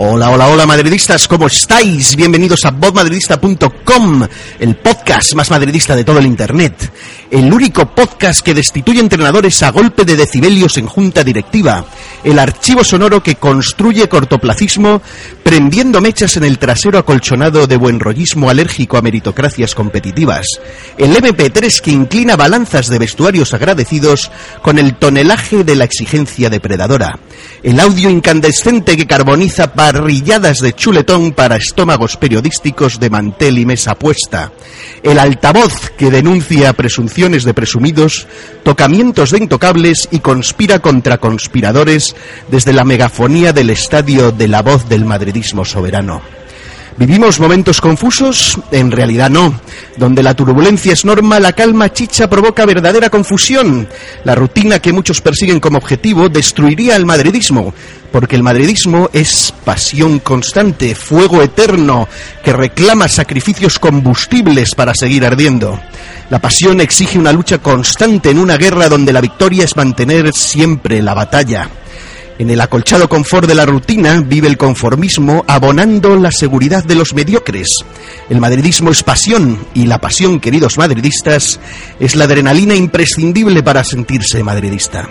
Hola, hola, hola madridistas, ¿cómo estáis? Bienvenidos a bodmadridista.com, el podcast más madridista de todo el Internet. El único podcast que destituye entrenadores a golpe de decibelios en junta directiva. El archivo sonoro que construye cortoplacismo prendiendo mechas en el trasero acolchonado de buen rollismo alérgico a meritocracias competitivas. El MP3 que inclina balanzas de vestuarios agradecidos con el tonelaje de la exigencia depredadora. El audio incandescente que carboniza parrilladas de chuletón para estómagos periodísticos de mantel y mesa puesta. El altavoz que denuncia presunciones de presumidos, tocamientos de intocables y conspira contra conspiradores desde la megafonía del estadio de la voz del madridismo soberano. ¿Vivimos momentos confusos? En realidad no. Donde la turbulencia es norma, la calma chicha provoca verdadera confusión. La rutina que muchos persiguen como objetivo destruiría el madridismo, porque el madridismo es pasión constante, fuego eterno, que reclama sacrificios combustibles para seguir ardiendo. La pasión exige una lucha constante en una guerra donde la victoria es mantener siempre la batalla. En el acolchado confort de la rutina vive el conformismo abonando la seguridad de los mediocres. El madridismo es pasión y la pasión, queridos madridistas, es la adrenalina imprescindible para sentirse madridista.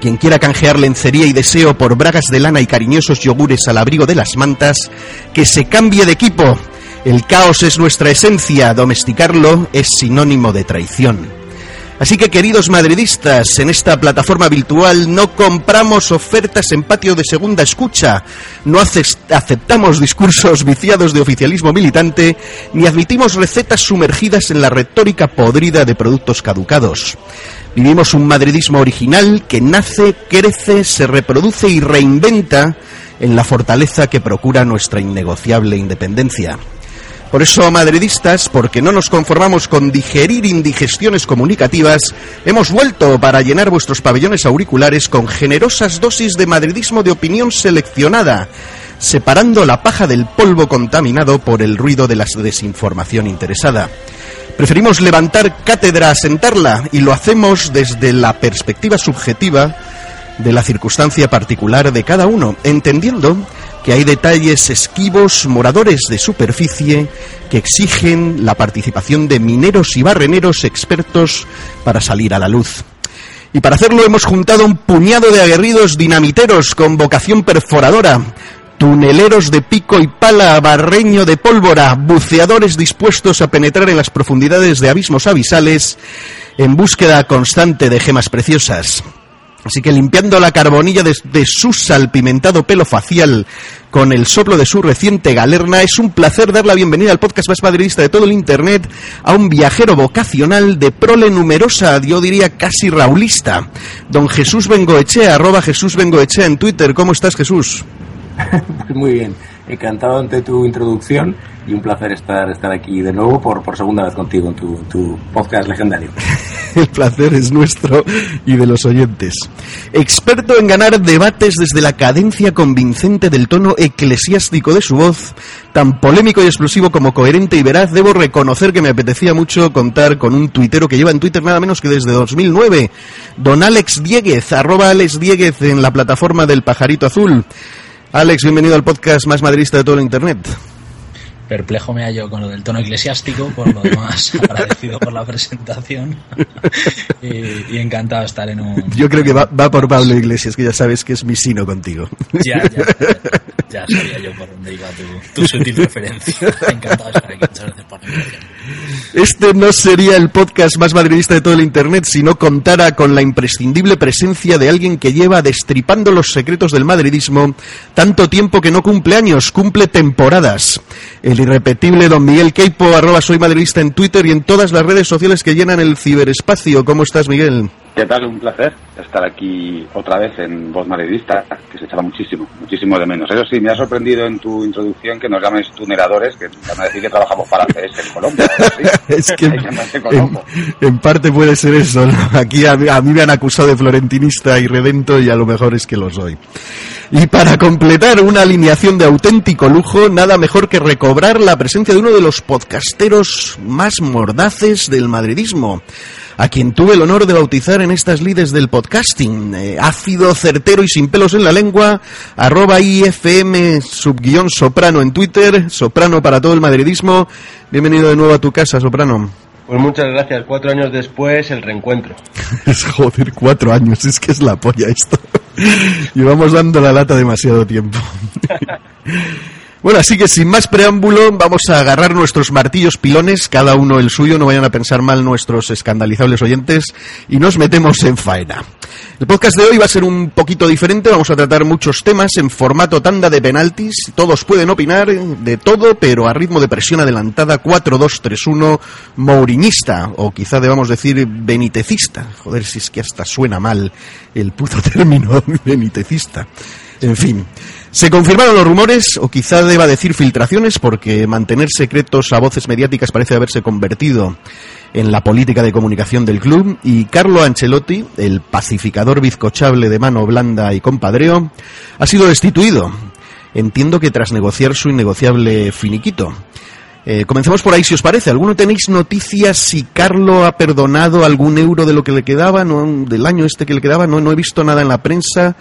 Quien quiera canjear lencería y deseo por bragas de lana y cariñosos yogures al abrigo de las mantas, que se cambie de equipo. El caos es nuestra esencia, domesticarlo es sinónimo de traición. Así que queridos madridistas, en esta plataforma virtual no compramos ofertas en patio de segunda escucha, no aceptamos discursos viciados de oficialismo militante, ni admitimos recetas sumergidas en la retórica podrida de productos caducados. Vivimos un madridismo original que nace, crece, se reproduce y reinventa en la fortaleza que procura nuestra innegociable independencia. Por eso, madridistas, porque no nos conformamos con digerir indigestiones comunicativas, hemos vuelto para llenar vuestros pabellones auriculares con generosas dosis de madridismo de opinión seleccionada, separando la paja del polvo contaminado por el ruido de la desinformación interesada. Preferimos levantar cátedra a sentarla y lo hacemos desde la perspectiva subjetiva de la circunstancia particular de cada uno, entendiendo que hay detalles esquivos, moradores de superficie, que exigen la participación de mineros y barreneros expertos para salir a la luz. Y para hacerlo hemos juntado un puñado de aguerridos dinamiteros con vocación perforadora, tuneleros de pico y pala, barreño de pólvora, buceadores dispuestos a penetrar en las profundidades de abismos abisales en búsqueda constante de gemas preciosas. Así que limpiando la carbonilla de, su salpimentado pelo facial con el soplo de su reciente galerna, es un placer dar la bienvenida al podcast más madridista de todo el Internet a un viajero vocacional de prole numerosa, yo diría casi raulista, don Jesús Bengoechea, arroba Jesús Bengoechea en Twitter. ¿Cómo estás, Jesús? Muy bien, encantado ante tu introducción y un placer estar, estar aquí de nuevo por, por segunda vez contigo en tu, tu podcast legendario. El placer es nuestro y de los oyentes. Experto en ganar debates desde la cadencia convincente del tono eclesiástico de su voz, tan polémico y explosivo como coherente y veraz, debo reconocer que me apetecía mucho contar con un tuitero que lleva en Twitter nada menos que desde 2009, don Alex Dieguez, arroba Alex Dieguez en la plataforma del Pajarito Azul. Alex, bienvenido al podcast más madridista de todo el Internet perplejo me hallo con lo del tono eclesiástico, por lo demás agradecido por la presentación y, encantado de estar en un... Yo creo que va, por Pablo Iglesias, que ya sabes que es mi sino contigo. Ya, ya, ya, sabía yo por dónde iba tu, tu sutil referencia. Encantado de estar aquí, muchas gracias por la invitación. Este no sería el podcast más madridista de todo el Internet si no contara con la imprescindible presencia de alguien que lleva destripando los secretos del madridismo tanto tiempo que no cumple años, cumple temporadas. El irrepetible don Miguel Queipo, arroba soy madridista en Twitter y en todas las redes sociales que llenan el ciberespacio. ¿Cómo estás, Miguel? ¿Qué tal? Un placer estar aquí otra vez en Voz Madridista, que se echaba muchísimo, muchísimo de menos. Eso sí, me ha sorprendido en tu introducción que nos llames tuneladores, que van a decir que trabajamos para CS en Colombia. es que en, parte puede ser eso. Aquí a, mí me han acusado de florentinista y redento y a lo mejor es que lo soy. Y para completar una alineación de auténtico lujo, nada mejor que recobrar la presencia de uno de los podcasteros más mordaces del madridismo, a quien tuve el honor de bautizar en estas lides del podcasting. Eh, ácido, certero y sin pelos en la lengua, arroba IFM subguión soprano en Twitter, soprano para todo el madridismo. Bienvenido de nuevo a tu casa, soprano. Pues muchas gracias. Cuatro años después, el reencuentro. Joder, cuatro años, es que es la polla esto. Llevamos dando la lata demasiado tiempo. Bueno, así que sin más preámbulo, vamos a agarrar nuestros martillos pilones, cada uno el suyo, no vayan a pensar mal nuestros escandalizables oyentes, y nos metemos en faena. El podcast de hoy va a ser un poquito diferente, vamos a tratar muchos temas en formato tanda de penaltis, todos pueden opinar de todo, pero a ritmo de presión adelantada 4-2-3-1 mourinista, o quizá debamos decir benitecista, joder si es que hasta suena mal el puto término benitecista. En fin, se confirmaron los rumores, o quizá deba decir filtraciones, porque mantener secretos a voces mediáticas parece haberse convertido en la política de comunicación del club, y Carlo Ancelotti, el pacificador bizcochable de mano blanda y compadreo, ha sido destituido. Entiendo que tras negociar su innegociable finiquito. Eh, comencemos por ahí, si os parece. ¿Alguno tenéis noticias si Carlo ha perdonado algún euro de lo que le quedaba, no, del año este que le quedaba? No, no he visto nada en la prensa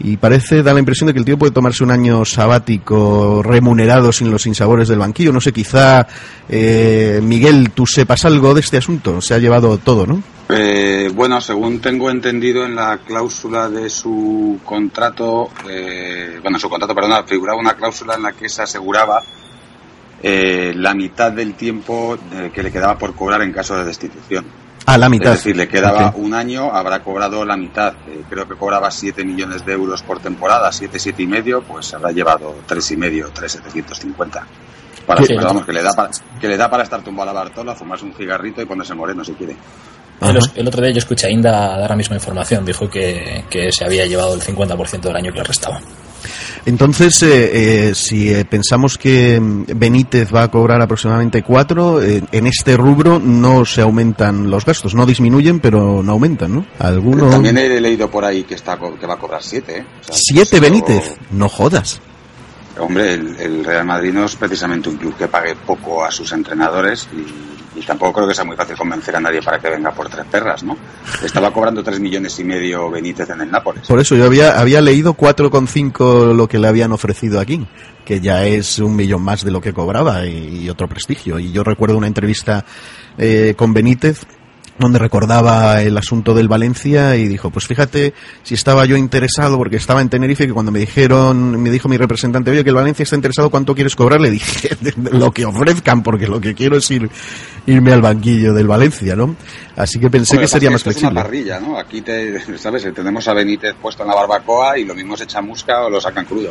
y parece, da la impresión de que el tío puede tomarse un año sabático remunerado sin los sinsabores del banquillo. No sé, quizá, eh, Miguel, tú sepas algo de este asunto. Se ha llevado todo, ¿no? Eh, bueno, según tengo entendido en la cláusula de su contrato, eh, bueno, su contrato, perdón, figuraba una cláusula en la que se aseguraba eh, la mitad del tiempo eh, que le quedaba por cobrar en caso de destitución. Ah, la mitad. Es decir, le quedaba un año, habrá cobrado la mitad. Eh, creo que cobraba 7 millones de euros por temporada, 7, 7 y medio, pues habrá llevado 3 y medio, 3, 750. Para, Sí. pero vamos, que le, da para, que le da para estar tumbado a la Bartola, fumarse un cigarrito y ponerse moreno si quiere. El otro día yo escuché a Inda dar la misma información. Dijo que, que se había llevado el 50% del año que le restaba. Entonces, eh, eh, si eh, pensamos que mm, Benítez va a cobrar aproximadamente cuatro, eh, en este rubro no se aumentan los gastos, no disminuyen, pero no aumentan, ¿no? Alguno. También he leído por ahí que, está, que va a cobrar 7. ¿eh? O sea, Siete Benítez, no jodas. Hombre, el, el Real Madrid no es precisamente un club que pague poco a sus entrenadores y, y tampoco creo que sea muy fácil convencer a nadie para que venga por tres perras, ¿no? Estaba cobrando tres millones y medio Benítez en el Nápoles. Por eso yo había, había leído 4,5 lo que le habían ofrecido aquí, que ya es un millón más de lo que cobraba y, y otro prestigio. Y yo recuerdo una entrevista eh, con Benítez donde recordaba el asunto del Valencia y dijo, pues fíjate si estaba yo interesado, porque estaba en Tenerife, que cuando me dijeron, me dijo mi representante, oye, que el Valencia está interesado, ¿cuánto quieres cobrar? Le dije, lo que ofrezcan, porque lo que quiero es ir, irme al banquillo del Valencia, ¿no? Así que pensé que sería más esto Es una flexible. parrilla, ¿no? Aquí te, sabes, tenemos a Benítez puesto en la barbacoa y lo mismo se echa musca o lo sacan crudo.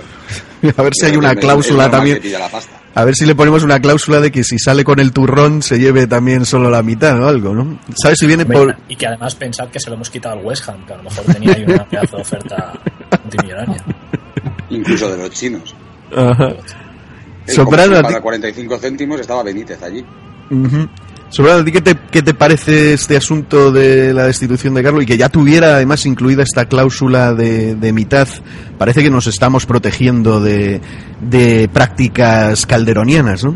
A ver si hay una cláusula también. A ver si le ponemos una cláusula de que si sale con el turrón se lleve también solo la mitad o algo, ¿no? ¿Sabes si viene por... Y que además pensad que se lo hemos quitado al West Ham, que a lo mejor tenía ahí una pedazo de oferta multimillonaria. Incluso de los chinos. Ajá. Ti- para 45 céntimos estaba Benítez allí. Ujú. Sobrado, ¿a ti qué te, qué te parece este asunto de la destitución de Carlos y que ya tuviera además incluida esta cláusula de, de mitad? Parece que nos estamos protegiendo de, de prácticas calderonianas, ¿no?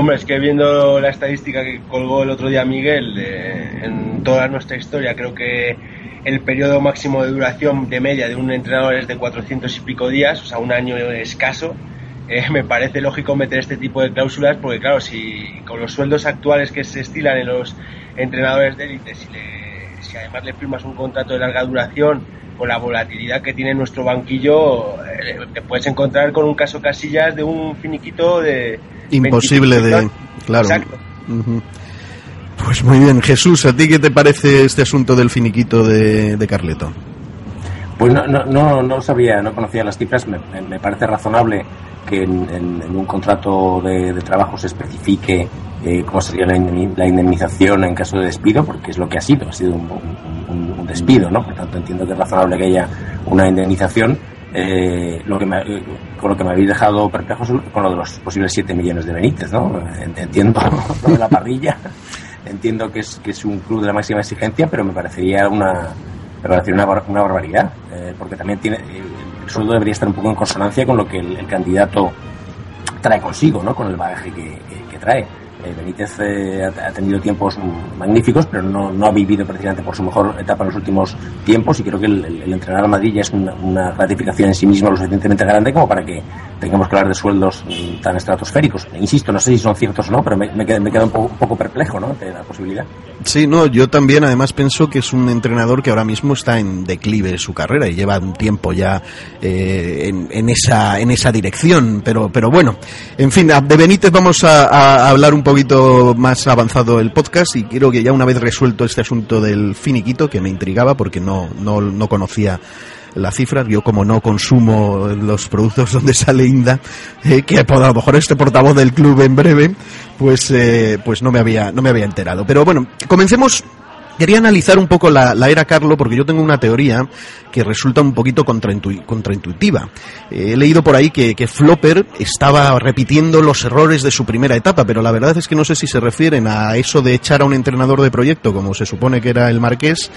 Hombre, es que viendo la estadística que colgó el otro día Miguel eh, en toda nuestra historia, creo que el periodo máximo de duración de media de un entrenador es de 400 y pico días, o sea, un año escaso. Eh, me parece lógico meter este tipo de cláusulas porque, claro, si con los sueldos actuales que se estilan en los entrenadores de élite, si, le- si además le firmas un contrato de larga duración con la volatilidad que tiene nuestro banquillo, eh, te puedes encontrar con un caso Casillas de un finiquito de Imposible de... 25. Claro. Exacto. Pues muy bien. Jesús, ¿a ti qué te parece este asunto del finiquito de, de Carleto? Pues no, no, no, no sabía, no conocía las cifras. Me, me- parece razonable que en, un contrato de, de trabajo se especifique eh, cómo sería la, indemni- la indemnización en caso de despido, porque es lo que ha sido, ha sido un, un- despido, ¿no? Por tanto, entiendo que es razonable que haya una indemnización. Eh, lo que me, eh, con lo que me habéis dejado perplejo es con lo de los posibles 7 millones de Benítez, ¿no? En- Entiendo lo de la parrilla, entiendo que es, que es un club de la máxima exigencia, pero me parecería una, pero decir una, una barbaridad, eh, porque también tiene el sueldo debería estar un poco en consonancia con lo que el, candidato trae consigo, ¿no? Con el bagaje que trae. Eh, Benítez eh, ha, tenido tiempos magníficos, pero no, ha vivido precisamente por su mejor etapa en los últimos tiempos y creo que el, entrenar a Madrid ya es una, gratificación en sí misma lo suficientemente grande como para que tengamos que hablar de sueldos mm, tan estratosféricos. Insisto, no sé si son ciertos o no, pero me, me, queda, un, poco, un, poco, perplejo ¿no? de la posibilidad. Sí, no, yo también además pienso que es un entrenador que ahora mismo está en declive su carrera y lleva un tiempo ya eh, en, en, esa, en esa dirección, pero, pero bueno, en fin, de Benítez vamos a, a hablar un poco poquito más avanzado el podcast y quiero que ya una vez resuelto este asunto del finiquito, que me intrigaba porque no, no, no conocía las cifras. Yo como no consumo los productos donde sale Inda, eh, que a lo mejor este portavoz del club en breve, pues, eh, pues no me había, no me había enterado. Pero bueno, comencemos Quería analizar un poco la, era Carlo porque yo tengo una teoría que resulta un poquito contraintuitiva. he leído por ahí que, que, Flopper estaba repitiendo los errores de su primera etapa, pero la verdad es que no sé si se refieren a eso de echar a un entrenador de proyecto, como se supone que era el Marqués,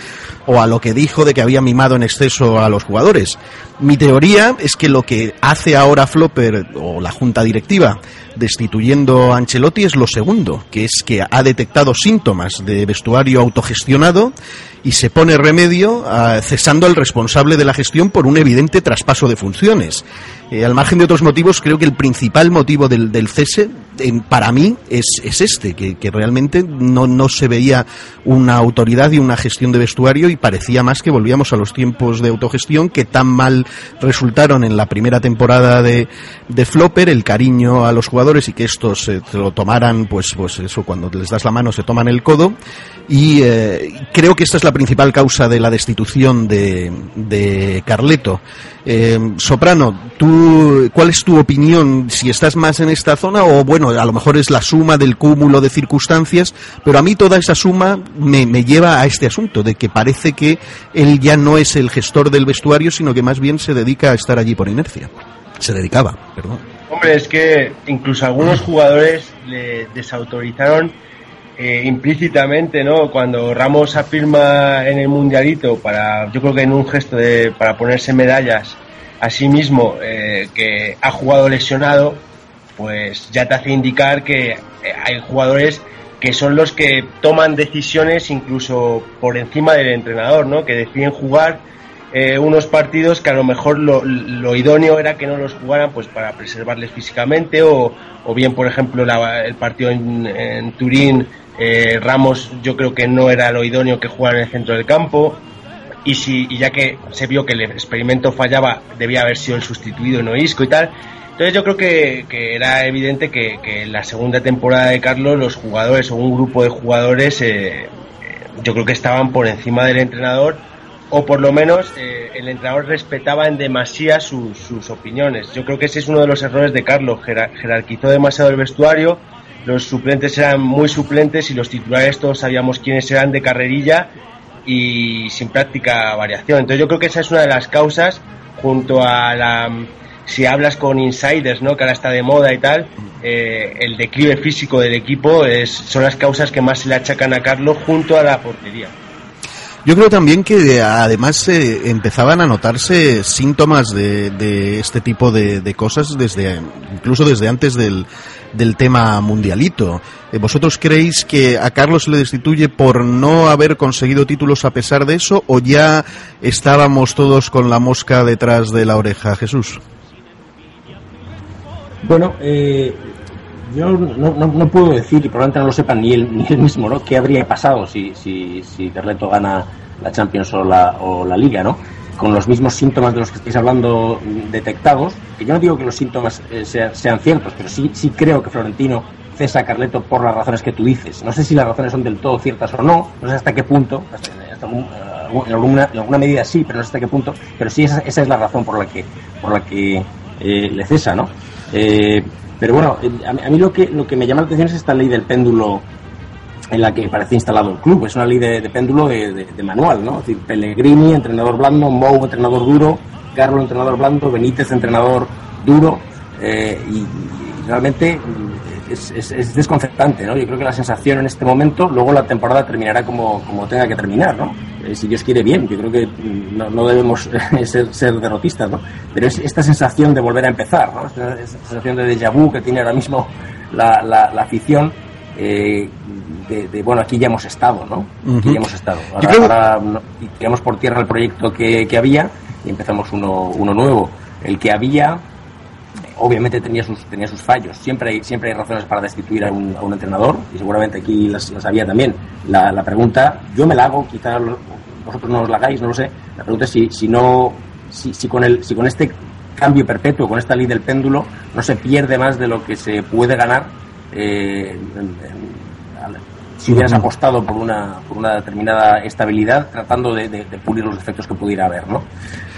o a lo que dijo de que había mimado en exceso a los jugadores. Mi teoría es que lo que hace ahora Flopper o la junta directiva destituyendo a Ancelotti es lo segundo, que es que ha detectado síntomas de vestuario autogestionado y se pone remedio a, cesando al responsable de la gestión por un evidente traspaso de funciones. Eh, al margen de otros motivos, creo que el principal motivo del, del cese, para mí, es, es este, que, que, realmente no, no se veía una autoridad y una gestión de vestuario y parecía más que volvíamos a los tiempos de autogestión que tan mal resultaron en la primera temporada de, de Flopper, el cariño a los jugadores y que estos se lo tomaran, pues, pues eso, cuando les das la mano se toman el codo. Y eh, creo que esta es la principal causa de la destitución de, Carleto. Eh, Soprano, ¿tú, ¿cuál es tu opinión? Si estás más en esta zona o, bueno, a lo mejor es la suma del cúmulo de circunstancias, pero a mí toda esa suma me, me lleva a este asunto, de que parece que él ya no es el gestor del vestuario, sino que más bien se dedica a estar allí por inercia. Se dedicaba, perdón. Hombre, es que incluso algunos jugadores le desautorizaron eh, implícitamente, ¿no? Cuando Ramos afirma en el mundialito para, yo creo que en un gesto de para ponerse medallas a sí mismo eh, que ha jugado lesionado, pues ya te hace indicar que eh, hay jugadores que son los que toman decisiones incluso por encima del entrenador, ¿no? Que deciden jugar eh, unos partidos que a lo mejor lo, idóneo era que no los jugaran pues para preservarles físicamente o, o bien por ejemplo la, el partido en, en Turín eh, Ramos yo creo que no era lo idóneo que jugara en el centro del campo y, si, ya que se vio que el experimento fallaba debía haber sido el sustituido no Isco y tal entonces yo creo que, era evidente que, en la segunda temporada de Carlos los jugadores o un grupo de jugadores eh, yo creo que estaban por encima del entrenador o por lo menos eh, el entrenador respetaba en demasía sus opiniones. Yo creo que ese es uno de los errores de Carlos, jerarquizó demasiado el vestuario, los suplentes eran muy suplentes y los titulares todos sabíamos quiénes eran de carrerilla y sin práctica variación. Entonces yo creo que esa es una de las causas junto a la si hablas con insiders, ¿no? que ahora está de moda y tal, eh, el declive físico del equipo es, son las causas que más se le achacan a Carlos junto a la portería. Yo creo también que además eh, empezaban a notarse síntomas de, de este tipo de, de, cosas desde incluso desde antes del, del tema mundialito. Eh, ¿Vosotros creéis que a Carlos se le destituye por no haber conseguido títulos a pesar de eso o ya estábamos todos con la mosca detrás de la oreja, Jesús? Bueno, eh, yo no, no, no, puedo decir, y probablemente no lo sepan ni él, ni él mismo, ¿no? ¿Qué habría pasado si, si, si Carleto gana la Champions o la, o la Liga, ¿no? Con los mismos síntomas de los que estáis hablando detectados, que yo no digo que los síntomas eh, sean, sean, ciertos, pero sí, sí creo que Florentino cesa a Carleto por las razones que tú dices. No sé si las razones son del todo ciertas o no, no sé hasta qué punto, hasta, hasta un, en, alguna, en alguna medida sí, pero no sé hasta qué punto, pero sí esa, esa es la razón por la que, por la que eh, le cesa, ¿no? Eh, pero bueno, a mí lo que, lo que me llama la atención es esta ley del péndulo en la que parece instalado el club. Es una ley de, péndulo de, manual, ¿no? Es decir, Pellegrini, entrenador blando, Mou, entrenador duro, Carlo, entrenador blando, Benítez, entrenador duro. Eh, y, realmente es, es, es, desconcertante, ¿no? Yo creo que la sensación en este momento, luego la temporada terminará como, como tenga que terminar, ¿no? Eh, si Dios quiere, bien. Yo creo que no, debemos ser, derrotistas, ¿no? Pero es esta sensación de volver a empezar, ¿no? Esta, sensación de déjà vu que tiene ahora mismo la, la, afición. Eh, de, bueno, aquí ya hemos estado, ¿no? Aquí ya hemos estado. Ahora, tiramos por tierra el proyecto que, que había y empezamos uno, uno nuevo. El que había obviamente tenía sus, tenía sus fallos. Siempre hay, siempre hay razones para destituir a un, a un entrenador y seguramente aquí las, las había también. La, pregunta, yo me la hago, quizás vosotros no os la hagáis, no lo sé. La pregunta es si, si no, si, si, con el, si con este cambio perpetuo, con esta ley del péndulo, no se pierde más de lo que se puede ganar eh, si hubieras apostado por una, por una determinada estabilidad, tratando de, de, de pulir los defectos que pudiera haber, ¿no?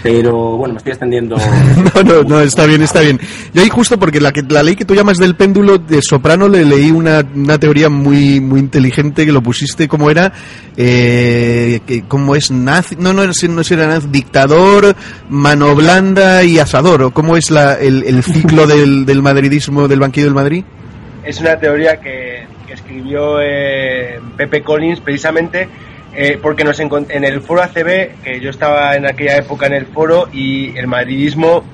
Pero bueno, me estoy extendiendo. no, no, no, está bien, está bien. Yo ahí justo porque la, que, la ley que tú llamas del péndulo de Soprano le leí una, una teoría muy muy inteligente que lo pusiste como era, eh, que, como es nazi, no, no, no, no era nazi, dictador, mano blanda y asador, o cómo es la, el, el ciclo del, del madridismo del banquillo del Madrid. Es una teoría que escribió eh, Pepe Collins precisamente eh, porque nos en el foro ACB, que yo estaba en aquella época en el foro, y el madridismo,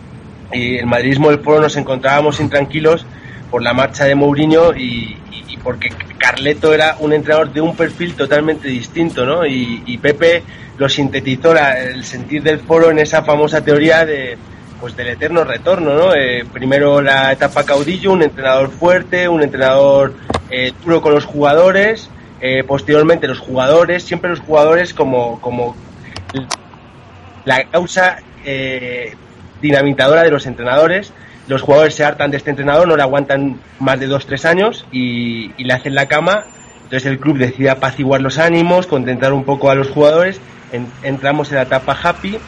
y el madridismo del foro nos encontrábamos intranquilos por la marcha de Mourinho y, porque Carleto era un entrenador de un perfil totalmente distinto, ¿no? Y, Pepe lo sintetizó el sentir del foro en esa famosa teoría de pues del eterno retorno, ¿no? Eh, primero la etapa caudillo, un entrenador fuerte, un entrenador eh, duro con los jugadores, eh, posteriormente los jugadores, siempre los jugadores como, como la causa dinamitadora de los entrenadores. Los jugadores se hartan de este entrenador, no le aguantan más de dos, tres años y, le hacen la cama. Entonces el club decide apaciguar los ánimos, contentar un poco a los jugadores. entramos en la etapa happy,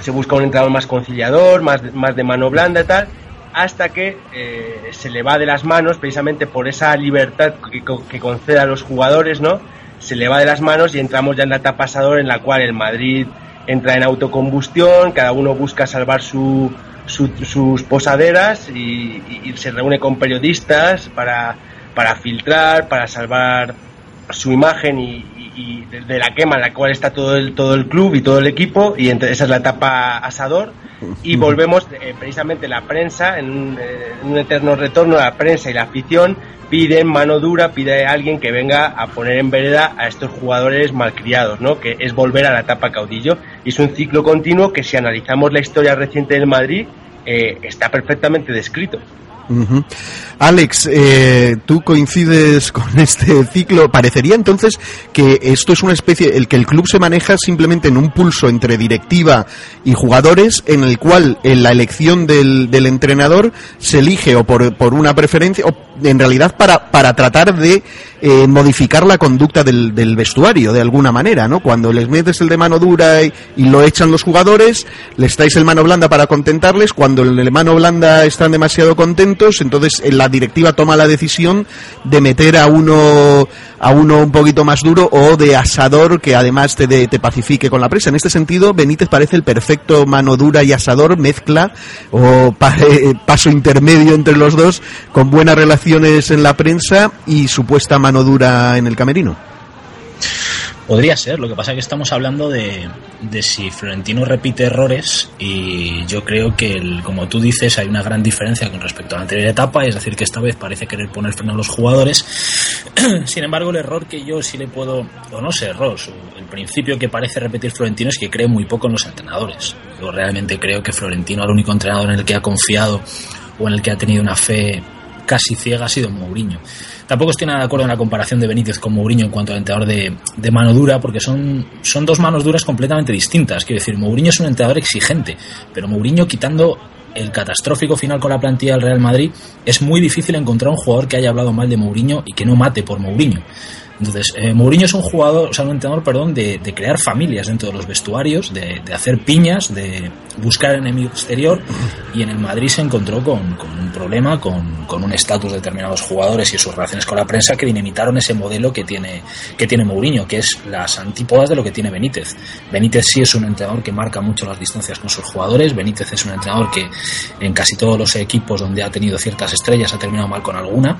se busca un entrenador más conciliador, más, más de mano blanda y tal hasta que eh, se le va de las manos, precisamente por esa libertad que, que, concede a los jugadores, ¿no? Se le va de las manos y entramos ya en la etapa pasador en la cual el Madrid entra en autocombustión, cada uno busca salvar su, sus posaderas y, se reúne con periodistas para, para filtrar, para salvar su imagen y, y de la quema en la cual está todo el, todo el club y todo el equipo y esa es la etapa asador. Y volvemos eh, precisamente la prensa en un, eh, en un, eterno retorno la prensa y la afición piden mano dura pide a alguien que venga a poner en vereda a estos jugadores malcriados ¿no? que es volver a la etapa caudillo. Y es un ciclo continuo que si analizamos la historia reciente del Madrid eh, está perfectamente descrito Alex, eh, tú coincides con este ciclo. Parecería entonces que esto es una especie, el que el club se maneja simplemente en un pulso entre directiva y jugadores, en el cual en la elección del, entrenador se elige o por, una preferencia, o en realidad para, para tratar de eh, modificar la conducta del, vestuario de alguna manera, ¿no? Cuando les metes el de mano dura y, lo echan los jugadores, les traes el mano blanda para contentarles. Cuando el de mano blanda están demasiado contentos, entonces la directiva toma la decisión de meter a uno a uno un poquito más duro o de asador que además te, te pacifique con la presa. En este sentido, Benítez parece el perfecto mano dura y asador, mezcla o eh, paso intermedio entre los dos, con buenas relaciones en la prensa y supuesta mano dura en el camerino. Podría ser, lo que pasa es que estamos hablando de, de, si Florentino repite errores y yo creo que, el, como tú dices, hay una gran diferencia con respecto a la anterior etapa, es decir, que esta vez parece querer poner freno a los jugadores. Sin embargo, el error que yo sí le puedo, o no sé, error, el principio que parece repetir Florentino es que cree muy poco en los entrenadores. Yo realmente creo que Florentino, el único entrenador en el que ha confiado o en el que ha tenido una fe casi ciega ha sido Mourinho. Tampoco estoy nada de acuerdo en la comparación de Benítez con Mourinho en cuanto al entrenador de, de, mano dura, porque son, son dos manos duras completamente distintas. Quiero decir, Mourinho es un entrenador exigente, pero Mourinho quitando el catastrófico final con la plantilla del Real Madrid, es muy difícil encontrar un jugador que haya hablado mal de Mourinho y que no mate por Mourinho. Entonces, eh, Mourinho es un jugador, o un entrenador, perdón, de, crear familias dentro de los vestuarios, de, hacer piñas, de buscar enemigo exterior, y en el Madrid se encontró con, un problema, con, con un estatus de determinados jugadores y sus relaciones con la prensa que dinamitaron ese modelo que tiene, que tiene Mourinho, que es las antípodas de lo que tiene Benítez. Benítez sí es un entrenador que marca mucho las distancias con sus jugadores, Benítez es un entrenador que en casi todos los equipos donde ha tenido ciertas estrellas ha terminado mal con alguna,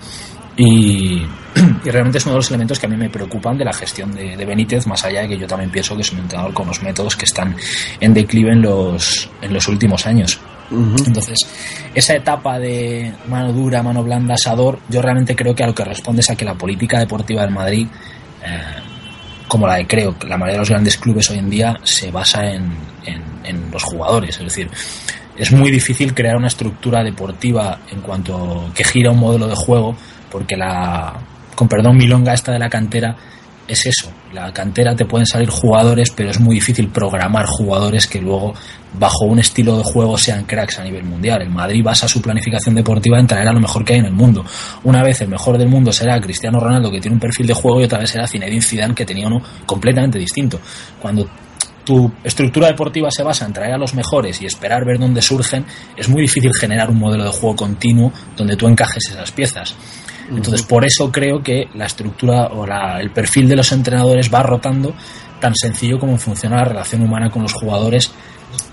Y, realmente es uno de los elementos que a mí me preocupan de la gestión de, Benítez, más allá de que yo también pienso que es un entrenador con los métodos que están en declive en los, en los últimos años. Entonces, esa etapa de mano dura, mano blanda, asador, yo realmente creo que a lo que responde es a que la política deportiva del Madrid, eh, como la de creo que la mayoría de los grandes clubes hoy en día, se basa en, en los jugadores. Es decir, es muy difícil crear una estructura deportiva en cuanto que gira un modelo de juego, porque la, con perdón, milonga esta de la cantera es eso. La cantera te pueden salir jugadores, pero es muy difícil programar jugadores que luego, bajo un estilo de juego, sean cracks a nivel mundial. El Madrid basa su planificación deportiva en traer a lo mejor que hay en el mundo. Una vez el mejor del mundo será Cristiano Ronaldo, que tiene un perfil de juego, y otra vez será Zinedine Zidane, que tenía uno completamente distinto. Cuando tu estructura deportiva se basa en traer a los mejores y esperar ver dónde surgen, es muy difícil generar un modelo de juego continuo donde tú encajes esas piezas. Entonces, por eso creo que la estructura o el perfil de los entrenadores va rotando tan sencillo como funciona la relación humana con los jugadores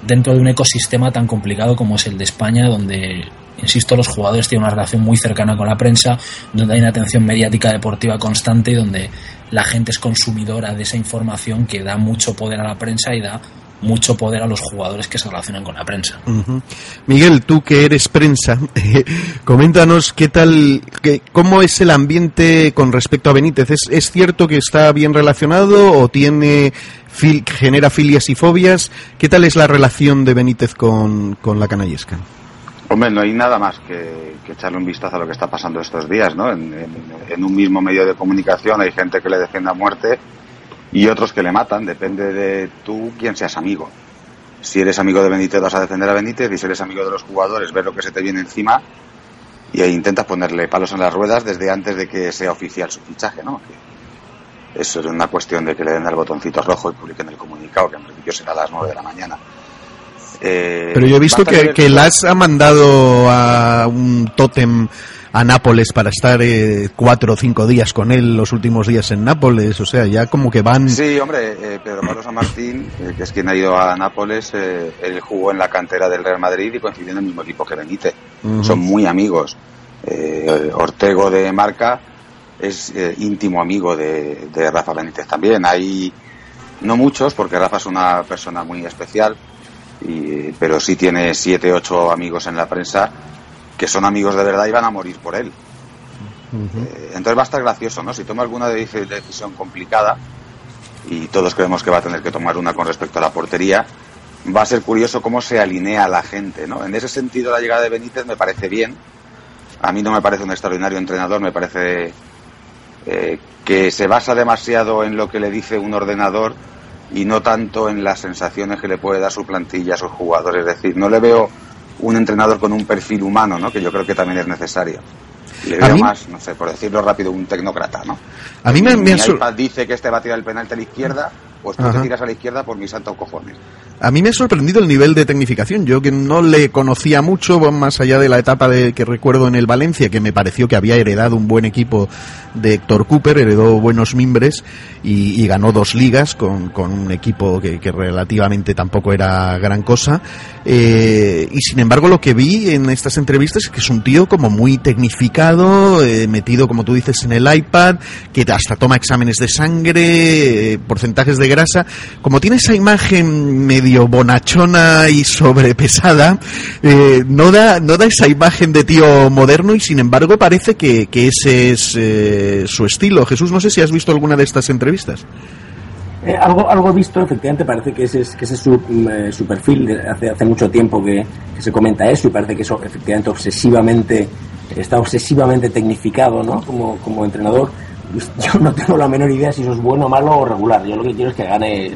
dentro de un ecosistema tan complicado como es el de España, donde, insisto, los jugadores tienen una relación muy cercana con la prensa, donde hay una atención mediática deportiva constante y donde la gente es consumidora de esa información que da mucho poder a la prensa y da mucho poder a los jugadores que se relacionan con la prensa. Miguel, tú que eres prensa, coméntanos qué tal, qué, cómo es el ambiente con respecto a Benítez. ¿Es, ¿Es, cierto que está bien relacionado o tiene genera filias y fobias? ¿Qué tal es la relación de Benítez con, con la canallesca? Hombre, no hay nada más que, echarle un vistazo a lo que está pasando estos días, ¿no? En, un mismo medio de comunicación hay gente que le defiende a muerte y otros que le matan, depende de tú quién seas amigo. Si eres amigo de Benítez vas a defender a Benítez y si eres amigo de los jugadores ves lo que se te viene encima y ahí intentas ponerle palos en las ruedas desde antes de que sea oficial su fichaje, ¿no? eso es una cuestión de que le den al botoncito rojo y publiquen el comunicado, que en principio será a las 9 de la mañana. Eh, Pero yo he visto que, que Las ha mandado a un tótem a Nápoles para estar eh, cuatro o cinco días con él los últimos días en Nápoles, o sea, ya como que van... Sí, hombre, eh, Pedro Pablo San Martín, que es quien ha ido a Nápoles, él jugó en la cantera del Real Madrid y coincidió en el mismo equipo que Benítez. Son muy amigos. Ortego de Marca es íntimo amigo de, de Rafa Benítez también. Hay no muchos, porque Rafa es una persona muy especial, pero sí tiene siete, ocho amigos en la prensa que son amigos de verdad y van a morir por él. Eh, entonces va a estar gracioso, ¿no? Si toma alguna decisión complicada, y todos creemos que va a tener que tomar una con respecto a la portería, va a ser curioso cómo se alinea la gente, ¿no? En ese sentido, la llegada de Benítez me parece bien. A mí no me parece un extraordinario entrenador, me parece eh, que se basa demasiado en lo que le dice un ordenador y no tanto en las sensaciones que le puede dar su plantilla a sus jugadores. Es decir, no le veo un entrenador con un perfil humano, ¿no? que yo creo que también es necesario. Le veo más, no sé, por decirlo rápido, un tecnócrata, ¿no? A mí me, me dice que este va a tirar el penalti a la izquierda, pues tú te tiras a la izquierda por mis santos cojones. A mí me ha sorprendido el nivel de tecnificación. Yo que no le conocía mucho, más allá de la etapa de, que recuerdo en el Valencia, que me pareció que había heredado un buen equipo de Héctor Cooper, heredó buenos mimbres y, ganó dos ligas con, un equipo que, relativamente tampoco era gran cosa. Eh, y sin embargo, lo que vi en estas entrevistas es que es un tío como muy tecnificado, eh, metido, como tú dices, en el iPad, que hasta toma exámenes de sangre, eh, porcentajes de grasa. Como tiene esa imagen medio bonachona y sobrepesada, eh, no, da, no da esa imagen de tío moderno y sin embargo parece que, ese es eh, su estilo. Jesús, no sé si has visto alguna de estas entrevistas. Eh, algo, algo visto, efectivamente, parece que ese es, que ese es su, su perfil. Hace, hace mucho tiempo que, se comenta eso y parece que eso, efectivamente, obsesivamente, está obsesivamente tecnificado ¿no? como, como entrenador yo no tengo la menor idea si eso es bueno, malo o regular. Yo lo que quiero es que gane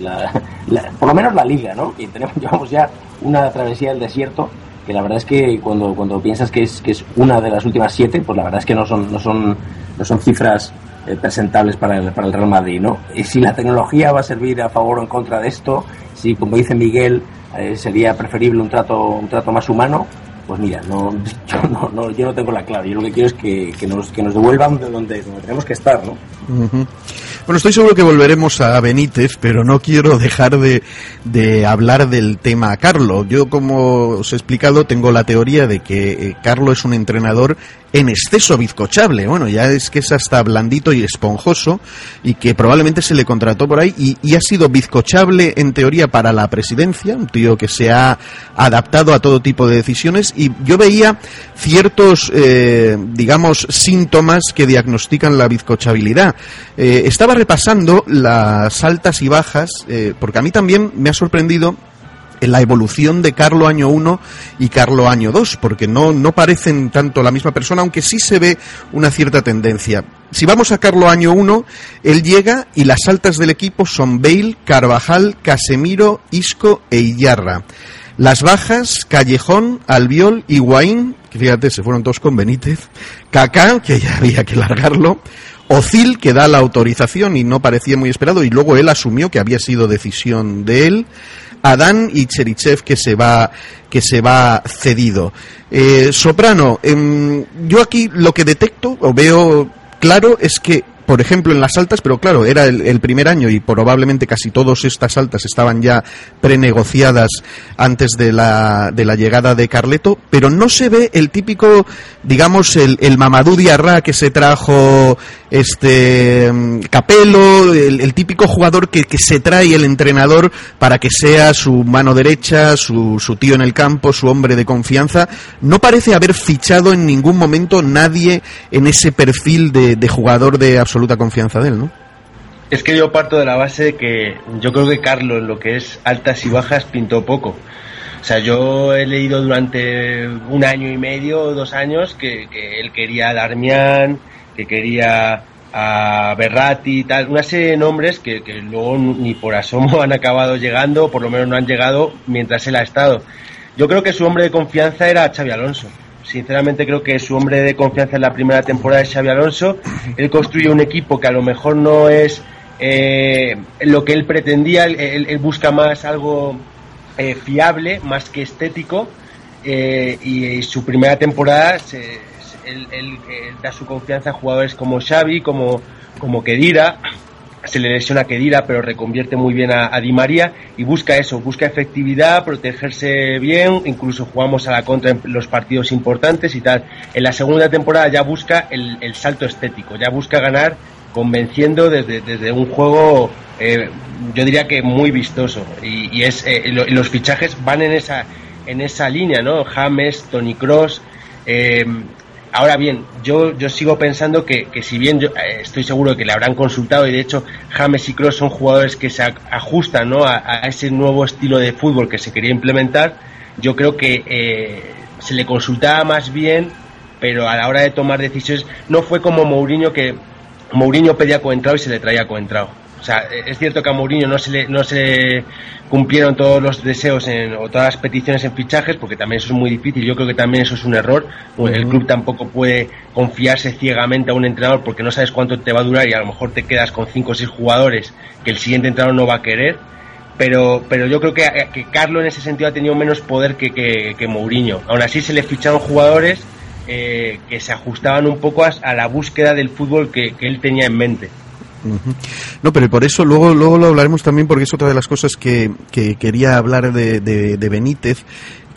por lo menos la liga, ¿no? Y tenemos, llevamos ya una travesía del desierto que la verdad es que cuando, cuando piensas que es, que es una de las últimas siete, pues la verdad es que no son, no son, no son cifras eh, presentables para el, para el Real Madrid, ¿no? Si la tecnología va a servir a favor o en contra de esto, si como dice Miguel, eh, sería preferible un trato, un trato más humano, pues mira, no, yo, no, no, yo no tengo la clave. Yo lo que quiero es que, que, nos, que nos devuelvan de donde, donde tenemos que estar, ¿no? Bueno, estoy seguro que volveremos a Benítez, pero no quiero dejar de, de hablar del tema Carlo. Yo, como os he explicado, tengo la teoría de que eh, Carlo es un entrenador en exceso bizcochable. Bueno, ya es que es hasta blandito y esponjoso y que probablemente se le contrató por ahí y, ha sido bizcochable en teoría para la presidencia, un tío que se ha adaptado a todo tipo de decisiones y yo veía ciertos, eh, digamos, síntomas que diagnostican la bizcochabilidad. Eh, estaba repasando las altas y bajas, eh, porque a mí también me ha sorprendido en la evolución de Carlo año 1 y Carlo año 2, porque no, no parecen tanto la misma persona, aunque sí se ve una cierta tendencia. Si vamos a Carlo año 1, él llega y las altas del equipo son Bale, Carvajal, Casemiro, Isco e Iyarra. Las bajas, Callejón, Albiol, Higuaín, que fíjate, se fueron todos con Benítez, Kaká, que ya había que largarlo, Ozil, que da la autorización y no parecía muy esperado, y luego él asumió que había sido decisión de él, Adán y Cherichev que se va que se va cedido. Eh, Soprano, em, yo aquí lo que detecto o veo claro es que por ejemplo, en las altas, pero claro, era el, primer año y probablemente casi todas estas altas estaban ya prenegociadas antes de la, de la llegada de Carleto, pero no se ve el típico, digamos, el, el Mamadou Diarra que se trajo este Capelo, el, típico jugador que, que, se trae el entrenador para que sea su mano derecha, su, su tío en el campo, su hombre de confianza. No parece haber fichado en ningún momento nadie en ese perfil de, de jugador de absoluto absoluta confianza de él, ¿no? Es que yo parto de la base de que yo creo que Carlos, lo que es altas y bajas, pintó poco. O sea, yo he leído durante un año y medio, dos años, que, él quería a Darmian, que quería a Berratti y tal, una serie de nombres que, que, luego ni por asomo han acabado llegando, por lo menos no han llegado mientras él ha estado. Yo creo que su hombre de confianza era Xavi Alonso. Sinceramente creo que su hombre de confianza en la primera temporada es Xavi Alonso. Él construye un equipo que a lo mejor no es eh, lo que él pretendía. Él, busca más algo eh, fiable, más que estético. Eh, y, su primera temporada él, da su confianza a jugadores como Xavi, como, como Kedira, se le lesiona a Kedira, pero reconvierte muy bien a, Di María y busca eso, busca efectividad, protegerse bien, incluso jugamos a la contra en los partidos importantes y tal. En la segunda temporada ya busca el, salto estético, ya busca ganar convenciendo desde, desde un juego, eh, yo diría que muy vistoso. Y, es eh, los fichajes van en esa en esa línea, ¿no? James, Tony Cross. Eh, Ahora bien, yo, yo sigo pensando que, si bien yo eh, estoy seguro que le habrán consultado y de hecho James y Cross son jugadores que se ajustan ¿no? a, ese nuevo estilo de fútbol que se quería implementar, yo creo que eh, se le consultaba más bien, pero a la hora de tomar decisiones no fue como Mourinho que Mourinho pedía coentrado y se le traía coentrado. O sea, es cierto que a Mourinho no se le, no se cumplieron todos los deseos en, o todas las peticiones en fichajes, porque también eso es muy difícil. Yo creo que también eso es un error. El club tampoco puede confiarse ciegamente a un entrenador porque no sabes cuánto te va a durar y a lo mejor te quedas con cinco o seis jugadores que el siguiente entrenador no va a querer. Pero, pero yo creo que, que Carlo en ese sentido ha tenido menos poder que, que, Mourinho. Aún así se le ficharon jugadores eh, que se ajustaban un poco a, la búsqueda del fútbol que él tenía en mente. No, pero por eso luego, luego lo hablaremos también porque es otra de las cosas que, que quería hablar de, de, de Benítez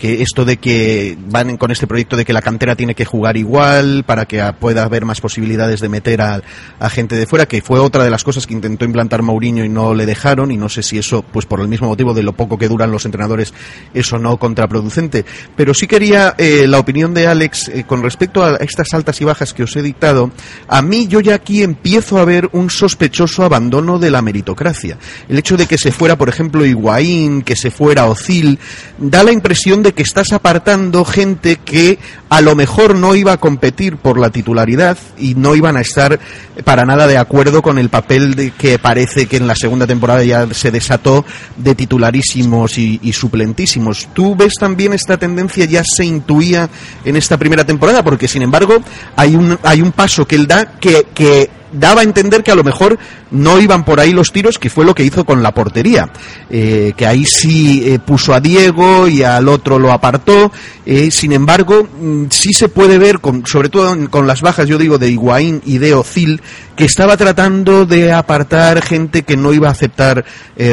que esto de que van con este proyecto de que la cantera tiene que jugar igual para que pueda haber más posibilidades de meter a, gente de fuera, que fue otra de las cosas que intentó implantar Mourinho y no le dejaron, y no sé si eso, pues por el mismo motivo de lo poco que duran los entrenadores, eso no contraproducente. Pero sí quería eh, la opinión de Alex eh, con respecto a estas altas y bajas que os he dictado. A mí yo ya aquí empiezo a ver un sospechoso abandono de la meritocracia. El hecho de que se fuera, por ejemplo, Higuaín, que se fuera Ozil, da la impresión de que estás apartando gente que a lo mejor no iba a competir por la titularidad y no iban a estar para nada de acuerdo con el papel de que parece que en la segunda temporada ya se desató de titularísimos y, suplentísimos. ¿Tú ves también esta tendencia ya se intuía en esta primera temporada? Porque sin embargo hay un, hay un paso que él da que, que daba a entender que a lo mejor no iban por ahí los tiros, que fue lo que hizo con la portería. Eh, que ahí sí eh, puso a Diego y al otro lo apartó. Eh, sin embargo, mm, sí se puede ver, sobre todo con las bajas, yo digo, de Higuaín y de Ocil, que estaba tratando de apartar gente que no iba a aceptar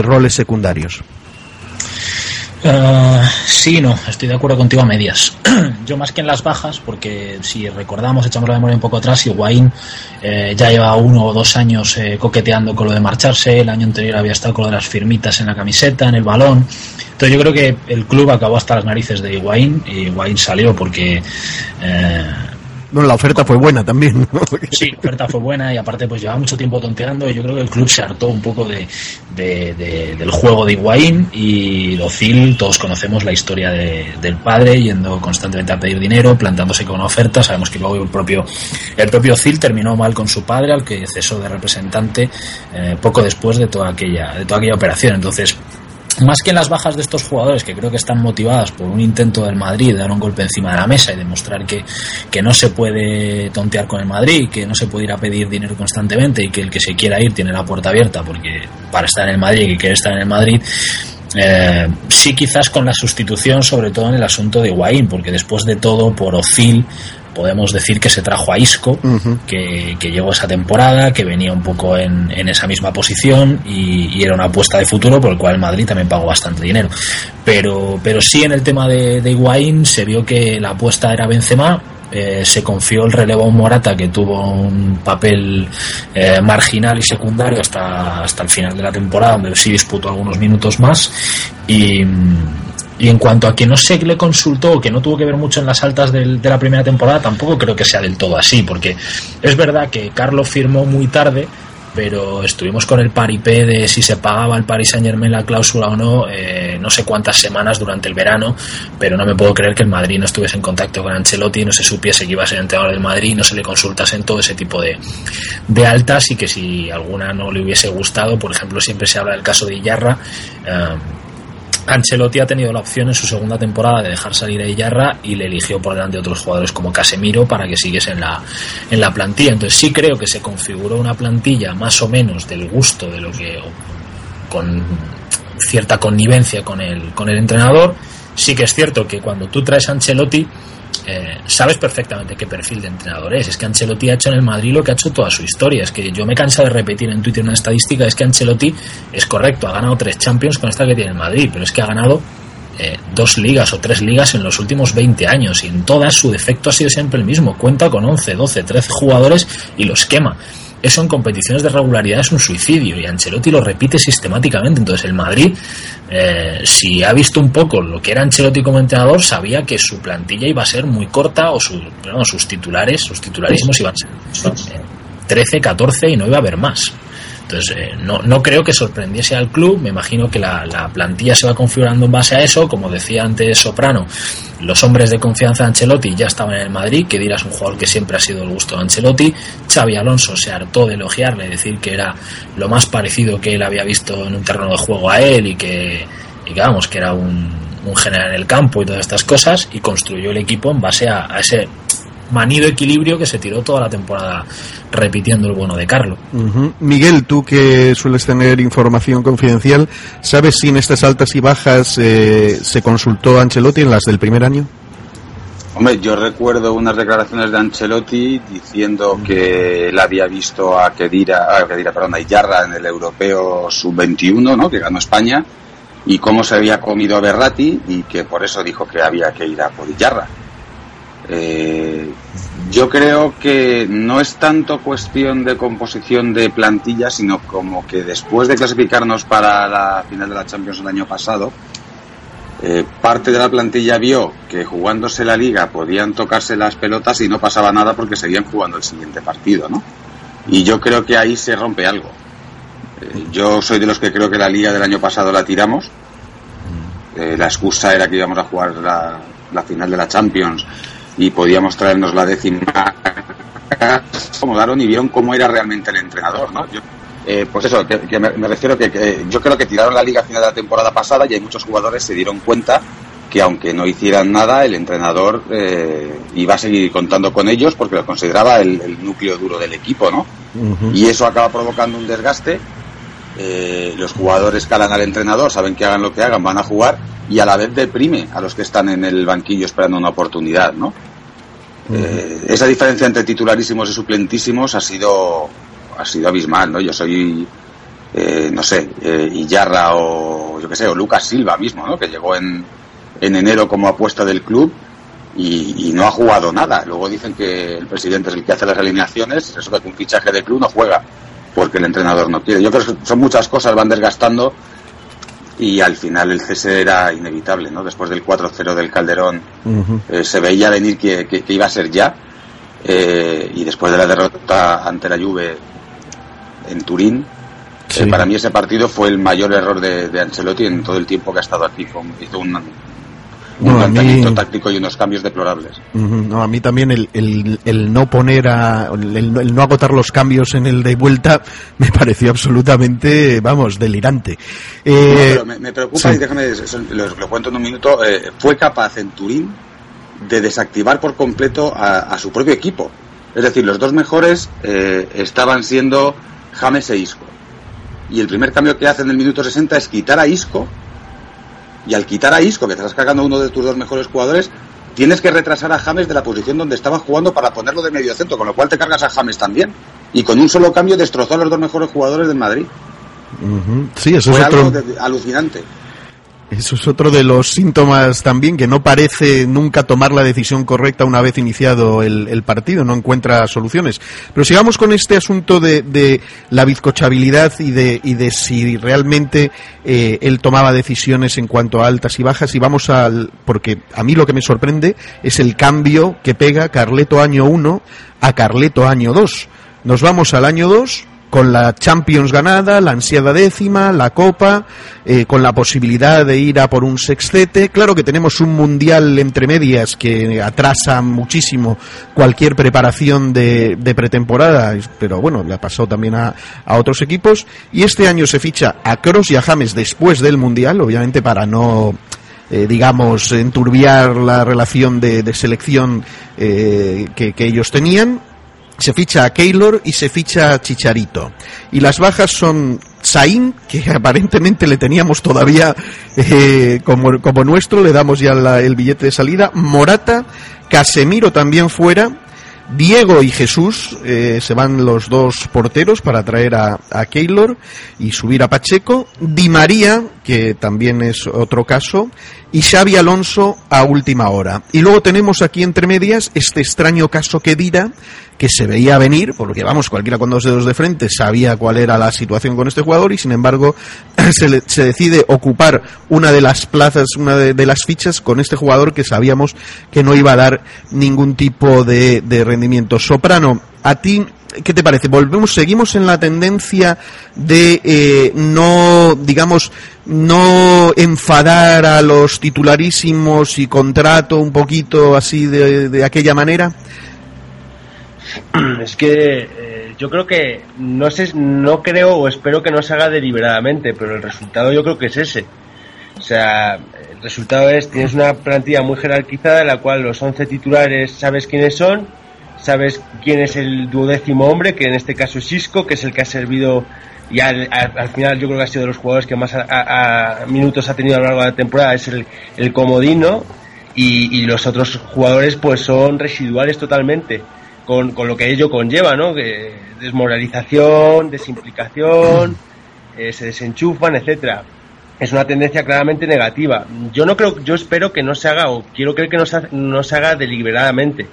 roles secundarios. Uh, sí, no, estoy de acuerdo contigo a medias. Yo más que en las bajas, porque si recordamos, echamos la memoria un poco atrás, Higuaín eh, ya lleva uno o dos años eh, coqueteando con lo de marcharse, el año anterior había estado con lo de las firmitas en la camiseta, en el balón. Entonces yo creo que el club acabó hasta las narices de Higuaín y Higuaín salió porque... Eh, bueno, la oferta fue buena también. ¿no? Sí, la oferta fue buena y aparte pues llevaba mucho tiempo tonteando y yo creo que el club se hartó un poco de, de, de del juego de Higuaín y Docil, todos conocemos la historia de, del padre yendo constantemente a pedir dinero, plantándose con una oferta, sabemos que luego el propio el propio Zil terminó mal con su padre al que cesó de representante eh, poco después de toda aquella de toda aquella operación, entonces más que en las bajas de estos jugadores que creo que están motivadas por un intento del Madrid de dar un golpe encima de la mesa y demostrar que, que no se puede tontear con el Madrid, que no se puede ir a pedir dinero constantemente y que el que se quiera ir tiene la puerta abierta porque para estar en el Madrid y que quiere estar en el Madrid, eh, sí quizás con la sustitución sobre todo en el asunto de Higuaín, porque después de todo por Ozil podemos decir que se trajo a Isco, que, que, llegó esa temporada, que venía un poco en, en esa misma posición y, y, era una apuesta de futuro por el cual el Madrid también pagó bastante dinero. Pero, pero sí en el tema de, de Higuaín se vio que la apuesta era Benzema, eh, se confió el relevo a un Morata que tuvo un papel eh, marginal y secundario hasta, hasta el final de la temporada, donde sí disputó algunos minutos más. Y, y en cuanto a que no se le consultó que no tuvo que ver mucho en las altas del, de la primera temporada, tampoco creo que sea del todo así, porque es verdad que Carlos firmó muy tarde, pero estuvimos con el paripé de si se pagaba el Paris Saint Germain la cláusula o no, eh, no sé cuántas semanas durante el verano, pero no me puedo creer que el Madrid no estuviese en contacto con Ancelotti, no se supiese que iba a ser entrenador del Madrid, no se le consultasen todo ese tipo de, de altas y que si alguna no le hubiese gustado, por ejemplo, siempre se habla del caso de Iyarra. Eh, Ancelotti ha tenido la opción en su segunda temporada de dejar salir a Iyarra y le eligió por delante de otros jugadores como Casemiro para que siguiese en la, en la plantilla. Entonces sí creo que se configuró una plantilla más o menos del gusto de lo que con cierta connivencia con el, con el entrenador. Sí que es cierto que cuando tú traes a Ancelotti eh, sabes perfectamente qué perfil de entrenador es. Es que Ancelotti ha hecho en el Madrid lo que ha hecho toda su historia. Es que yo me canso de repetir en Twitter una estadística, es que Ancelotti es correcto, ha ganado tres Champions con esta que tiene el Madrid, pero es que ha ganado eh, dos ligas o tres ligas en los últimos 20 años y en todas su defecto ha sido siempre el mismo. Cuenta con 11, 12, 13 jugadores y los quema eso en competiciones de regularidad es un suicidio y Ancelotti lo repite sistemáticamente. Entonces el Madrid, eh, si ha visto un poco lo que era Ancelotti como entrenador, sabía que su plantilla iba a ser muy corta o su, sus titulares, sus titularísimos iban a ser eh, 13, 14 y no iba a haber más. Entonces, eh, no, no creo que sorprendiese al club. Me imagino que la, la, plantilla se va configurando en base a eso. Como decía antes Soprano, los hombres de confianza de Ancelotti ya estaban en el Madrid, que dirás un jugador que siempre ha sido el gusto de Ancelotti. Xavi Alonso se hartó de elogiarle, decir que era lo más parecido que él había visto en un terreno de juego a él y que, y que era un, un general en el campo y todas estas cosas. Y construyó el equipo en base a ese manido equilibrio que se tiró toda la temporada repitiendo el bueno de Carlos. Uh -huh. Miguel, tú que sueles tener información confidencial, ¿sabes si en estas altas y bajas eh, se consultó a Ancelotti en las del primer año? Hombre, yo recuerdo unas declaraciones de Ancelotti diciendo que él había visto a Kedira, a Kedira, perdón, a Iyarra en el europeo sub-21, ¿no? Que ganó España, y cómo se había comido a Berrati y que por eso dijo que había que ir a por Iyarra. Eh, yo creo que no es tanto cuestión de composición de plantilla, sino como que después de clasificarnos para la final de la Champions el año pasado, eh, parte de la plantilla vio que jugándose la liga podían tocarse las pelotas y no pasaba nada porque seguían jugando el siguiente partido, ¿no? Y yo creo que ahí se rompe algo. Eh, yo soy de los que creo que la liga del año pasado la tiramos. Eh, la excusa era que íbamos a jugar la, la final de la Champions y podíamos traernos la décima acomodaron y vieron cómo era realmente el entrenador, ¿no? Yo, eh, pues eso, que, que me, me, refiero que, que, yo creo que tiraron la liga a final de la temporada pasada y hay muchos jugadores se dieron cuenta que aunque no hicieran nada, el entrenador eh, iba a seguir contando con ellos porque lo consideraba el, el núcleo duro del equipo, ¿no? Uh -huh. Y eso acaba provocando un desgaste. Eh, los jugadores calan al entrenador, saben que hagan lo que hagan, van a jugar y a la vez deprime a los que están en el banquillo esperando una oportunidad, ¿no? Uh -huh. eh, esa diferencia entre titularísimos y suplentísimos ha sido ha sido abismal, ¿no? Yo soy eh, no sé, eh, Iyarra o yo que sé, o Lucas Silva mismo, ¿no? Que llegó en, en enero como apuesta del club y, no ha jugado nada. Luego dicen que el presidente es el que hace las alineaciones, eso que un fichaje de club no juega porque el entrenador no quiere. Yo creo que son muchas cosas, van desgastando y al final el cese era inevitable, ¿no? Después del 4-0 del Calderón eh, se veía venir que, que, iba a ser ya eh, y después de la derrota ante la Juve en Turín, eh, para mí ese partido fue el mayor error de, de, Ancelotti en todo el tiempo que ha estado aquí. hizo un, un táctico y unos cambios deplorables. no, a mí también el, el, no poner a. El, no agotar los cambios en el de vuelta me pareció absolutamente, vamos, delirante. Eh, me, preocupa, y déjame, lo, cuento en un minuto, eh, fue capaz en Turín de desactivar por completo a, su propio equipo. Es decir, los dos mejores eh, estaban siendo James e Isco. Y el primer cambio que hace en el minuto 60 es quitar a Isco y al quitar a Isco, que te estás cargando uno de tus dos mejores jugadores, tienes que retrasar a James de la posición donde estaba jugando para ponerlo de medio centro, con lo cual te cargas a James también. Y con un solo cambio destrozó a los dos mejores jugadores del Madrid. Sí, eso es otro... algo alucinante. Eso es otro de los síntomas también, que no parece nunca tomar la decisión correcta una vez iniciado el, partido, no encuentra soluciones. Pero sigamos con este asunto de, la bizcochabilidad y de, y de si realmente eh, él tomaba decisiones en cuanto a altas y bajas. Y vamos al. Porque a mí lo que me sorprende es el cambio que pega Carleto año 1 a Carleto año 2. Nos vamos al año 2 con la Champions ganada, la ansiada décima, la Copa, eh, con la posibilidad de ir a por un sextete. Claro que tenemos un mundial entre medias que atrasa muchísimo cualquier preparación de, pretemporada, pero bueno, le ha pasado también a, a, otros equipos. Y este año se ficha a Cross y a James después del mundial, obviamente para no eh, digamos, enturbiar la relación de, selección eh, que, ellos tenían se ficha a Keylor y se ficha a Chicharito. Y las bajas son Sain, que aparentemente le teníamos todavía eh, como, como, nuestro, le damos ya el billete de salida. Morata, Casemiro también fuera. Diego y Jesús eh, se van los dos porteros para traer a, a Keylor y subir a Pacheco. Di María, que también es otro caso, y Xavi Alonso a última hora. Y luego tenemos aquí entre medias este extraño caso que dirá que se veía venir, porque vamos, cualquiera con dos dedos de frente sabía cuál era la situación con este jugador y sin embargo se, se decide ocupar una de las plazas, una de, las fichas con este jugador que sabíamos que no iba a dar ningún tipo de rendimiento. Soprano, a ti ¿Qué te parece? ¿Volvemos, seguimos en la tendencia de eh, no, digamos, no enfadar a los titularísimos y contrato un poquito así de, de aquella manera? Es que eh, yo creo que no sé, no creo o espero que no se haga deliberadamente, pero el resultado yo creo que es ese. O sea, el resultado es tienes una plantilla muy jerarquizada en la cual los 11 titulares sabes quiénes son, sabes quién es el duodécimo hombre, que en este caso es Isco, que es el que ha servido y al, final yo creo que ha sido de los jugadores que más a, minutos ha tenido a lo largo de la temporada, es el, el comodino y, y los otros jugadores pues son residuales totalmente con, con lo que ello conlleva, ¿no? Que desmoralización, desimplicación, eh, se desenchufan, etcétera. Es una tendencia claramente negativa. Yo no creo, yo espero que no se haga, o quiero creer que no se, no se haga deliberadamente.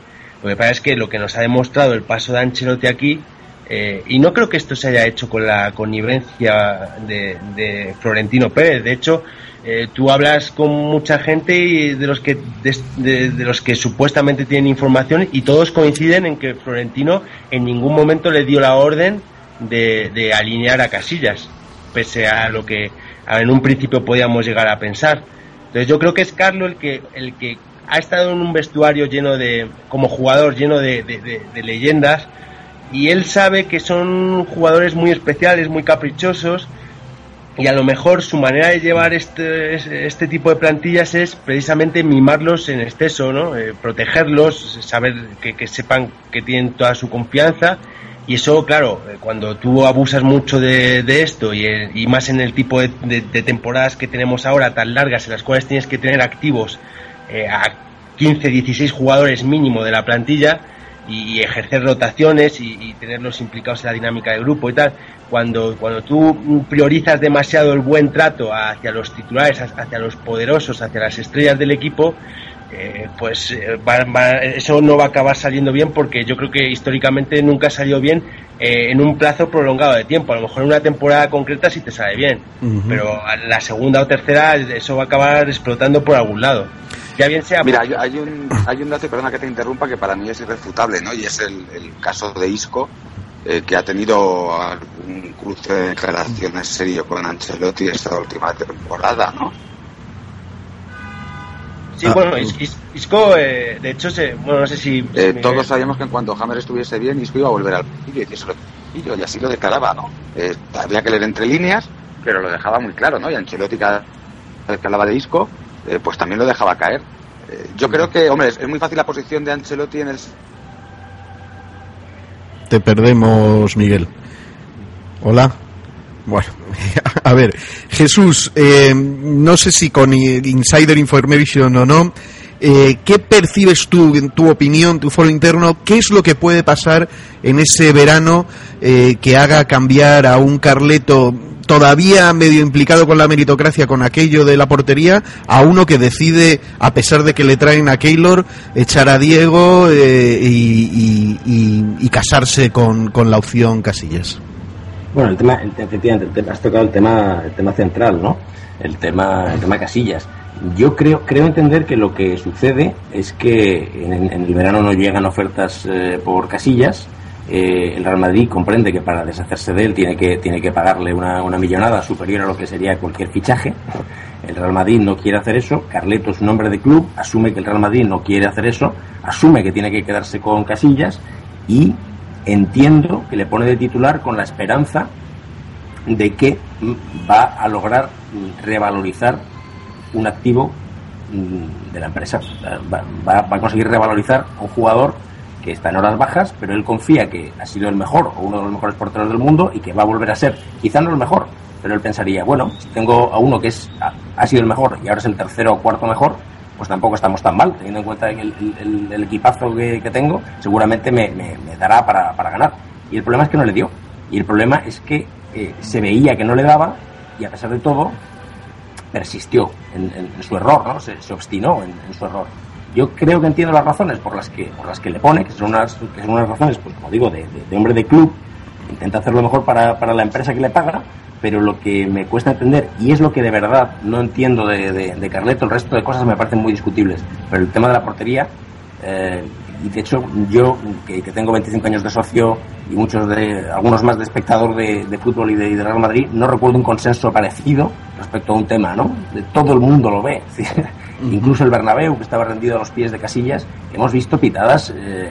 Lo que pasa es que lo que nos ha demostrado el paso de Ancelotti aquí, eh, y no creo que esto se haya hecho con la connivencia de, de Florentino Pérez. De hecho, eh, tú hablas con mucha gente y de los que de, los que supuestamente tienen información y todos coinciden en que Florentino en ningún momento le dio la orden de, alinear a Casillas, pese a lo que en un principio podíamos llegar a pensar. Entonces yo creo que es Carlos el que el que ha estado en un vestuario lleno de como jugador lleno de leyendas y él sabe que son jugadores muy especiales, muy caprichosos y a lo mejor su manera de llevar este, este tipo de plantillas es precisamente mimarlos en exceso, ¿no? Eh, protegerlos, saber que, sepan que tienen toda su confianza y eso, claro, eh, cuando tú abusas mucho de, esto eh, y, más en el tipo de, temporadas que tenemos ahora tan largas en las cuales tienes que tener activos a 15, 16 jugadores mínimo de la plantilla, y, ejercer rotaciones y, tenerlos implicados en la dinámica del grupo y tal. Cuando, cuando tú priorizas demasiado el buen trato hacia los titulares, hacia los poderosos, hacia las estrellas del equipo, eh, pues eh, eso no va a acabar saliendo bien porque yo creo que históricamente nunca ha salido bien eh, en un plazo prolongado de tiempo. A lo mejor en una temporada concreta sí te sale bien, pero la segunda o tercera eso va a acabar explotando por algún lado. Ya bien sea. Mira, hay, un, hay un dato, perdona que te interrumpa, que para mí es irrefutable, ¿no? Y es el, caso de Isco, que ha tenido un cruce de declaraciones serio con Ancelotti esta última temporada, ¿no? Sí, bueno, ah. Isco, eh, de hecho, se, bueno, no sé si... Eh, todos sabíamos que en cuanto Hammer estuviese bien, Isco iba a volver al y y así lo declaraba, ¿no? Eh, había que leer entre líneas, pero lo dejaba muy claro, ¿no? Y Ancelotti cada vez que hablaba de Isco, pues también lo dejaba caer. yo creo que, hombre, es, muy fácil la posición de Ancelotti en el... Te perdemos, Miguel. Hola. Bueno, a ver, Jesús, eh, no sé si con Insider Information o no, eh, ¿qué percibes tú, en tu opinión, tu foro interno? ¿Qué es lo que puede pasar en ese verano eh, que haga cambiar a un Carleto todavía medio implicado con la meritocracia, con aquello de la portería, a uno que decide, a pesar de que le traen a Keylor, echar a Diego y, casarse con la opción Casillas? Bueno, el tema, efectivamente, has tocado el tema, el tema central, ¿no? El tema, el tema Casillas. Yo creo, creo entender que lo que sucede es que en, el verano no llegan ofertas eh, por Casillas. Eh, el Real Madrid comprende que para deshacerse de él tiene que, tiene que pagarle una, una millonada superior a lo que sería cualquier fichaje. El Real Madrid no quiere hacer eso. Carleto es un hombre de club, asume que el Real Madrid no quiere hacer eso, asume que tiene que quedarse con Casillas y entiendo que le pone de titular con la esperanza de que va a lograr revalorizar un activo mm, de la empresa. Va, a conseguir revalorizar un jugador que está en horas bajas, pero él confía que ha sido el mejor o uno de los mejores porteros del mundo y que va a volver a ser, quizá no el mejor, pero él pensaría, bueno, si tengo a uno que es, ha sido el mejor y ahora es el tercero o cuarto mejor, pues tampoco estamos tan mal, teniendo en cuenta el, el, equipazo que, tengo, seguramente me, dará para, ganar. Y el problema es que no le dio. Y el problema es que eh, se veía que no le daba y a pesar de todo persistió en, su error, ¿no? Se, obstinó en, su error. Yo creo que entiendo las razones por las que, por las que le pone, que son unas, que son unas razones, pues como digo, de, de hombre de club, intenta hacer lo mejor para, para la empresa que le paga, pero lo que me cuesta entender, y es lo que de verdad no entiendo de, de, Carleto, el resto de cosas me parecen muy discutibles, pero el tema de la portería, eh, y de hecho yo, que, tengo 25 años de socio y muchos de, algunos más de espectador de, fútbol y de, Real Madrid, no recuerdo un consenso parecido respecto a un tema, ¿no? De todo el mundo lo ve. Incluso el Bernabéu, que estaba rendido a los pies de Casillas, hemos visto pitadas eh,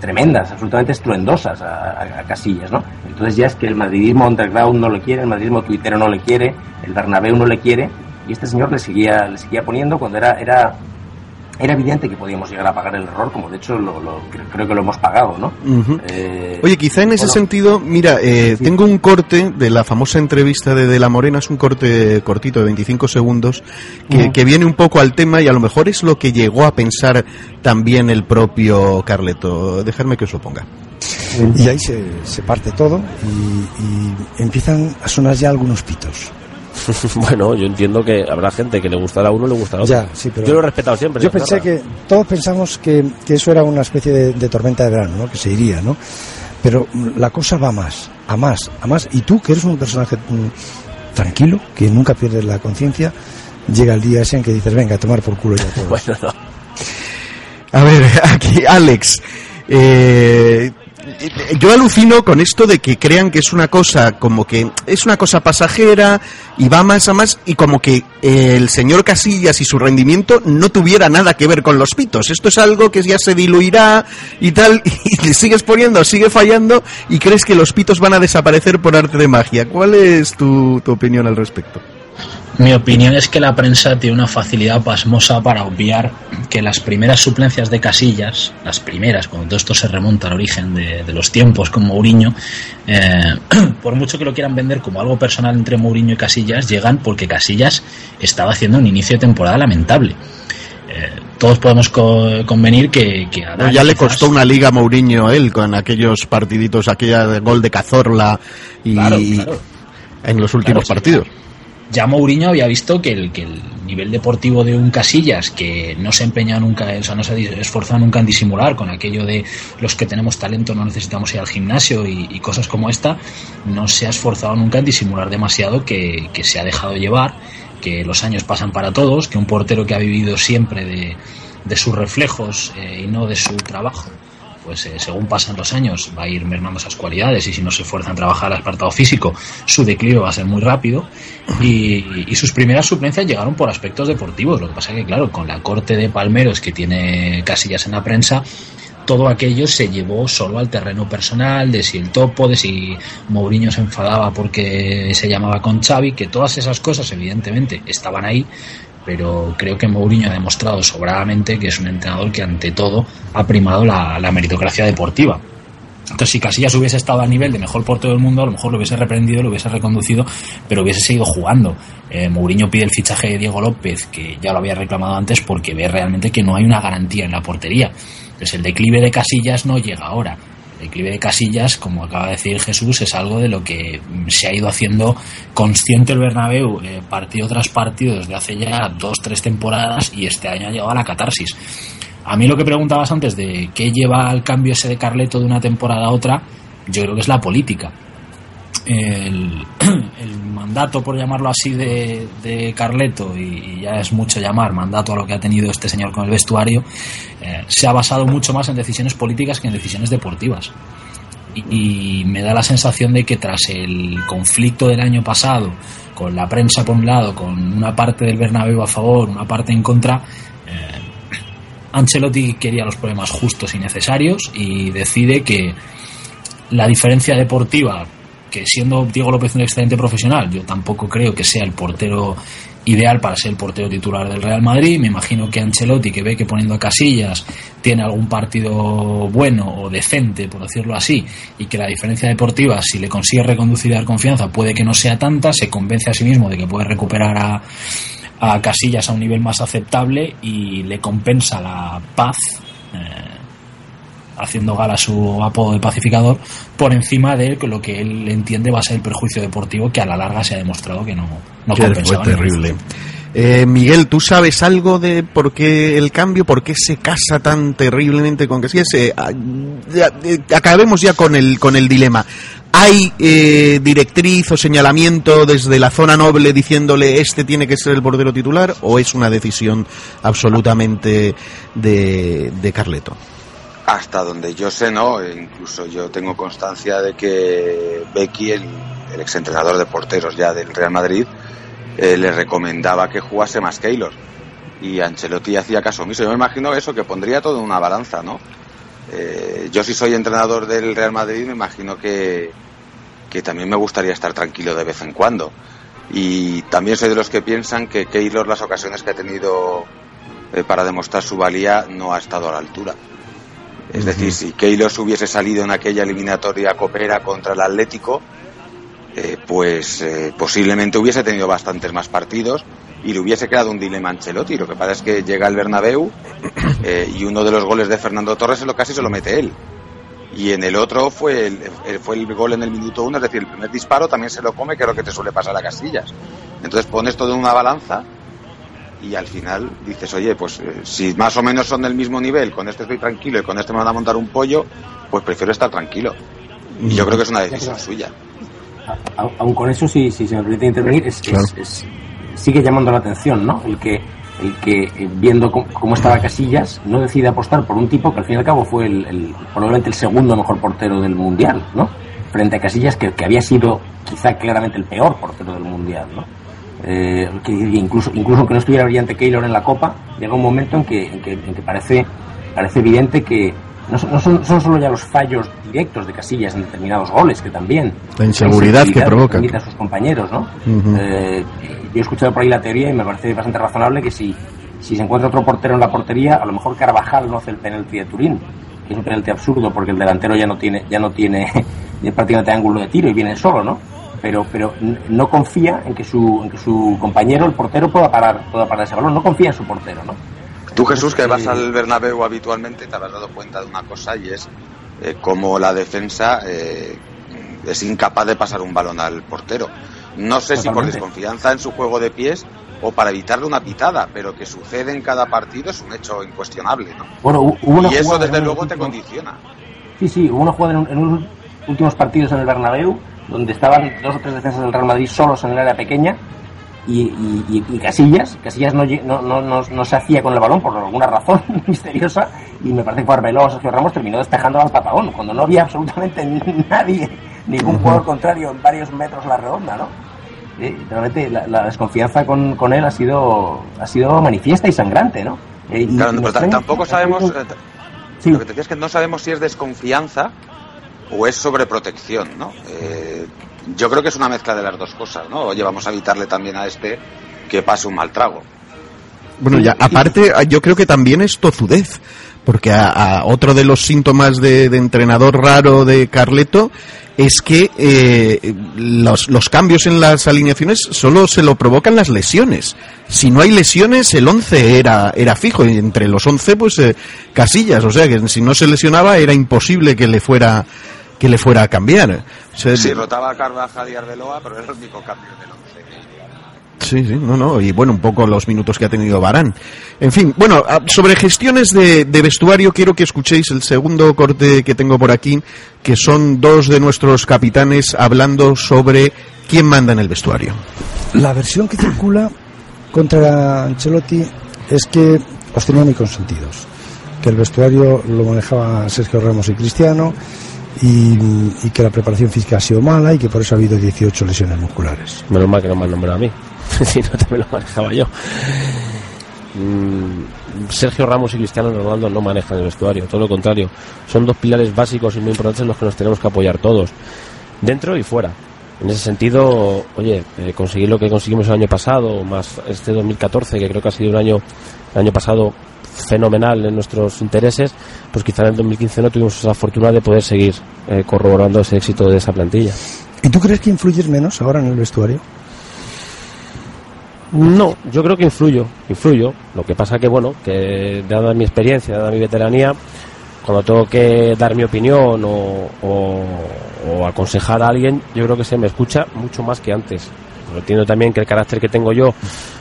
tremendas, absolutamente estruendosas a, Casillas, ¿no? Entonces ya es que el madridismo underground no le quiere, el madridismo tuitero no le quiere, el Bernabéu no le quiere, y este señor le seguía, le seguía poniendo cuando era, era era evidente que podíamos llegar a pagar el error, como de hecho lo, creo que lo hemos pagado, ¿no? Eh, Oye, quizá en ese sentido, mira, eh, tengo un corte de la famosa entrevista de De La Morena, es un corte cortito de 25 segundos, que, viene un poco al tema y a lo mejor es lo que llegó a pensar también el propio Carleto. Dejadme que os lo ponga. Y ahí se, se parte todo y, y empiezan a sonar ya algunos pitos. bueno, yo entiendo que habrá gente que le gustará a uno, le gustará a otro. yo lo he respetado siempre. Yo pensé que todos pensamos que, eso era una especie de, tormenta de verano, ¿no? Que se iría, ¿no? Pero la cosa va más, a más, a más. Y tú, que eres un personaje mm, tranquilo, que nunca pierdes la conciencia, llega el día ese en que dices, venga, a tomar por culo ya todo. bueno, no. A ver, aquí, Alex. Eh, yo alucino con esto de que crean que es una cosa como que es una cosa pasajera y va más a más y como que el señor Casillas y su rendimiento no tuviera nada que ver con los pitos. Esto es algo que ya se diluirá y tal y sigues poniendo, sigue fallando y crees que los pitos van a desaparecer por arte de magia. ¿Cuál es tu opinión al respecto? Mi opinión es que la prensa tiene una facilidad pasmosa para obviar que las primeras suplencias de Casillas, las primeras, cuando todo esto se remonta al origen de, los tiempos con Mourinho, eh, por mucho que lo quieran vender como algo personal entre Mourinho y Casillas, llegan porque Casillas estaba haciendo un inicio de temporada lamentable. Eh, todos podemos convenir que, ya le costó una liga a Mourinho él con aquellos partiditos, aquella gol de Cazorla y en los últimos partidos ya Mourinho había visto que el, que el nivel deportivo de un Casillas, que no se empeña nunca, o sea, no se ha esforzado nunca en disimular con aquello de los que tenemos talento no necesitamos ir al gimnasio y, cosas como esta, no se ha esforzado nunca en disimular demasiado que, se ha dejado llevar, que los años pasan para todos, que un portero que ha vivido siempre de, de sus reflejos eh, y no de su trabajo, pues eh, según pasan los años va a ir mermando esas cualidades y si no se esfuerza en trabajar el apartado físico, su declive va a ser muy rápido y, sus primeras suplencias llegaron por aspectos deportivos. Lo que pasa es que, claro, con la corte de palmeros que tiene Casillas en la prensa, todo aquello se llevó solo al terreno personal, de si el topo, de si Mourinho se enfadaba porque se llamaba con Xavi, que todas esas cosas evidentemente estaban ahí, pero creo que Mourinho ha demostrado sobradamente que es un entrenador que ante todo ha primado la, meritocracia deportiva. Entonces, si Casillas hubiese estado a nivel de mejor portero del mundo, a lo mejor lo hubiese reprendido, lo hubiese reconducido, pero hubiese seguido jugando. Eh, Mourinho pide el fichaje de Diego López, que ya lo había reclamado antes, porque ve realmente que no hay una garantía en la portería. Entonces, el declive de Casillas no llega ahora declive de Casillas, como acaba de decir Jesús, es algo de lo que se ha ido haciendo consciente el Bernabéu eh, partido tras partido desde hace ya dos, tres temporadas y este año ha llegado a la catarsis. A mí lo que preguntabas antes de qué lleva al cambio ese de Carleto de una temporada a otra, yo creo que es la política. El, mandato, por llamarlo así, de, Carleto, y, ya es mucho llamar mandato a lo que ha tenido este señor con el vestuario, eh, se ha basado mucho más en decisiones políticas que en decisiones deportivas. Y, me da la sensación de que tras el conflicto del año pasado, con la prensa por un lado, con una parte del Bernabéu a favor, una parte en contra, eh, Ancelotti quería los problemas justos y necesarios y decide que la diferencia deportiva que siendo Diego López un excelente profesional, yo tampoco creo que sea el portero ideal para ser el portero titular del Real Madrid. Me imagino que Ancelotti, que ve que poniendo a Casillas tiene algún partido bueno o decente, por decirlo así, y que la diferencia deportiva, si le consigue reconducir y dar confianza, puede que no sea tanta, se convence a sí mismo de que puede recuperar a, a Casillas a un nivel más aceptable y le compensa la paz. Eh, haciendo gala su apodo de pacificador por encima de lo que él entiende va a ser el perjuicio deportivo que a la larga se ha demostrado que no, no Fue terrible. Eh, Miguel, ¿tú sabes algo de por qué el cambio, por qué se casa tan terriblemente con que si ese, acabemos ya con el con el dilema. ¿Hay eh, directriz o señalamiento desde la zona noble diciéndole este tiene que ser el bordero titular o es una decisión absolutamente de, de Carleto? Hasta donde yo sé, no. E incluso yo tengo constancia de que Becky, el, exentrenador de porteros ya del Real Madrid, eh, le recomendaba que jugase más Keylor. Y Ancelotti hacía caso omiso. Yo me imagino eso, que pondría todo en una balanza, ¿no? Eh, yo si soy entrenador del Real Madrid, me imagino que, que también me gustaría estar tranquilo de vez en cuando. Y también soy de los que piensan que Keylor las ocasiones que ha tenido eh, para demostrar su valía no ha estado a la altura. Es decir, si Keylos hubiese salido en aquella eliminatoria copera contra el Atlético, eh, pues eh, posiblemente hubiese tenido bastantes más partidos y le hubiese quedado un dilema a Ancelotti. Lo que pasa es que llega el Bernabéu eh, y uno de los goles de Fernando Torres se lo casi se lo mete él. Y en el otro fue el, fue el gol en el minuto uno, es decir, el primer disparo también se lo come, que es lo que te suele pasar a Casillas. Entonces pones todo en una balanza y al final dices, oye, pues eh, si más o menos son del mismo nivel, con este estoy tranquilo y con este me van a montar un pollo, pues prefiero estar tranquilo. Y yo creo que es una decisión suya. Aún con eso, si, si se me permite intervenir, es, sigue llamando la atención, ¿no? El que, el que eh, viendo cómo, estaba Casillas, no decide apostar por un tipo que al fin y al cabo fue el, probablemente el segundo mejor portero del Mundial, ¿no? Frente a Casillas, que, que había sido quizá claramente el peor portero del Mundial, ¿no? Eh, que incluso, incluso aunque no estuviera brillante Keylor en la Copa, llega un momento en que, en que, en que parece, parece evidente que no, son, son, solo ya los fallos directos de Casillas en determinados goles, que también... La inseguridad que provoca. a sus compañeros, ¿no? Eh, yo he escuchado por ahí la teoría y me parece bastante razonable que si, si se encuentra otro portero en la portería, a lo mejor Carvajal no hace el penalti de Turín, que es un penalti absurdo porque el delantero ya no tiene, ya no tiene prácticamente ángulo de tiro y viene solo, ¿no? Pero, pero no confía en que, su, en que su compañero, el portero, pueda parar, pueda parar ese balón. No confía en su portero, ¿no? Tú, Jesús, que vas al Bernabéu habitualmente, te habrás dado cuenta de una cosa y es eh, cómo la defensa eh, es incapaz de pasar un balón al portero. No sé si por desconfianza en su juego de pies o para evitarle una pitada, pero que sucede en cada partido es un hecho incuestionable. Bueno, y eso desde luego te condiciona. Sí, sí, hubo una jugada en, en, los últimos partidos en el Bernabéu donde estaban dos o tres defensas del Real Madrid solos en el área pequeña y, Casillas, Casillas no, no, no, no, se hacía con el balón por alguna razón misteriosa y me parece que fue Arbeloa Sergio Ramos terminó despejando al patagón cuando no había absolutamente nadie, ningún jugador contrario en varios metros la redonda, ¿no? realmente la, desconfianza con, con, él ha sido, ha sido manifiesta y sangrante, ¿no? claro, pero tampoco sabemos... Eh, lo que te decía es que no sabemos si es desconfianza o es sobreprotección, ¿no? Eh, yo creo que es una mezcla de las dos cosas, ¿no? Oye, vamos a evitarle también a este que pase un mal trago. Bueno, ya, aparte, yo creo que también es tozudez, porque a, otro de los síntomas de, entrenador raro de Carleto es que eh, los, los, cambios en las alineaciones solo se lo provocan las lesiones. Si no hay lesiones, el 11 era, era fijo, y entre los 11, pues eh, casillas, o sea que si no se lesionaba era imposible que le fuera que le fuera a cambiar. sí, rotaba a Carvajal y Arbeloa, pero era el único cambio de los Sí, sí, no, no, y bueno, un poco los minutos que ha tenido Barán. En fin, bueno, ah, sobre gestiones de, vestuario, quiero que escuchéis el segundo corte que tengo por aquí, que son dos de nuestros capitanes hablando sobre quién manda en el vestuario. La versión que circula contra Ancelotti es que los tenía muy consentidos, que el vestuario lo manejaba Sergio Ramos y Cristiano, y, que la preparación física ha sido mala y que por eso ha habido 18 lesiones musculares. Menos mal que no me han nombrado a mí, si no también lo manejaba yo. Mm, Sergio Ramos y Cristiano Ronaldo no manejan el vestuario, todo lo contrario. Son dos pilares básicos y muy importantes en los que nos tenemos que apoyar todos, dentro y fuera. En ese sentido, oye, eh, conseguir lo que conseguimos el año pasado, más este 2014, que creo que ha sido un año, el año pasado fenomenal en nuestros intereses, pues quizá en el 2015 no tuvimos esa fortuna de poder seguir eh, corroborando ese éxito de esa plantilla. ¿Y tú crees que influyes menos ahora en el vestuario? No, yo creo que influyo, influyo. Lo que pasa que, bueno, que dada mi experiencia, dada mi veteranía, cuando tengo que dar mi opinión o, o aconsejar a alguien, yo creo que se me escucha mucho más que antes. Entiendo también que el carácter que tengo yo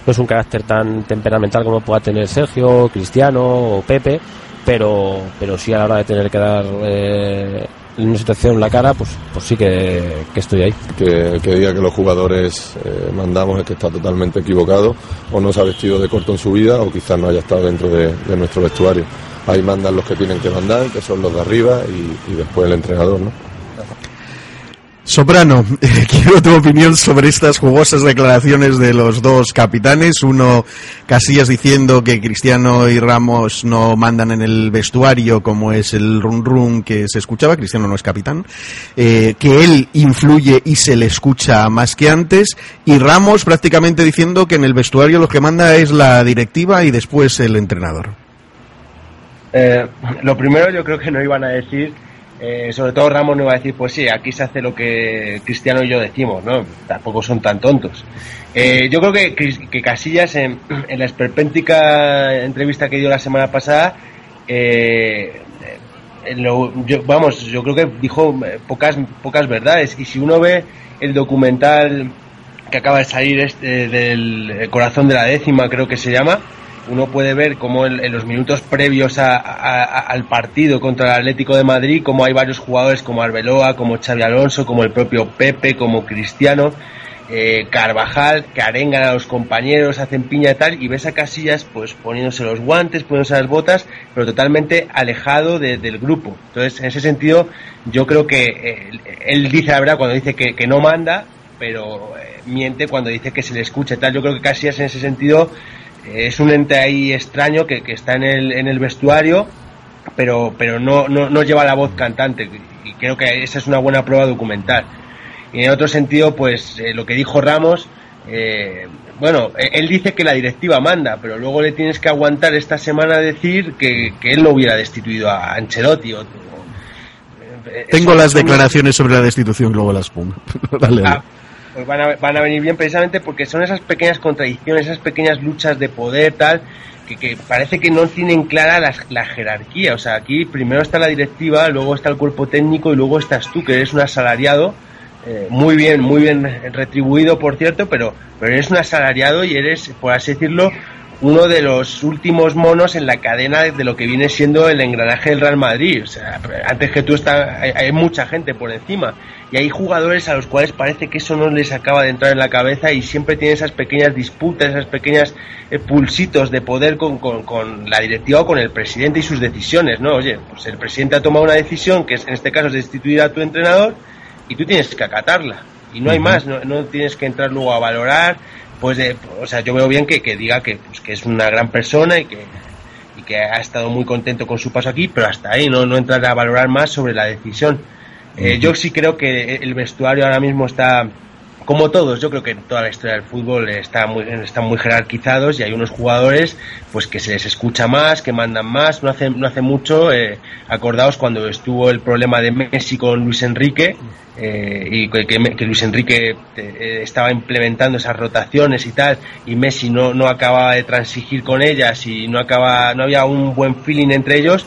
no es un carácter tan temperamental como pueda tener Sergio, Cristiano o Pepe, pero, pero sí a la hora de tener que dar eh, en una situación la cara, pues, pues sí que, estoy ahí. Que, que, diga que los jugadores eh, mandamos es que está totalmente equivocado, o no se ha vestido de corto en su vida, o quizás no haya estado dentro de, nuestro vestuario. Ahí mandan los que tienen que mandar, que son los de arriba, y, y después el entrenador, ¿no? Soprano, quiero tu opinión sobre estas jugosas declaraciones de los dos capitanes. Uno, Casillas diciendo que Cristiano y Ramos no mandan en el vestuario, como es el run run que se escuchaba. Cristiano no es capitán. Eh, que él influye y se le escucha más que antes. Y Ramos prácticamente diciendo que en el vestuario lo que manda es la directiva y después el entrenador. Eh, lo primero, yo creo que no iban a decir eh, sobre todo Ramos no iba a decir, pues sí, aquí se hace lo que Cristiano y yo decimos, ¿no? Tampoco son tan tontos. Eh, yo creo que, que Casillas, en, la esperpéntica entrevista que dio la semana pasada, eh, vamos, yo creo que dijo pocas, pocas verdades. Y si uno ve el documental que acaba de salir este, del Corazón de la Décima, creo que se llama, uno puede ver cómo en, los minutos previos al partido contra el Atlético de Madrid, como hay varios jugadores como Arbeloa, como Xavi Alonso, como el propio Pepe, como Cristiano, eh, Carvajal, que arengan a los compañeros, hacen piña y tal, y ves a Casillas pues poniéndose los guantes, poniéndose las botas, pero totalmente alejado del grupo. Entonces, en ese sentido, yo creo que eh, él dice la verdad cuando dice que, no manda, pero eh, miente cuando dice que se le escucha y tal. Yo creo que Casillas en ese sentido es un ente ahí extraño que, que está en el, en el vestuario, pero, pero no, no, no, lleva la voz cantante. Y creo que esa es una buena prueba documental. Y en otro sentido, pues eh, lo que dijo Ramos, eh, bueno, e, él dice que la directiva manda, pero luego le tienes que aguantar esta semana decir que, que él no hubiera destituido a Ancelotti. O, Tengo las declaraciones sobre la destitución, luego las pongo. dale, ah, pues van a, van a venir bien precisamente porque son esas pequeñas contradicciones, esas pequeñas luchas de poder, tal, que, parece que no tienen clara la, jerarquía. O sea, aquí primero está la directiva, luego está el cuerpo técnico y luego estás tú, que eres un asalariado. Eh, muy bien, muy bien retribuido, por cierto, pero, pero eres un asalariado y eres, por así decirlo, uno de los últimos monos en la cadena de lo que viene siendo el engranaje del Real Madrid. O sea, antes que tú está, hay, mucha gente por encima. Y hay jugadores a los cuales parece que eso no les acaba de entrar en la cabeza y siempre tienen esas pequeñas disputas, esas pequeñas eh, pulsitos de poder con, con, la directiva o con el presidente y sus decisiones, ¿no? Oye, pues el presidente ha tomado una decisión que es, en este caso es destituir a tu entrenador y tú tienes que acatarla. Y no hay más, no, no tienes que entrar luego a valorar pues o sea, yo veo bien que, que diga que, pues, que es una gran persona y que, y que ha estado muy contento con su paso aquí, pero hasta ahí no, no entrar a valorar más sobre la decisión. Eh, yo sí creo que el vestuario ahora mismo está como todos, yo creo que toda la historia del fútbol está muy, están muy jerarquizados y hay unos jugadores pues que se les escucha más, que mandan más. No hace, no hace mucho, eh, acordaos cuando estuvo el problema de Messi con Luis Enrique eh, y que, Luis Enrique eh, estaba implementando esas rotaciones y tal y Messi no, no acababa de transigir con ellas y no acaba, no había un buen feeling entre ellos.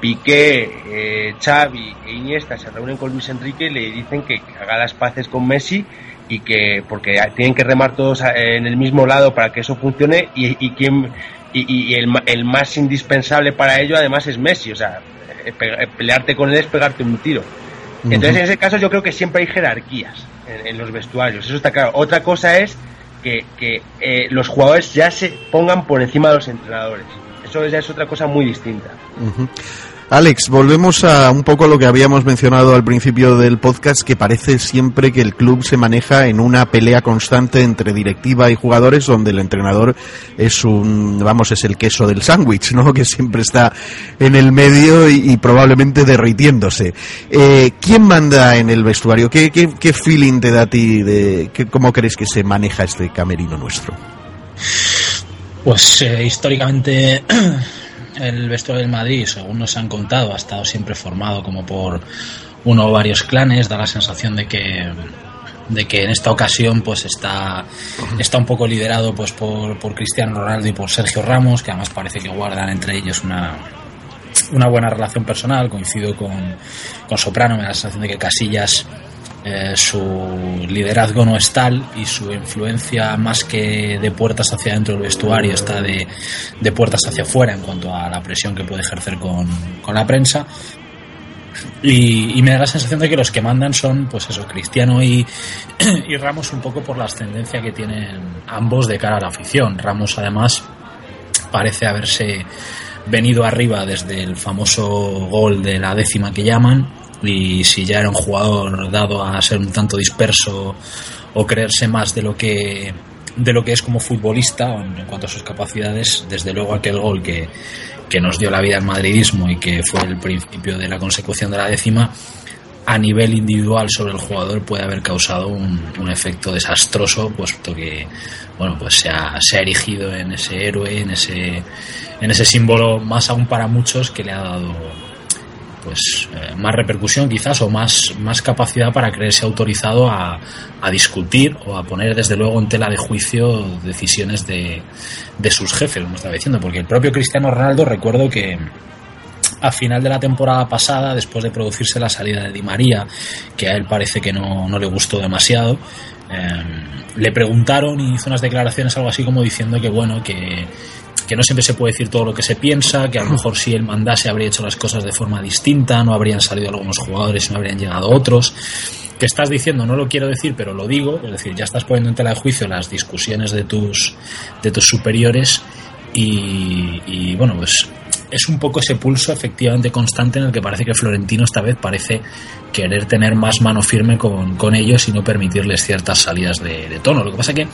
Piqué, Xavi e Iniesta se reúnen con Luis Enrique y le dicen que haga las paces con Messi y que porque tienen que remar todos en el mismo lado para que eso funcione y, y quien y, el, el, más indispensable para ello además es Messi, o sea, eh, eh, pelearte con él es pegarte un tiro. Entonces en ese caso yo creo que siempre hay jerarquías en, los vestuarios, eso está claro. Otra cosa es que, que eh, los jugadores ya se pongan por encima de los entrenadores. Eso ya es otra cosa muy distinta. Alex, volvemos a un poco lo que habíamos mencionado al principio del podcast, que parece siempre que el club se maneja en una pelea constante entre directiva y jugadores, donde el entrenador es un, vamos, es el queso del sándwich, ¿no? Que siempre está en el medio y, probablemente derritiéndose. Eh, ¿Quién manda en el vestuario? ¿Qué, qué, feeling te da a ti? De, ¿Cómo crees que se maneja este camerino nuestro? Pues eh, históricamente el vestuario del Madrid, según nos han contado, ha estado siempre formado como por uno o varios clanes, da la sensación de que de que en esta ocasión pues está está un poco liderado pues por, por Cristiano Ronaldo y por Sergio Ramos, que además parece que guardan entre ellos una una buena relación personal, coincido con, con Soprano, me da la sensación de que Casillas eh, su liderazgo no es tal y su influencia más que de puertas hacia dentro del vestuario está de, de puertas hacia afuera en cuanto a la presión que puede ejercer con, con la prensa. Y, me da la sensación de que los que mandan son, pues eso, Cristiano y, y Ramos un poco por la ascendencia que tienen ambos de cara a la afición. Ramos además parece haberse venido arriba desde el famoso gol de la décima que llaman y si ya era un jugador dado a ser un tanto disperso o creerse más de lo que de lo que es como futbolista en cuanto a sus capacidades, desde luego aquel gol que, que nos dio la vida al madridismo y que fue el principio de la consecución de la décima, a nivel individual sobre el jugador puede haber causado un, un efecto desastroso, puesto que bueno pues se ha, se ha erigido en ese héroe, en ese, en ese símbolo más aún para muchos que le ha dado pues eh, más repercusión quizás o más, más capacidad para creerse autorizado a, a, discutir o a poner desde luego en tela de juicio decisiones de, de sus jefes, como estaba diciendo, porque el propio Cristiano Ronaldo recuerdo que a final de la temporada pasada, después de producirse la salida de Di María, que a él parece que no, no le gustó demasiado, eh, le preguntaron y hizo unas declaraciones algo así como diciendo que bueno, que que no siempre se puede decir todo lo que se piensa, que a lo mejor si él mandase habría hecho las cosas de forma distinta, no habrían salido algunos jugadores no habrían llegado otros. Que estás diciendo, no lo quiero decir, pero lo digo, es decir, ya estás poniendo en tela de juicio las discusiones de tus, de tus superiores y, bueno, pues es un poco ese pulso efectivamente constante en el que parece que Florentino esta vez parece querer tener más mano firme con, con ellos y no permitirles ciertas salidas de, de tono. Lo que pasa que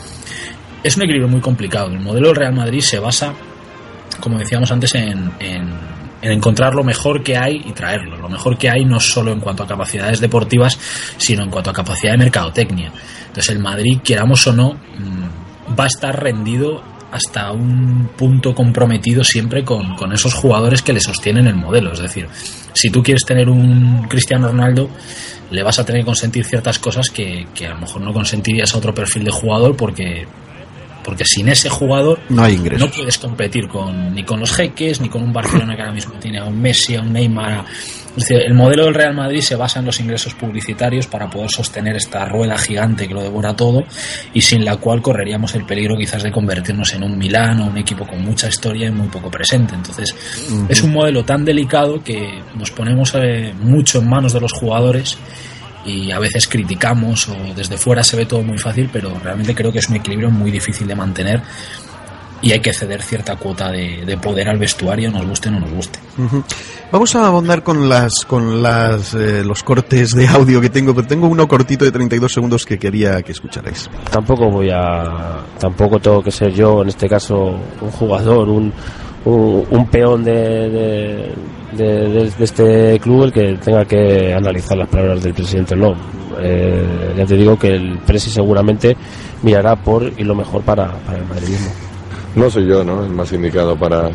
es un equilibrio muy complicado. El modelo del Real Madrid se basa, como decíamos antes, en, encontrar lo mejor que hay y traerlo. Lo mejor que hay no solo en cuanto a capacidades deportivas, sino en cuanto a capacidad de mercadotecnia. Entonces el Madrid, queramos o no, mm, va a estar rendido hasta un punto comprometido siempre con, esos jugadores que le sostienen el modelo. Es decir, si tú quieres tener un Cristiano Ronaldo, le vas a tener que consentir ciertas cosas que, que a lo mejor no consentirías a otro perfil de jugador porque porque sin ese jugador no hay ingresos. No puedes competir con, ni con los jeques, ni con un Barcelona que ahora mismo tiene a un Messi, a un Neymar. Es decir, el modelo del Real Madrid se basa en los ingresos publicitarios para poder sostener esta rueda gigante que lo devora todo y sin la cual correríamos el peligro quizás de convertirnos en un Milán o un equipo con mucha historia y muy poco presente. Entonces, es un modelo tan delicado que nos ponemos eh, mucho en manos de los jugadores y a veces criticamos o desde fuera se ve todo muy fácil, pero realmente creo que es un equilibrio muy difícil de mantener y hay que ceder cierta cuota de, poder al vestuario, nos guste o no nos guste. Vamos a abondar con las con las eh, los cortes de audio que tengo, pero tengo uno cortito de 32 segundos que quería que escucharais. Tampoco voy a tampoco tengo que ser yo en este caso un jugador, un un, peón de, de, este club el que tenga que analizar las palabras del presidente. No, eh, ya te digo que el presi seguramente mirará por y lo mejor para, para el madridismo. No soy yo, ¿no? El más indicado para,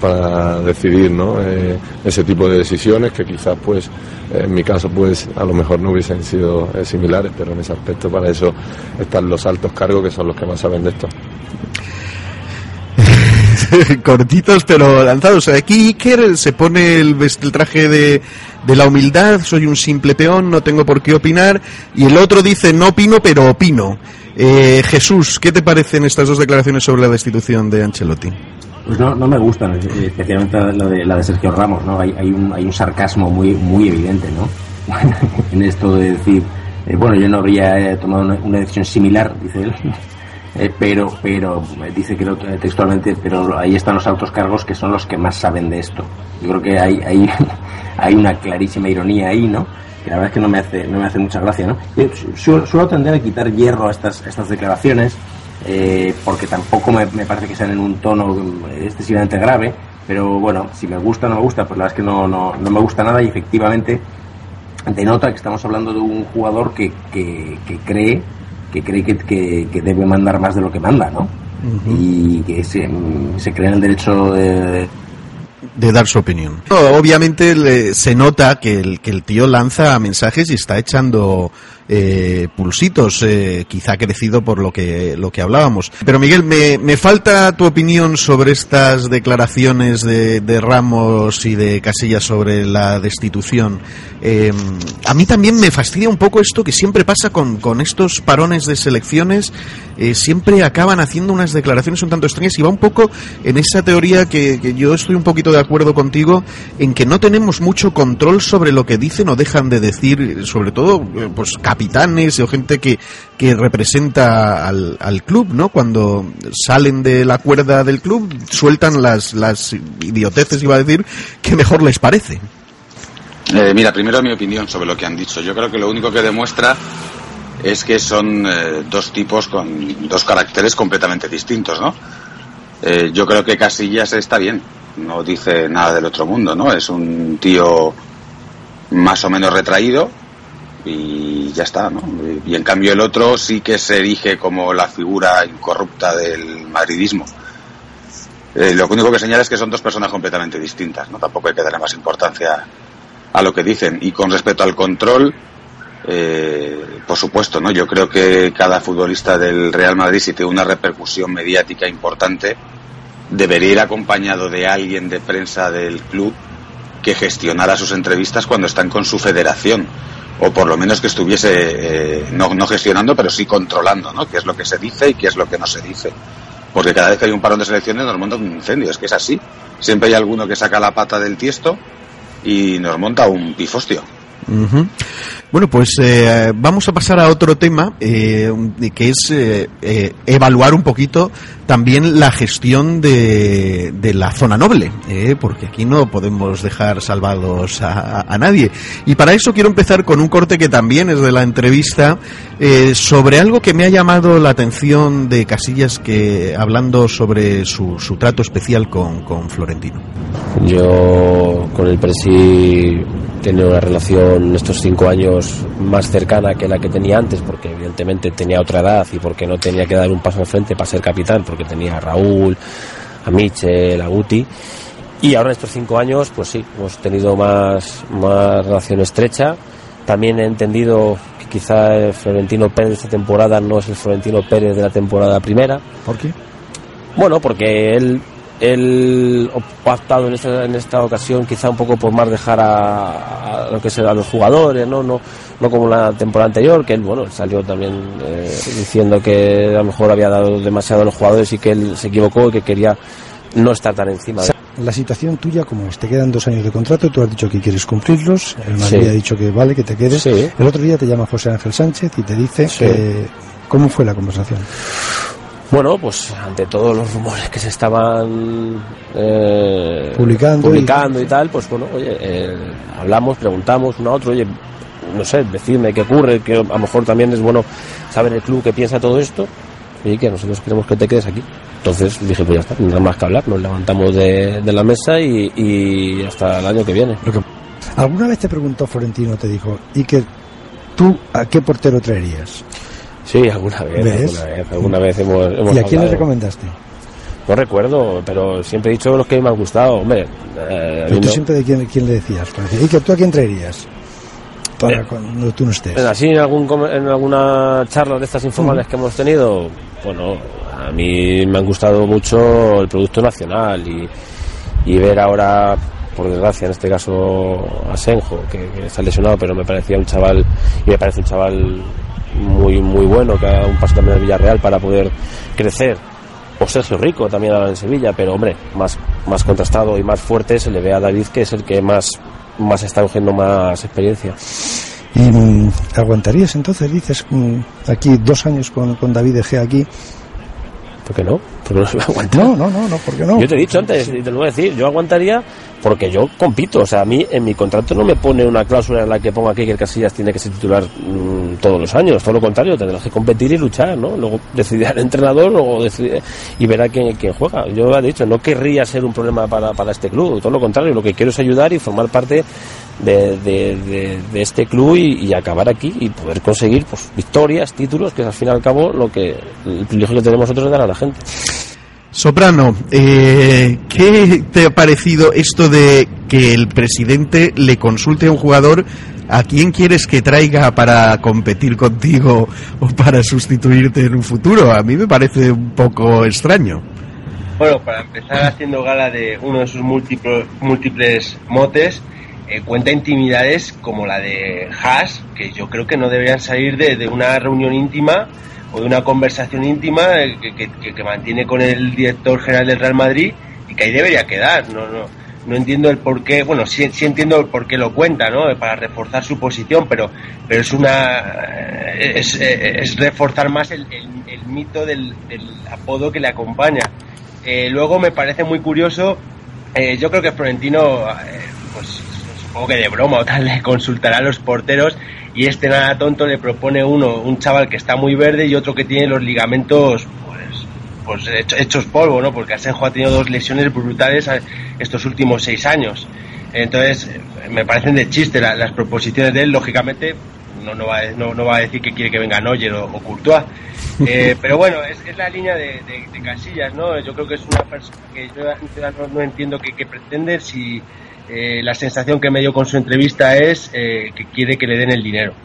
para decidir ¿no? Eh, ese tipo de decisiones que quizás pues en mi caso pues a lo mejor no hubiesen sido eh, similares pero en ese aspecto para eso están los altos cargos que son los que más saben de esto cortitos pero lanzados. Aquí Iker se pone el, el traje de, de, la humildad, soy un simple peón, no tengo por qué opinar, y el otro dice no opino pero opino. Eh, Jesús, ¿qué te parecen estas dos declaraciones sobre la destitución de Ancelotti? Pues no, no me gustan, especialmente la de, la de Sergio Ramos, ¿no? Hay, hay, un, hay un sarcasmo muy, muy evidente, ¿no? en esto de decir, eh, bueno, yo no habría eh, tomado una, una decisión similar, dice él, eh, pero, pero dice que textualmente, pero ahí están los altos cargos que son los que más saben de esto. Yo creo que hay, hay, hay una clarísima ironía ahí, ¿no? Que la verdad es que no me hace, no me hace mucha gracia, ¿no? suelo, suelo tender a quitar hierro a estas, estas declaraciones, eh, porque tampoco me, me, parece que sean en un tono excesivamente grave, pero bueno, si me gusta o no me gusta, pues la verdad es que no, no, no me gusta nada y efectivamente denota que estamos hablando de un jugador que, que cree que cree que, que, debe mandar más de lo que manda, ¿no? Y que se, se cree en el derecho de, de dar su opinión. Obviamente se nota que el, que el tío lanza mensajes y está echando eh, pulsitos, eh, quizá crecido por lo que, lo que hablábamos. Pero Miguel, me, me falta tu opinión sobre estas declaraciones de, Ramos y de Casillas sobre la destitución. Eh, a mí también me fastidia un poco esto que siempre pasa con, con estos parones de selecciones, eh, siempre acaban haciendo unas declaraciones un tanto extrañas y va un poco en esa teoría que, que yo estoy un poquito de acuerdo contigo en que no tenemos mucho control sobre lo que dicen o dejan de decir, sobre todo, eh, pues capitanes o gente que, que representa al, al, club, ¿no? Cuando salen de la cuerda del club, sueltan las, las idioteces, iba a decir, que mejor les parece. Eh, mira, primero mi opinión sobre lo que han dicho. Yo creo que lo único que demuestra es que son eh, dos tipos con dos caracteres completamente distintos, ¿no? Eh, yo creo que Casillas está bien, no dice nada del otro mundo, ¿no? Es un tío más o menos retraído, y ya está, ¿no? Y en cambio el otro sí que se erige como la figura incorrupta del madridismo. Eh, lo único que señala es que son dos personas completamente distintas, ¿no? Tampoco hay que darle más importancia a lo que dicen. Y con respecto al control, eh, por supuesto, ¿no? Yo creo que cada futbolista del Real Madrid, si tiene una repercusión mediática importante, debería ir acompañado de alguien de prensa del club que gestionara sus entrevistas cuando están con su federación o por lo menos que estuviese eh, no, no, gestionando, pero sí controlando, ¿no? Qué es lo que se dice y qué es lo que no se dice. Porque cada vez que hay un parón de selecciones nos monta un incendio, es que es así. Siempre hay alguno que saca la pata del tiesto y nos monta un pifostio. Bueno, pues eh, vamos a pasar a otro tema, eh, que es evaluar un poquito también la gestión de, de la zona noble, eh, porque aquí no podemos dejar salvados a, a, nadie. Y para eso quiero empezar con un corte que también es de la entrevista eh, sobre algo que me ha llamado la atención de Casillas, que hablando sobre su, su trato especial con, con Florentino. Yo con el presi tiene una relación estos cinco años más cercana que la que tenía antes, porque evidentemente tenía otra edad y porque no tenía que dar un paso al frente para ser capitán, tenía a Raúl, a Michel, a Guti. Y ahora en estos cinco años, pues sí, hemos tenido más, más relación estrecha. También he entendido que quizá el Florentino Pérez de esta temporada no es el Florentino Pérez de la temporada primera. ¿Por qué? Bueno, porque él, él ha optado en esta, en esta ocasión quizá un poco por más dejar a, a lo que será a los jugadores, ¿no? No, no como la temporada anterior, que él, bueno, salió también eh, diciendo que a lo mejor había dado demasiado a los jugadores y que él se equivocó y que quería no estar tan encima. De... La situación tuya, como es, te quedan dos años de contrato, tú has dicho que quieres cumplirlos, el Madrid Sí. ha dicho que vale, que te quedes. Sí. El otro día te llama José Ángel Sánchez y te dice Sí. que... ¿Cómo fue la conversación? Bueno, pues ante todos los rumores que se estaban eh, Publicando y- publicando y, tal, pues bueno, oye, eh, hablamos, preguntamos uno a otro, oye, no sé, decidme qué ocurre, que a lo mejor también es bueno saber el club que piensa todo esto y que nosotros queremos que te quedes aquí. Entonces dije, pues ya está, nada más que hablar, nos levantamos de, de la mesa y, y hasta el año que viene. ¿Alguna vez te preguntó Florentino, te dijo, y que tú a qué portero traerías? Sí, alguna vez, ¿Ves? alguna vez, alguna vez hemos, hemos ¿Y a quién le recomendaste? No recuerdo, pero siempre he dicho los que me han gustado, hombre. eh, a Pero tú no- siempre de quién, quién le decías. Decía, ¿Y que tú a quién traerías? Para Eh, cuando tú no estés. Así en, algún, en alguna charla de estas informales que hemos tenido, bueno, a mí me han gustado mucho el producto nacional y, y ver ahora, por desgracia, en este caso Asenjo, que, que está lesionado, pero me parecía un chaval, y me parece un chaval muy muy bueno, que ha dado un paso también al Villarreal para poder crecer. O Sergio Rico también ahora en Sevilla, pero hombre, más, más contrastado y más fuerte se le ve a David, que es el que más, más está cogiendo más experiencia. ¿Y aguantarías entonces, dices, mm, aquí dos años con, con David Gea aquí? ¿Por qué no? ¿Por qué no se va a aguantar? No, no, no, no, ¿por qué no? Yo te he dicho antes, y te lo voy a decir, yo aguantaría porque yo compito. O sea, a mí en mi contrato no me pone una cláusula en la que ponga que el Casillas tiene que ser titular mm, todos los años. Todo lo contrario, tendrás que competir y luchar, ¿no? Luego decidirá el entrenador luego decide- y verá quién, quién juega. Yo he dicho, no querría ser un problema para, para este club. Todo lo contrario, lo que quiero es ayudar y formar parte de, de- de- de este club y, y acabar aquí y poder conseguir pues, victorias, títulos, que es al fin y al cabo lo que el privilegio que tenemos nosotros de dar a la gente. Soprano, eh, ¿qué te ha parecido esto de que el presidente le consulte a un jugador a quién quieres que traiga para competir contigo o para sustituirte en un futuro? A mí me parece un poco extraño. Bueno, para empezar haciendo gala de uno de sus múltiplos, múltiples motes, eh, cuenta intimidades como la de Haas, que yo creo que no deberían salir de, de una reunión íntima o de una conversación íntima eh, que, que- mantiene con el director general del Real Madrid y que ahí debería quedar. No, no, no entiendo el por qué, bueno, sí, sí entiendo el por qué lo cuenta, ¿no? Para reforzar su posición, pero, pero es una, eh, es, eh, reforzar más el, el- mito del, apodo que le acompaña. Eh, luego me parece muy curioso, eh, yo creo que Florentino, eh, pues supongo que de broma o tal, le consultará a los porteros y este nada tonto le propone uno, un chaval que está muy verde y otro que tiene los ligamentos pues, pues hecho- hechos polvo, ¿no? Porque Asenjo ha tenido dos lesiones brutales estos últimos seis años. Entonces, me parecen de chiste la- las proposiciones de él, lógicamente. No, no, va, a- no, no va a decir que quiere que venga Neuer o, o Courtois. Eh, pero bueno, es, es la línea de, de- de Casillas, ¿no? Yo creo que es una persona que yo no, no entiendo qué pretende si eh, la sensación que me dio con su entrevista es eh, que quiere que le den el dinero.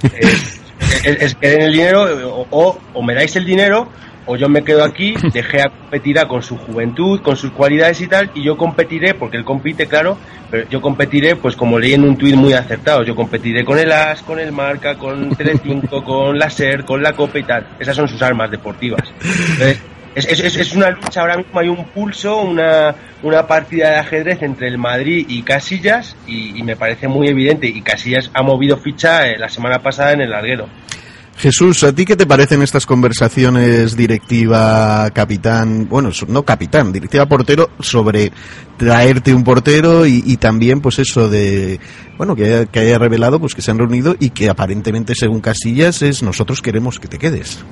Eh, es, es que den el dinero o, o, o me dais el dinero o yo me quedo aquí, dejé a competirá con su juventud, con sus cualidades y tal, y yo competiré, porque él compite, claro, pero yo competiré, pues como leí en un tuit muy acertado, yo competiré con el AS, con el Marca, con Telecinco, con la SER, con la Copa y tal. Esas son sus armas deportivas. Entonces, es, es- es- una lucha, ahora mismo hay un pulso, una, una partida de ajedrez entre el Madrid y Casillas, y, y me parece muy evidente, y Casillas ha movido ficha eh, la semana pasada en el larguero. Jesús, ¿a ti qué te parecen estas conversaciones directiva capitán, bueno, no capitán, directiva portero sobre traerte un portero y, y también pues eso de, bueno, que, haya- que haya revelado pues que se han reunido y que aparentemente según Casillas es nosotros queremos que te quedes.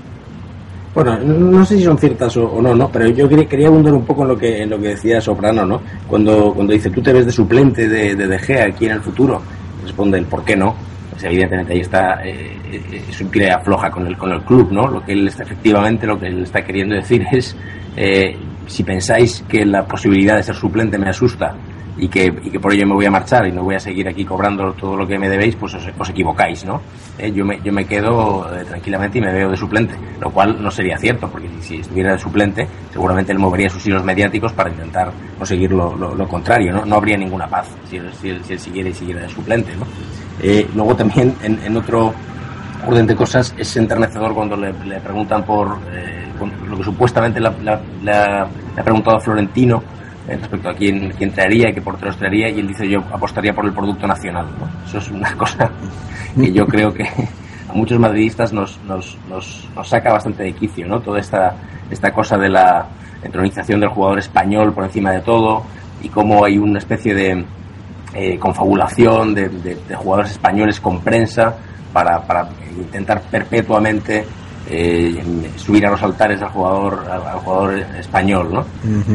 Bueno, no sé si son ciertas o, o no, ¿no? Pero yo quería, quería abundar un poco en lo que en lo que decía Soprano, ¿no? Cuando, cuando dice, tú te ves de suplente de, de Gea aquí en el futuro, responde el por qué no. Pues evidentemente ahí está, eh, eh, es un afloja con el, con el club, ¿no? Lo que él está, efectivamente, lo que él está queriendo decir es, eh, si pensáis que la posibilidad de ser suplente me asusta y que, y que por ello me voy a marchar y no voy a seguir aquí cobrando todo lo que me debéis, pues os, equivocáis, ¿no? Eh, yo, me, yo me quedo eh, tranquilamente y me veo de suplente, lo cual no sería cierto, porque si, estuviera de suplente, seguramente él movería sus hilos mediáticos para intentar conseguir lo, lo, contrario, ¿no? No habría ninguna paz si, si, él, si él siguiera y siguiera de suplente, ¿no? Eh, luego también, en, en, otro orden de cosas, es enternecedor cuando le, le preguntan por lo que supuestamente le, ha preguntado a Florentino, eh, respecto a quién, traería y qué porteros traería y él dice yo apostaría por el producto nacional. Eso es una cosa que yo creo que a muchos madridistas nos, nos, nos, saca bastante de quicio, ¿no? Toda esta, esta cosa de la entronización del jugador español por encima de todo y cómo hay una especie de eh, confabulación de, de, jugadores españoles con prensa para, para intentar perpetuamente eh, subir a los altares al jugador al, jugador español no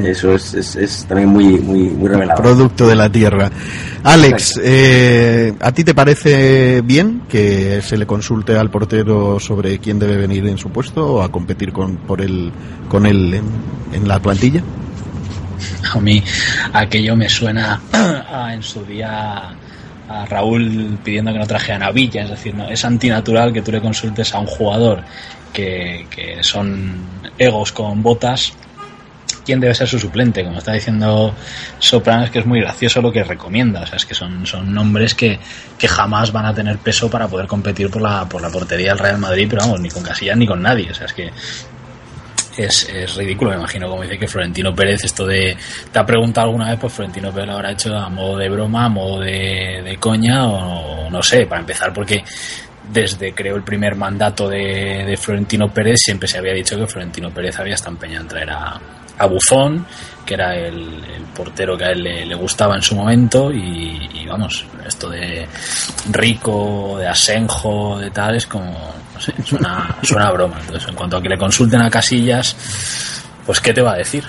eso es, es, también muy muy muy revelador. Producto de la tierra. Alex eh, a ti te parece bien que se le consulte al portero sobre quién debe venir en su puesto o a competir con por el con él en, en la plantilla a mí aquello me suena a, en su día a Raúl pidiendo que no trajeran a Villa, es decir, no, es antinatural que tú le consultes a un jugador que, son egos con botas, quién debe ser su suplente. Como está diciendo Sopranos, que es muy gracioso lo que recomienda. O sea, es que son, son nombres que, que jamás van a tener peso para poder competir por la, por la portería del Real Madrid, pero vamos, ni con Casillas ni con nadie. O sea, es que es, es, ridículo, me imagino, como dice que Florentino Pérez, esto de. ¿Te ha preguntado alguna vez? Pues Florentino Pérez lo habrá hecho a modo de broma, a modo de, de coña, o no sé, para empezar, porque desde creo el primer mandato de, Florentino Pérez siempre se había dicho que Florentino Pérez había estado empeñado en traer a, a Bufón, que era el, portero que a él le, gustaba en su momento, y, vamos, esto de Rico, de Asenjo, de tal, es como, no sé, suena, suena broma. Entonces, en cuanto a que le consulten a Casillas, pues ¿qué te va a decir?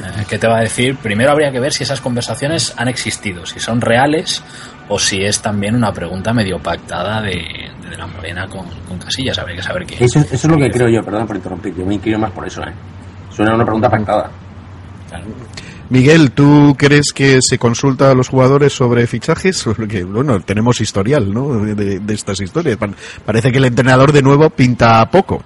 Eh, ¿Qué te va a decir? Primero habría que ver si esas conversaciones han existido, si son reales o si es también una pregunta medio pactada de, de la Morena con, Casillas. Habría que saber qué eso, eso es lo que creo yo, perdón por interrumpir, yo me inclino más por eso. ¿eh? Suena una pregunta pactada. Miguel, ¿tú crees que se consulta a los jugadores sobre fichajes? Porque, bueno, tenemos historial, ¿no? De, de estas historias. Parece que el entrenador de nuevo pinta poco.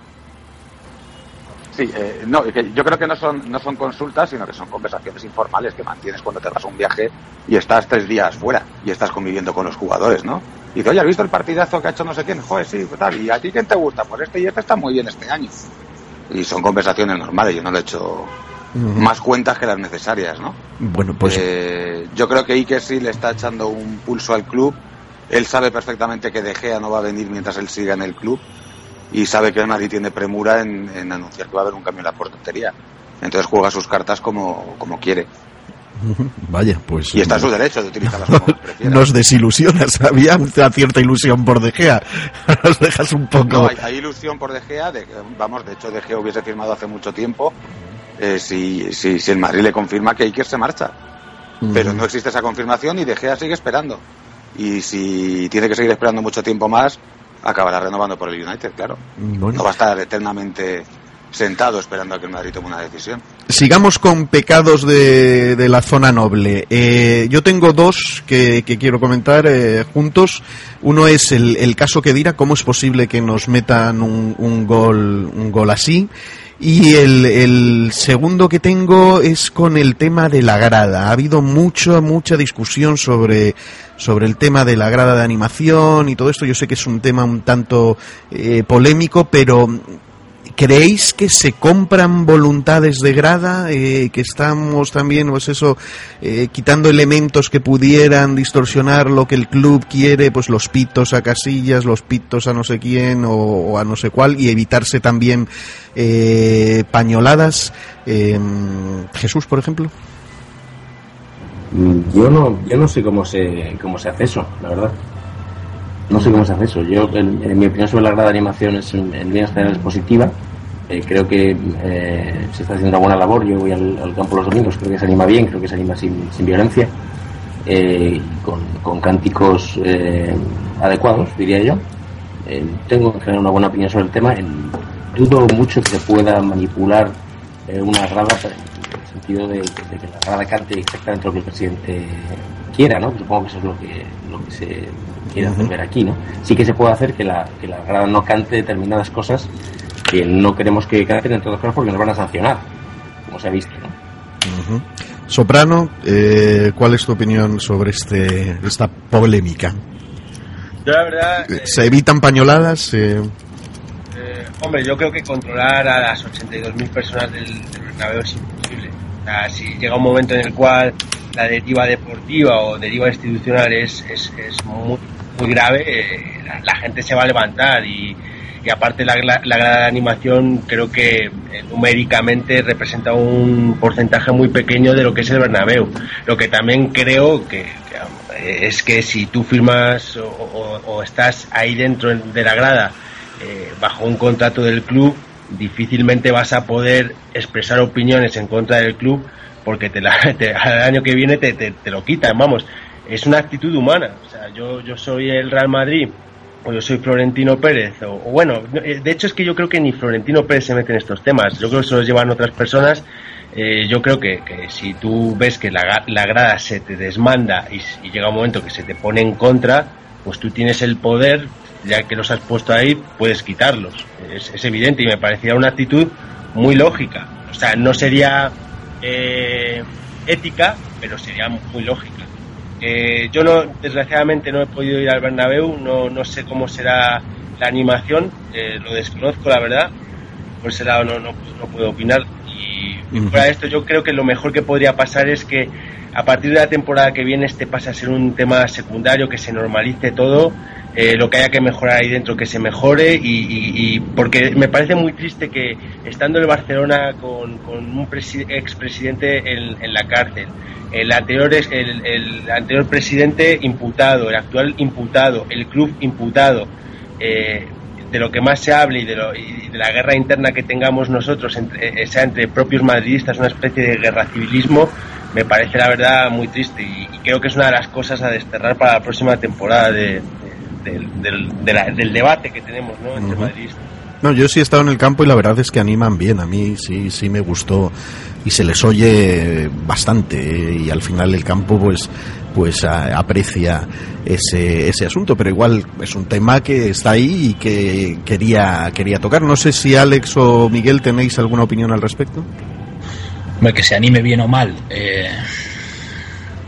Sí, eh, no, yo creo que no son, no son consultas, sino que son conversaciones informales que mantienes cuando te vas a un viaje y estás tres días fuera y estás conviviendo con los jugadores, ¿no? Y dices, oye, ¿has visto el partidazo que ha hecho no sé quién? Joder, sí, pues tal. ¿Y a ti quién te gusta? Pues este y este está muy bien este año. Y son conversaciones normales, yo no le he hecho más cuentas que las necesarias, ¿no? Bueno, pues. Eh, yo creo que Iker sí le está echando un pulso al club. Él sabe perfectamente que De Gea no va a venir mientras él siga en el club y sabe que el Madrid tiene premura en, anunciar que va a haber un cambio en la portería. Entonces juega sus cartas como, como quiere. Vaya, pues. Y está en su derecho de utilizarlas como prefiera. Nos desilusionas, había una cierta ilusión por De Gea. Nos dejas un poco. No, hay, ilusión por De Gea, de, vamos, de hecho De Gea hubiese firmado hace mucho tiempo eh, si, si, si el Madrid le confirma que Iker se marcha. Pero no existe esa confirmación y De Gea sigue esperando. Y si tiene que seguir esperando mucho tiempo más, acabará renovando por el United, claro. No va a estar eternamente sentado esperando a que el Madrid tome una decisión. Sigamos con pecados de, de la zona noble. Eh, yo tengo dos que, quiero comentar eh, juntos. Uno es el, el caso que dirá cómo es posible que nos metan un, un gol, un gol así. Y el, el, segundo que tengo es con el tema de la grada. Ha habido mucha, mucha discusión sobre, sobre el tema de la grada de animación y todo esto. Yo sé que es un tema un tanto eh, polémico, pero ¿Creéis que se compran voluntades de grada? Eh, que estamos también, pues eso, eh, quitando elementos que pudieran distorsionar lo que el club quiere, pues los pitos a casillas, los pitos a no sé quién o, a no sé cuál, y evitarse también eh, pañoladas. Em, Jesús, por ejemplo. Mm, yo no, yo no sé cómo se, cómo se hace eso, la verdad. No sé cómo se hace eso. Yo, en, mi opinión sobre la grada de animación es en, en líneas generales positiva eh, creo que eh, se está haciendo una buena labor. Yo voy al, campo los domingos, creo que se anima bien, creo que se anima sin, violencia, eh, con, cánticos adecuados, diría yo. tengo en general una buena opinión sobre el tema. dudo mucho que se pueda manipular una grada sentido de, que la grada cante exactamente lo que el presidente quiera, ¿no? Supongo que eso es lo que, lo que se quiere hacer ver aquí, ¿no? Sí que se puede hacer que la, que la grada no cante determinadas cosas que no queremos que canten en todos casos porque nos van a sancionar, como se ha visto, ¿no? Soprano, eh, ¿cuál es tu opinión sobre este esta polémica? Yo la verdad... Eh, ¿Se evitan pañoladas? Eh, hombre, yo creo que controlar a las 82.000 personas del, del Bernabéu es imposible. O sea, si llega un momento en el cual la deriva deportiva o deriva institucional es, es, es muy, muy grave, la, la, gente se va a levantar y, aparte la, grada de animación creo que eh, numéricamente representa un porcentaje muy pequeño de lo que es el Bernabéu. Lo que también creo que, que es que si tú firmas o, estás ahí dentro de la grada eh, bajo un contrato del club, difícilmente vas a poder expresar opiniones en contra del club porque te la, te, al año que viene te, te, te, lo quitan, vamos. Es una actitud humana. O sea, yo, yo soy el Real Madrid o yo soy Florentino Pérez, o, bueno, de hecho es que yo creo que ni Florentino Pérez se mete en estos temas, yo creo que se los llevan otras personas, eh, yo creo que, que, si tú ves que la, la grada se te desmanda y, y, llega un momento que se te pone en contra, pues tú tienes el poder, ya que los has puesto ahí, puedes quitarlos, es, es evidente y me parecía una actitud muy lógica, o sea, no sería eh, ética, pero sería muy lógica. Eh, yo no, desgraciadamente no he podido ir al Bernabéu, no, no sé cómo será la animación, eh, lo desconozco la verdad, por ese lado no, no, no puedo opinar. Y, y, fuera de esto yo creo que lo mejor que podría pasar es que a partir de la temporada que viene este pase a ser un tema secundario, que se normalice todo, eh, lo que haya que mejorar ahí dentro que se mejore y, y, y porque me parece muy triste que estando en Barcelona con, con un expresidente en, en la cárcel, el anterior, el, el, anterior presidente imputado, el actual imputado, el club imputado, eh, de lo que más se hable y de, lo, y de, la guerra interna que tengamos nosotros, entre, eh, sea entre propios madridistas, una especie de guerra civilismo, me parece la verdad muy triste y, y creo que es una de las cosas a desterrar para la próxima temporada de, de, del, de la, del debate que tenemos ¿no? entre uh -huh. madridistas. No, yo sí he estado en el campo y la verdad es que animan bien. A mí sí, sí me gustó y se les oye bastante ¿eh? y al final el campo pues pues a, aprecia ese, ese asunto, pero igual es un tema que está ahí y que quería quería tocar. No sé si Alex o Miguel tenéis alguna opinión al respecto. Que se anime bien o mal eh,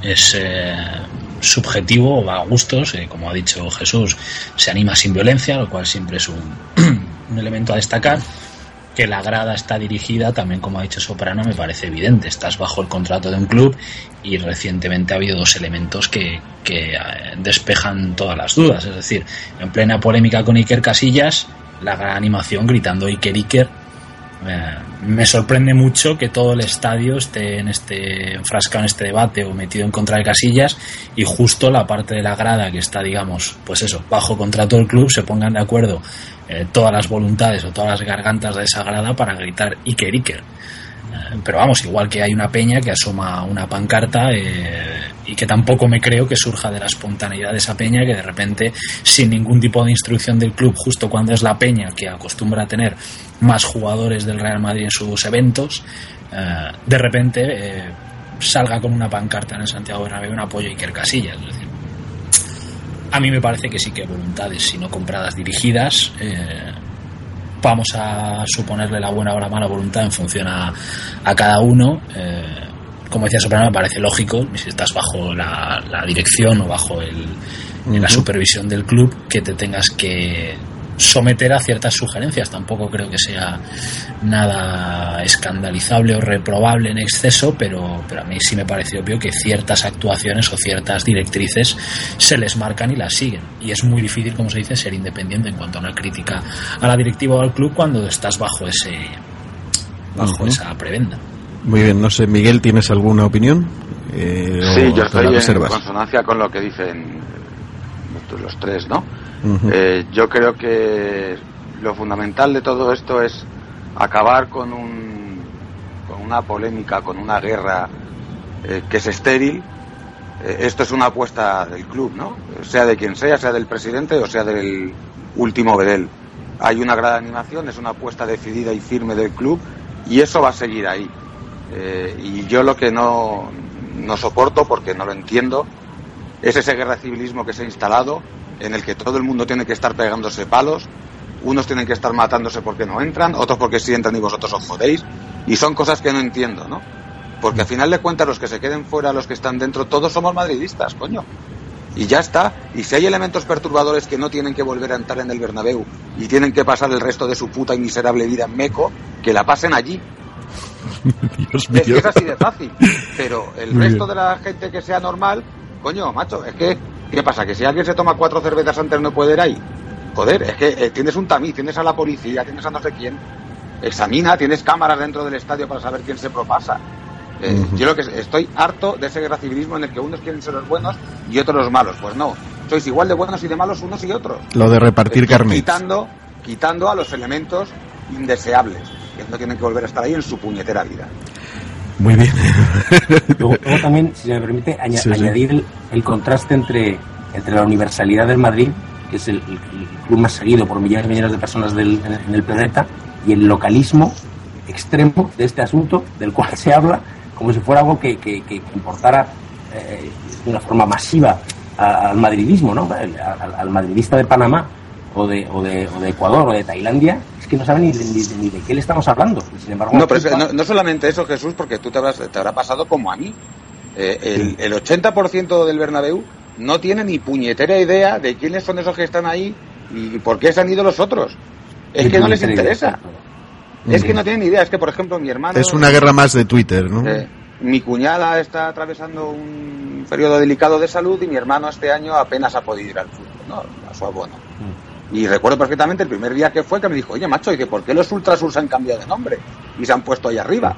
es eh, subjetivo o a gustos, eh, como ha dicho Jesús, se anima sin violencia, lo cual siempre es un, un elemento a destacar que la grada está dirigida, también como ha dicho Soprano, me parece evidente. Estás bajo el contrato de un club y recientemente ha habido dos elementos que, que despejan todas las dudas. Es decir, en plena polémica con Iker Casillas, la gran animación gritando Iker Iker. Me sorprende mucho que todo el estadio esté en este enfrascado en este debate o metido en contra de Casillas y justo la parte de la grada que está, digamos, pues eso, bajo contrato del club se pongan de acuerdo eh, todas las voluntades o todas las gargantas de esa grada para gritar Iker Iker. Eh, pero vamos, igual que hay una peña que asoma una pancarta eh, y que tampoco me creo que surja de la espontaneidad de esa peña que de repente, sin ningún tipo de instrucción del club, justo cuando es la peña que acostumbra a tener más jugadores del Real Madrid en sus eventos, eh, de repente salga con una pancarta en el Santiago Bernabéu un apoyo a Iker Casillas. Es decir, a mí me parece que sí que voluntades, si no compradas, dirigidas. Eh, vamos a suponerle la buena o la mala voluntad en función a, a cada uno. Eh, como decía Soprano, me parece lógico, si estás bajo la, la dirección o bajo el, uh -huh. la supervisión del club, que te tengas que someter a ciertas sugerencias. Tampoco creo que sea nada escandalizable o reprobable en exceso, pero, pero a mí sí me parece obvio que ciertas actuaciones o ciertas directrices se les marcan y las siguen. Y es muy difícil, como se dice, ser independiente en cuanto a una crítica a la directiva o al club cuando estás bajo ese bajo uh -huh. esa prebenda. Muy bien, no sé, Miguel, ¿tienes alguna opinión? Eh, sí, yo estoy en consonancia con lo que dicen los tres, ¿no? Eh, yo creo que lo fundamental de todo esto es acabar con, un, con una polémica, con una guerra eh, que es estéril. Eh, esto es una apuesta del club, ¿no? Sea de quien sea, sea del presidente o sea del último Bedel. Hay una gran animación, es una apuesta decidida y firme del club y eso va a seguir ahí. Y yo lo que no, no soporto, porque no lo entiendo, es ese guerra civilismo que se ha instalado, en el que todo el mundo tiene que estar pegándose palos, unos tienen que estar matándose porque no entran, otros porque sí entran y vosotros os jodéis, y son cosas que no entiendo, ¿no? Porque al final de cuentas los que se queden fuera, los que están dentro, todos somos madridistas, coño. Y ya está. Y si hay elementos perturbadores que no tienen que volver a entrar en el Bernabéu y tienen que pasar el resto de su puta y miserable vida en Meco, que la pasen allí. Dios Es que mío. es así de fácil. Pero el Muy resto bien. de la gente que sea normal, coño, macho, es que, ¿qué pasa? Que si alguien se toma cuatro cervezas antes no puede ir ahí. Joder, es que eh, tienes un tamiz, tienes a la policía, tienes a no sé quién. Examina, tienes cámaras dentro del estadio para saber quién se propasa. Eh. Yo lo que estoy harto de ese guerra civilismo en el que unos quieren ser los buenos y otros los malos. Pues no, sois igual de buenos y de malos unos y otros. Lo de repartir Estoy carnet. Quitando, quitando a los elementos indeseables, que no tienen que volver a estar ahí en su puñetera vida. Muy bien. Luego, luego también, si se me permite, aña- Sí, sí. añadir el, el contraste entre, entre la universalidad del Madrid, que es el, club más seguido por millones y millones de personas del- en, en el planeta, y el localismo extremo de este asunto, del cual se habla como si fuera algo que, que- importara eh, de una forma masiva al madridismo, ¿no? Al, al- al madridista de Panamá o de, o, de, o de Ecuador o de Tailandia, que no sabe ni, de- ni ni de qué le estamos hablando. Sin embargo, No, pero es que culpa- no, no solamente eso, Jesús, porque tú te, habrás- te habrá pasado como a mí. Eh, el, el 80% del Bernabéu no tiene ni puñetera idea de quiénes son esos que están ahí y por qué se han ido los otros. Es que no les idea, interesa. Es que no tienen ni idea. Es que, por ejemplo, mi hermano... Es una guerra más de Twitter, ¿no? Eh, mi cuñada está atravesando un periodo delicado de salud y mi hermano este año apenas ha podido ir al fútbol, ¿no? A su abono. Y recuerdo perfectamente el primer día que fue que me dijo, oye macho, dice, ¿por qué los Ultrasur se han cambiado de nombre? Y se han puesto ahí arriba.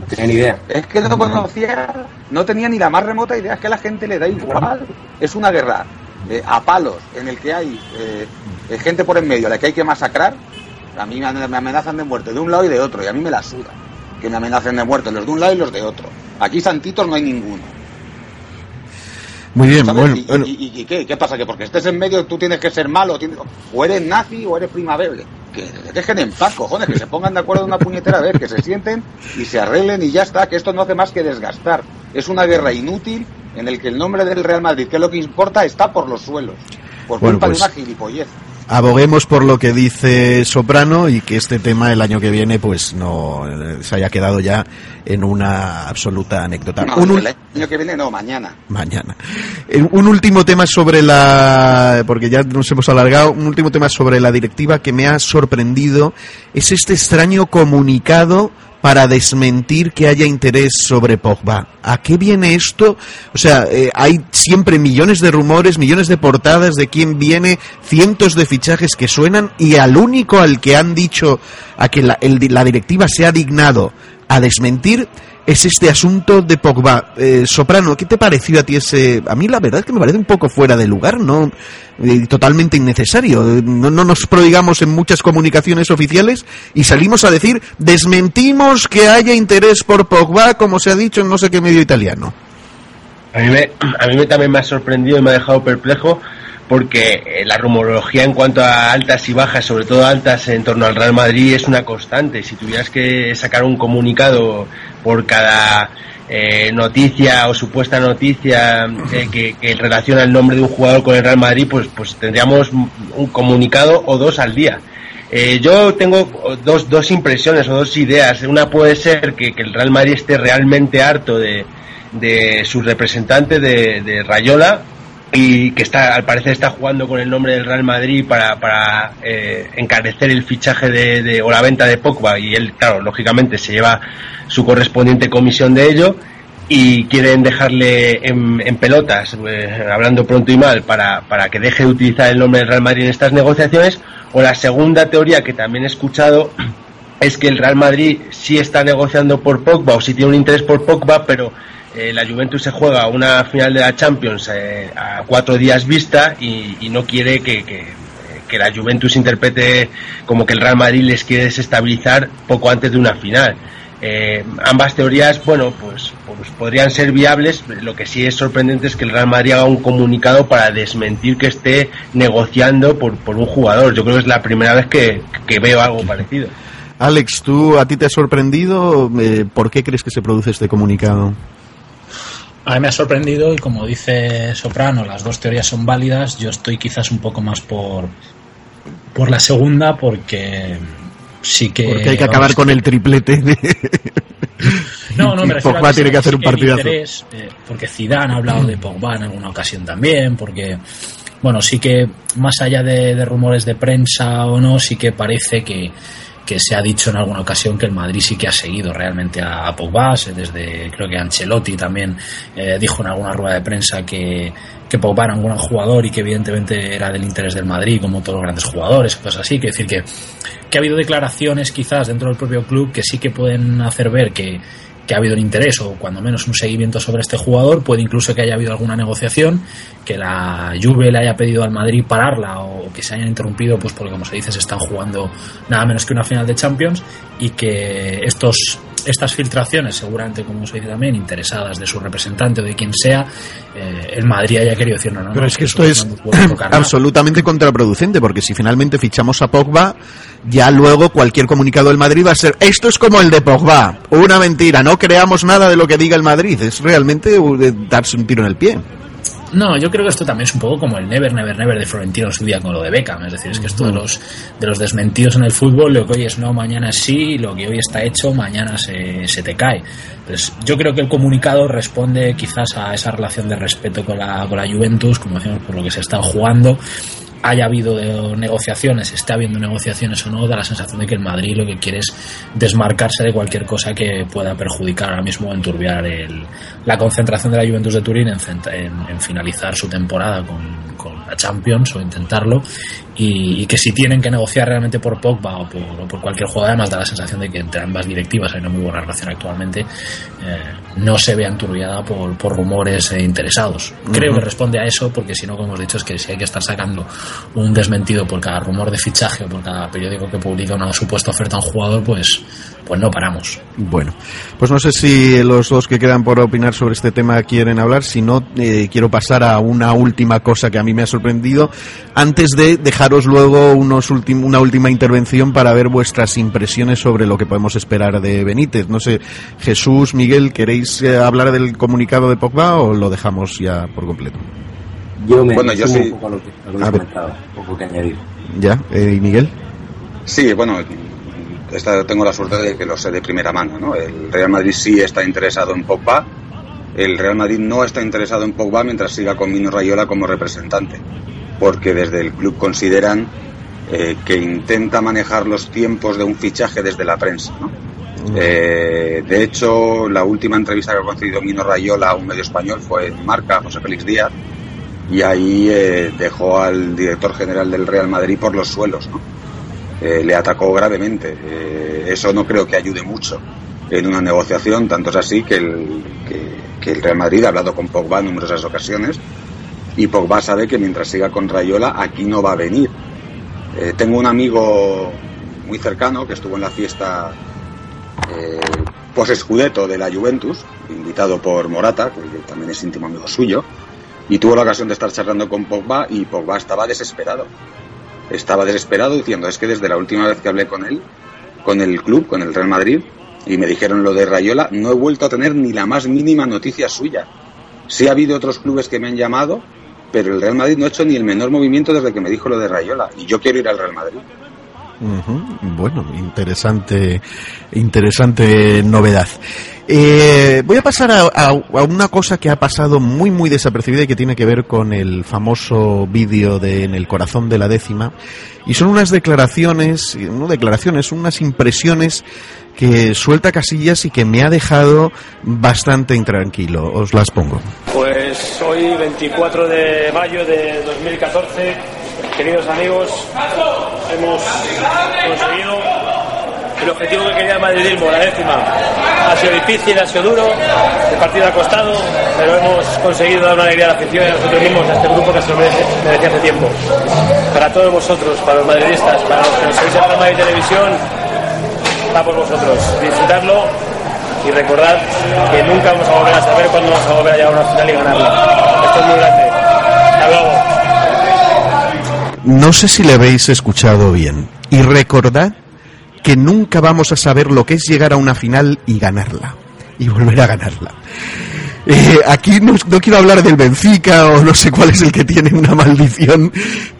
No tenía ni idea. Es que no conocía, no tenía ni la más remota idea, es que a la gente le da igual. Es una guerra eh, a palos en el que hay eh, eh, gente por en medio a la que hay que masacrar. A mí me me amenazan de muerte de un lado y de otro, y a mí me la suda. Que me amenacen de muerte los de un lado y los de otro. Aquí santitos no hay ninguno. Muy bien, bueno, ¿Y, bueno. y- y- y qué? ¿Qué pasa? ¿Que porque estés en medio tú tienes que ser malo? tienes- o eres nazi o eres primavera. Que que dejen en paz, cojones, que se pongan de acuerdo en una puñetera vez, que se sienten y se arreglen y ya está, que esto no hace más que desgastar. Es una guerra inútil en el que el nombre del Real Madrid, que es lo que importa, está por los suelos. Por Bueno, culpa pues- de una gilipollez. Aboguemos por lo que dice Soprano y que este tema el año que viene pues no se haya quedado ya en una absoluta anécdota. No, Un ul- el año que viene no, mañana. mañana. Eh, Un último tema sobre la, porque ya nos hemos alargado, un último tema sobre la directiva que me ha sorprendido es este extraño comunicado para desmentir que haya interés sobre Pogba. ¿A qué viene esto? O sea, eh, hay siempre millones de rumores, millones de portadas de quién viene, cientos de fichajes que suenan y al único al que han dicho a que la, el- la directiva se ha dignado a desmentir es este asunto de Pogba. Eh, Soprano, ¿qué te pareció a ti ese? A mí la verdad es que me parece un poco fuera de lugar, no Eh, totalmente innecesario. Eh, No, no nos prodigamos en muchas comunicaciones oficiales y salimos a decir desmentimos que haya interés por Pogba, como se ha dicho en no sé qué medio italiano. A mí, me, a mí me también me ha sorprendido y me ha dejado perplejo porque eh, la rumorología en cuanto a altas y bajas, sobre todo altas en torno al Real Madrid, es una constante. Si tuvieras que sacar un comunicado por cada eh, noticia o supuesta noticia eh, que, relaciona el nombre de un jugador con el Real Madrid, pues, pues tendríamos un comunicado o dos al día. Eh, yo tengo dos, dos impresiones o dos ideas. Una puede ser que, el Real Madrid esté realmente harto de, de sus representantes de, de Rayola y que está al parecer está jugando con el nombre del Real Madrid para, para eh, encarecer el fichaje de, o la venta de Pogba. Y él claro lógicamente se lleva su correspondiente comisión de ello y quieren dejarle en, en pelotas eh, hablando pronto y mal para, para que deje de utilizar el nombre del Real Madrid en estas negociaciones. O la segunda teoría que también he escuchado es que el Real Madrid sí está negociando por Pogba o sí tiene un interés por Pogba, pero eh, la Juventus se juega una final de la Champions eh, a cuatro días vista y, no quiere que, que- que la Juventus interprete como que el Real Madrid les quiere desestabilizar poco antes de una final. Eh, ambas teorías, bueno, pues, pues podrían ser viables. Lo que sí es sorprendente es que el Real Madrid haga un comunicado para desmentir que esté negociando por, por un jugador. Yo creo que es la primera vez que, que veo algo parecido. Alex, ¿tú a ti te ha sorprendido? Eh, ¿Por qué crees que se produce este comunicado? A mí me ha sorprendido y como dice Soprano, las dos teorías son válidas. Yo estoy quizás un poco más por, por la segunda porque sí que... Porque hay que acabar con el triplete. No, no, me refiero Pogba a que tiene que hacer un sí partidazo. interés, eh, porque Zidane ha hablado de Pogba en alguna ocasión también, porque bueno, sí que más allá de, de rumores de prensa o no, sí que parece que, que se ha dicho en alguna ocasión que el Madrid sí que ha seguido realmente a, a Pogba, desde creo que Ancelotti también eh, dijo en alguna rueda de prensa que, que Pogba era un gran jugador y que evidentemente era del interés del Madrid, como todos los grandes jugadores, cosas así, que decir que, que ha habido declaraciones quizás dentro del propio club que sí que pueden hacer ver que, ha habido un interés o cuando menos un seguimiento sobre este jugador, puede incluso que haya habido alguna negociación, que la Juve le haya pedido al Madrid pararla o que se hayan interrumpido, pues porque como se dice se están jugando nada menos que una final de Champions y que estos estas filtraciones, seguramente como se dice también, interesadas de su representante o de quien sea, eh, el Madrid haya querido decir no, no, Pero no, es que esto es no nos puede tocar nada". absolutamente contraproducente, porque si finalmente fichamos a Pogba, ya luego cualquier comunicado del Madrid va a ser, esto es como el de Pogba, una mentira, no creamos nada de lo que diga el Madrid, es realmente de darse un tiro en el pie. No, yo creo que esto también es un poco como el Never, Never, Never de Florentino en su día con lo de Beckham. Es decir, es que esto de los, de los desmentidos en el fútbol, lo que hoy es no, mañana es sí, y lo que hoy está hecho, mañana se, se te cae. Pues yo creo que el comunicado responde quizás a esa relación de respeto con la, con la Juventus, como decimos, por lo que se están jugando. Haya habido negociaciones, esté habiendo negociaciones o no, da la sensación de que el Madrid lo que quiere es desmarcarse de cualquier cosa que pueda perjudicar ahora mismo enturbiar el, la concentración de la Juventus de Turín en finalizar su temporada con, con la Champions o intentarlo y, y que si tienen que negociar realmente por Pogba o por, o por cualquier jugador, además da la sensación de que entre ambas directivas hay una muy buena relación actualmente, eh, no se vea enturbiada por, por rumores eh, interesados. Creo que responde a eso porque si no, como hemos dicho, es que si hay que estar sacando un desmentido por cada rumor de fichaje o por cada periódico que publica una supuesta oferta a un jugador, pues, pues no paramos. Bueno, pues no sé si los dos que quedan por opinar sobre este tema quieren hablar. Si no, eh, quiero pasar a una última cosa que a mí me ha sorprendido. Antes de dejaros luego unos ultim- una última intervención para ver vuestras impresiones sobre lo que podemos esperar de Benítez. No sé, Jesús, Miguel, ¿queréis eh, hablar del comunicado de Pogba o lo dejamos ya por completo? Yo me Bueno, yo sí. un poco a lo que, a lo que has comentado, poco que añadir. ¿Ya? Eh, ¿Y Miguel? Sí, bueno, esta, tengo la suerte de que lo sé de primera mano, ¿no? El Real Madrid sí está interesado en Pogba. El Real Madrid no está interesado en Pogba mientras siga con Mino Rayola como representante, porque desde el club consideran eh, que intenta manejar los tiempos de un fichaje desde la prensa, ¿no? Eh, de hecho, la última entrevista que ha concedido Mino Rayola a un medio español fue en Marca, José Félix Díaz, y ahí eh, dejó al director general del Real Madrid por los suelos, ¿no? Eh, le atacó gravemente. Eh, eso no creo que ayude mucho en una negociación, tanto es así que el, que, Real Madrid ha hablado con Pogba en numerosas ocasiones y Pogba sabe que mientras siga con Rayola aquí no va a venir. Eh, tengo un amigo muy cercano que estuvo en la fiesta eh, post-escudeto de la Juventus, invitado por Morata, que también es íntimo amigo suyo, y tuvo la ocasión de estar charlando con Pogba y Pogba estaba desesperado. Estaba desesperado diciendo, es que desde la última vez que hablé con él, con el club, con el Real Madrid, y me dijeron lo de Rayola, no he vuelto a tener ni la más mínima noticia suya. Sí ha habido otros clubes que me han llamado, pero el Real Madrid no ha hecho ni el menor movimiento desde que me dijo lo de Rayola, y yo quiero ir al Real Madrid. Bueno, interesante, interesante novedad. Eh, voy a pasar a, a- a una cosa que ha pasado muy, muy desapercibida y que tiene que ver con el famoso vídeo de En el corazón de la décima. Y son unas declaraciones, no declaraciones, unas impresiones que suelta Casillas y que me ha dejado bastante intranquilo. Os las pongo. Pues hoy, 24 de mayo de 2014, queridos amigos, hemos conseguido el objetivo que quería el madridismo, la décima. Ha sido difícil, ha sido duro, el partido ha costado, pero hemos conseguido dar una alegría a la afición y a nosotros mismos, a este grupo que se lo merece- merecía hace tiempo. Para todos vosotros, para los madridistas, para los que nos seguís en Rama y Televisión, va por vosotros. Disfrutarlo y recordad que nunca vamos a volver a saber cuándo vamos a volver a llegar a una final y ganarla. Esto es muy grande. Hasta luego. No sé si le habéis escuchado bien. Y recordad que nunca vamos a saber lo que es llegar a una final y ganarla. Y volver a ganarla. Eh, aquí no, no, quiero hablar del Benfica o no sé cuál es el que tiene una maldición,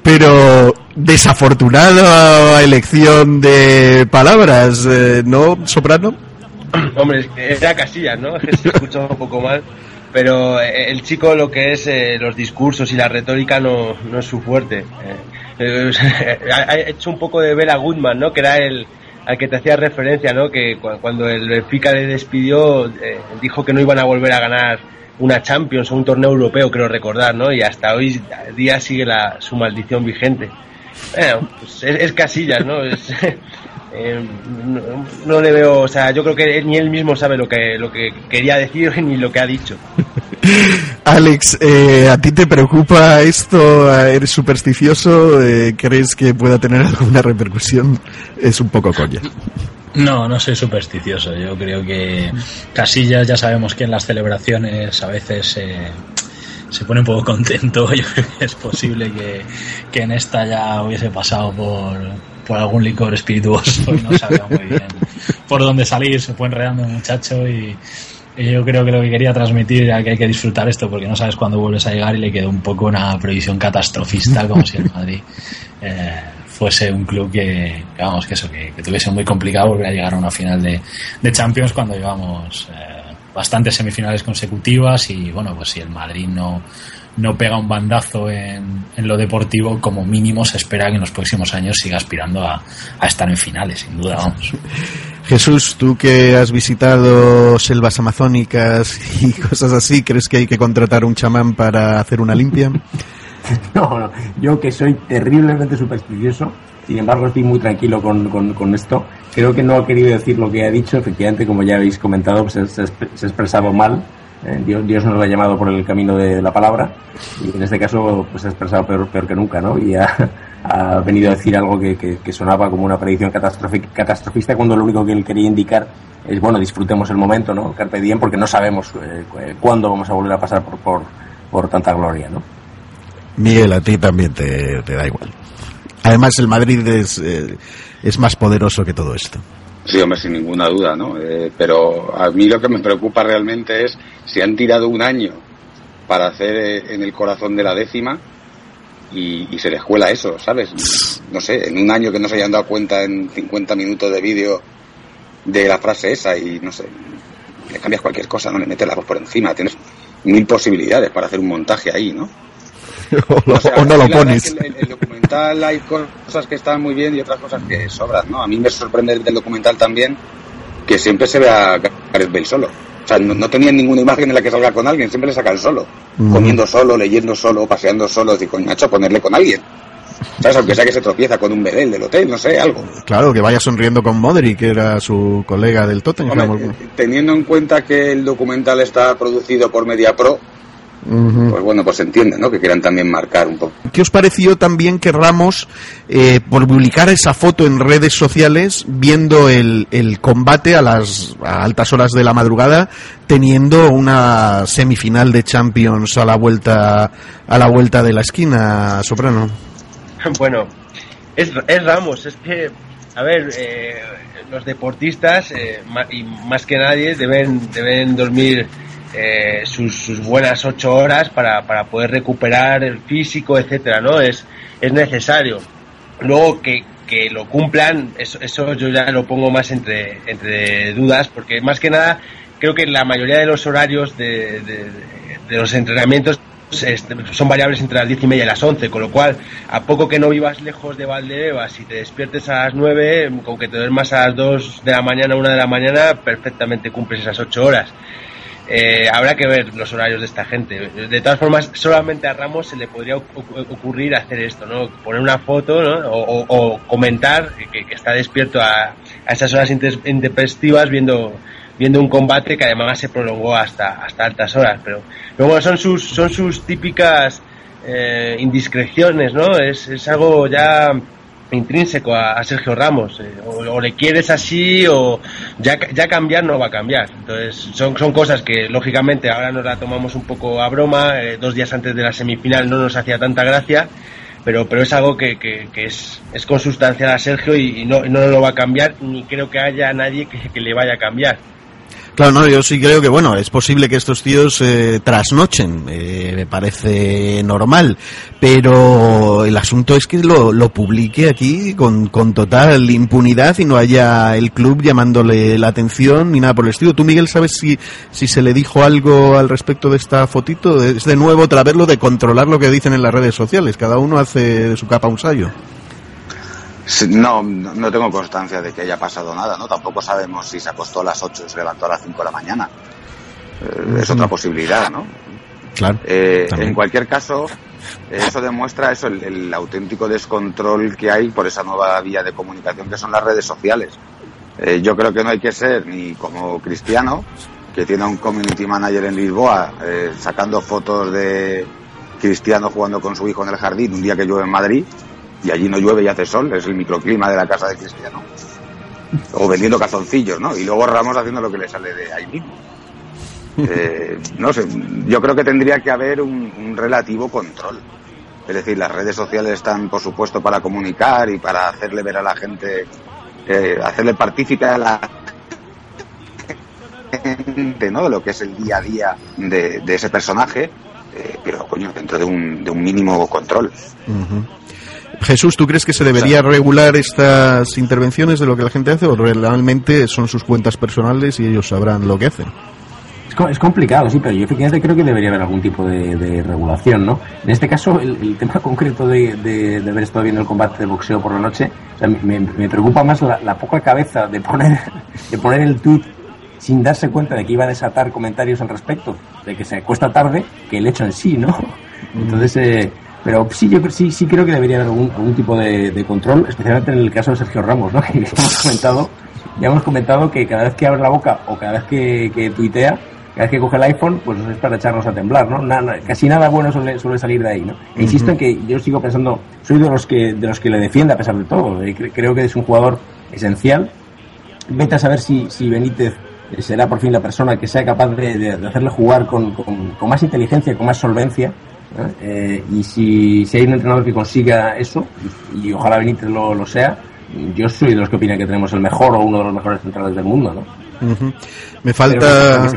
pero desafortunada elección de palabras, eh, ¿no, Soprano? Hombre, era Casillas, ¿no? Se escucha un poco mal. Pero eh, el chico lo que es eh, los discursos y la retórica no, no es su fuerte. Eh, ha hecho un poco de Bela Goodman, ¿no? Que era el al que te hacía referencia, ¿no? Que cuando el Benfica le despidió dijo que no iban a volver a ganar una Champions o un torneo europeo, creo recordar, ¿no? Y hasta hoy día sigue la, su maldición vigente. Bueno, pues es, es Casillas, ¿no? Es, eh, no, no, le veo, o sea, yo creo que ni él mismo sabe lo que, lo que quería decir ni lo que ha dicho. Alex, eh, ¿a ti te preocupa esto? ¿Eres supersticioso? Eh, ¿Crees que pueda tener alguna repercusión? Es un poco coña. No, no soy supersticioso. Yo creo que Casillas ya sabemos que en las celebraciones a veces eh, se pone un poco contento. Yo creo que es posible que, que en esta ya hubiese pasado por, por algún licor espirituoso y no sabía muy bien por dónde salir. Se fue enredando el muchacho y, yo creo que lo que quería transmitir era que hay que disfrutar esto porque no sabes cuándo vuelves a llegar y le quedó un poco una previsión catastrofista como si el Madrid eh, fuese un club que, vamos, que eso, que, tuviese muy complicado volver a llegar a una final de, de Champions cuando llevamos eh, bastantes semifinales consecutivas y bueno, pues si el Madrid no no pega un bandazo en, en, lo deportivo, como mínimo se espera que en los próximos años siga aspirando a, a estar en finales, sin duda, vamos. Jesús, tú que has visitado selvas amazónicas y cosas así, ¿crees que hay que contratar un chamán para hacer una limpia? No, no, yo que soy terriblemente supersticioso, sin embargo estoy muy tranquilo con, con, con, esto. Creo que no ha querido decir lo que ha dicho, efectivamente, como ya habéis comentado, pues se, se, se ha expresado mal Dios, Dios, nos lo ha llamado por el camino de la palabra y en este caso pues ha expresado peor, peor que nunca, ¿no? Y ha, ha venido a decir algo que, que, que, sonaba como una predicción catastrofista cuando lo único que él quería indicar es, bueno, disfrutemos el momento, ¿no? Carpe diem, porque no sabemos eh, cuándo vamos a volver a pasar por, por, por tanta gloria, ¿no? Miguel, a ti también te, te da igual. Además, el Madrid es, eh, es más poderoso que todo esto. Sí, hombre, sin ninguna duda, ¿no? Eh, pero a mí lo que me preocupa realmente es si han tirado un año para hacer eh, en el corazón de la décima y, se les cuela eso, ¿sabes? No sé, en un año que no se hayan dado cuenta en 50 minutos de vídeo de la frase esa y no sé, le cambias cualquier cosa, ¿no? Le metes la voz por encima, tienes mil posibilidades para hacer un montaje ahí, ¿no? o, lo, o, sea, o, no lo pones. El, el, documental hay cosas que están muy bien y otras cosas que sobran, ¿no? A mí me sorprende del documental también que siempre se ve a Gareth Bale solo. O sea, no, no tenían ninguna imagen en la que salga con alguien, siempre le sacan solo. Mm. Comiendo solo, leyendo solo, paseando solo. Y coño, hecho ponerle con alguien. ¿Sabes? Aunque sea que se tropieza con un bedel del hotel, no sé, algo. Claro, que vaya sonriendo con Modric, que era su colega del Tottenham. Hombre, teniendo en cuenta que el documental está producido por Media Pro, Uh -huh. Pues bueno, pues se entiende, ¿no? Que quieran también marcar un poco. ¿Qué os pareció también que Ramos, eh, por publicar esa foto en redes sociales, viendo el, el combate a las a altas horas de la madrugada, teniendo una semifinal de Champions a la vuelta a la vuelta de la esquina, Soprano? Bueno, es, es Ramos, es que, a ver, eh, los deportistas, eh, y más que nadie, deben, deben dormir eh, sus, sus, buenas ocho horas para, para, poder recuperar el físico, etcétera, ¿no? Es, es necesario. Luego que, que lo cumplan, eso, eso, yo ya lo pongo más entre, entre dudas, porque más que nada creo que la mayoría de los horarios de, de, los entrenamientos son variables entre las diez y media y las once, con lo cual, a poco que no vivas lejos de Valdebebas y te despiertes a las nueve, con que te duermas a las dos de la mañana, una de la mañana, perfectamente cumples esas ocho horas. Eh, habrá que ver los horarios de esta gente. De todas formas, solamente a Ramos se le podría ocurrir hacer esto, ¿no? Poner una foto, ¿no? O, comentar que, que, está despierto a, a esas horas intempestivas viendo viendo un combate que además se prolongó hasta hasta altas horas. Pero, pero bueno, son sus son sus típicas eh, indiscreciones, ¿no? Es, es algo ya intrínseco a, Sergio Ramos. Eh, o, le quieres así o ya, cambiar no va a cambiar. Entonces son, son cosas que lógicamente ahora nos la tomamos un poco a broma. Eh, dos días antes de la semifinal no nos hacía tanta gracia. pero, pero es algo que, que, es, es consustancial a Sergio y, no, no lo va a cambiar, ni creo que haya nadie que, que le vaya a cambiar. Claro, no, yo sí creo que, bueno, es posible que estos tíos eh, trasnochen, eh, me parece normal, pero el asunto es que lo, lo publique aquí con, con, total impunidad y no haya el club llamándole la atención ni nada por el estilo. ¿Tú, Miguel, sabes si, si se le dijo algo al respecto de esta fotito? Es de nuevo otra vez lo de controlar lo que dicen en las redes sociales, cada uno hace de su capa un sallo. No, no tengo constancia de que haya pasado nada, ¿no? Tampoco sabemos si se acostó a las 8 y se levantó a las 5 de la mañana. Eh, es otra posibilidad, ¿no? Claro. Eh, en cualquier caso, eso demuestra eso, el, auténtico descontrol que hay por esa nueva vía de comunicación que son las redes sociales. Eh, yo creo que no hay que ser ni como Cristiano, que tiene un community manager en Lisboa sacando fotos de Cristiano jugando con su hijo en el jardín un día que llueve en Madrid, y allí no llueve y hace sol, es el microclima de la casa de Cristiano. O vendiendo calzoncillos, ¿no? Y luego Ramos haciendo lo que le sale de ahí mismo. Eh, no sé, yo creo que tendría que haber un, relativo control. Es decir, las redes sociales están, por supuesto, para comunicar y para hacerle ver a la gente, eh, hacerle partícipe a la gente, ¿no? De lo que es el día a día de, ese personaje, eh, pero, coño, dentro de un, de un mínimo control. Jesús, ¿tú crees que se debería regular estas intervenciones de lo que la gente hace o realmente son sus cuentas personales y ellos sabrán lo que hacen? Es complicado, sí, pero yo efectivamente creo que debería haber algún tipo de, regulación, ¿no? En este caso, el, tema concreto de, de, haber estado viendo el combate de boxeo por la noche, me, preocupa más la, poca cabeza de poner, de poner el tweet sin darse cuenta de que iba a desatar comentarios al respecto, de que se acuesta tarde, que el hecho en sí, ¿no? Entonces, eh, pero sí, yo sí, sí creo que debería haber algún, tipo de, control, especialmente en el caso de Sergio Ramos, ¿no? Que hemos comentado, ya hemos comentado que cada vez que abre la boca o cada vez que, tuitea, cada vez que coge el iPhone, pues es para echarnos a temblar, ¿no? casi nada bueno suele, suele salir de ahí, ¿no? E insisto en que yo sigo pensando, soy de los que, de los que le defiende a pesar de todo. creo que es un jugador esencial. Vete a saber si, si Benítez será por fin la persona que sea capaz de, hacerle jugar con, con, más inteligencia, con más solvencia eh, y si, si, hay un entrenador que consiga eso, y, ojalá Benítez lo, lo, sea, yo soy de los que opinan que tenemos el mejor o uno de los mejores centrales del mundo, ¿no? Me falta,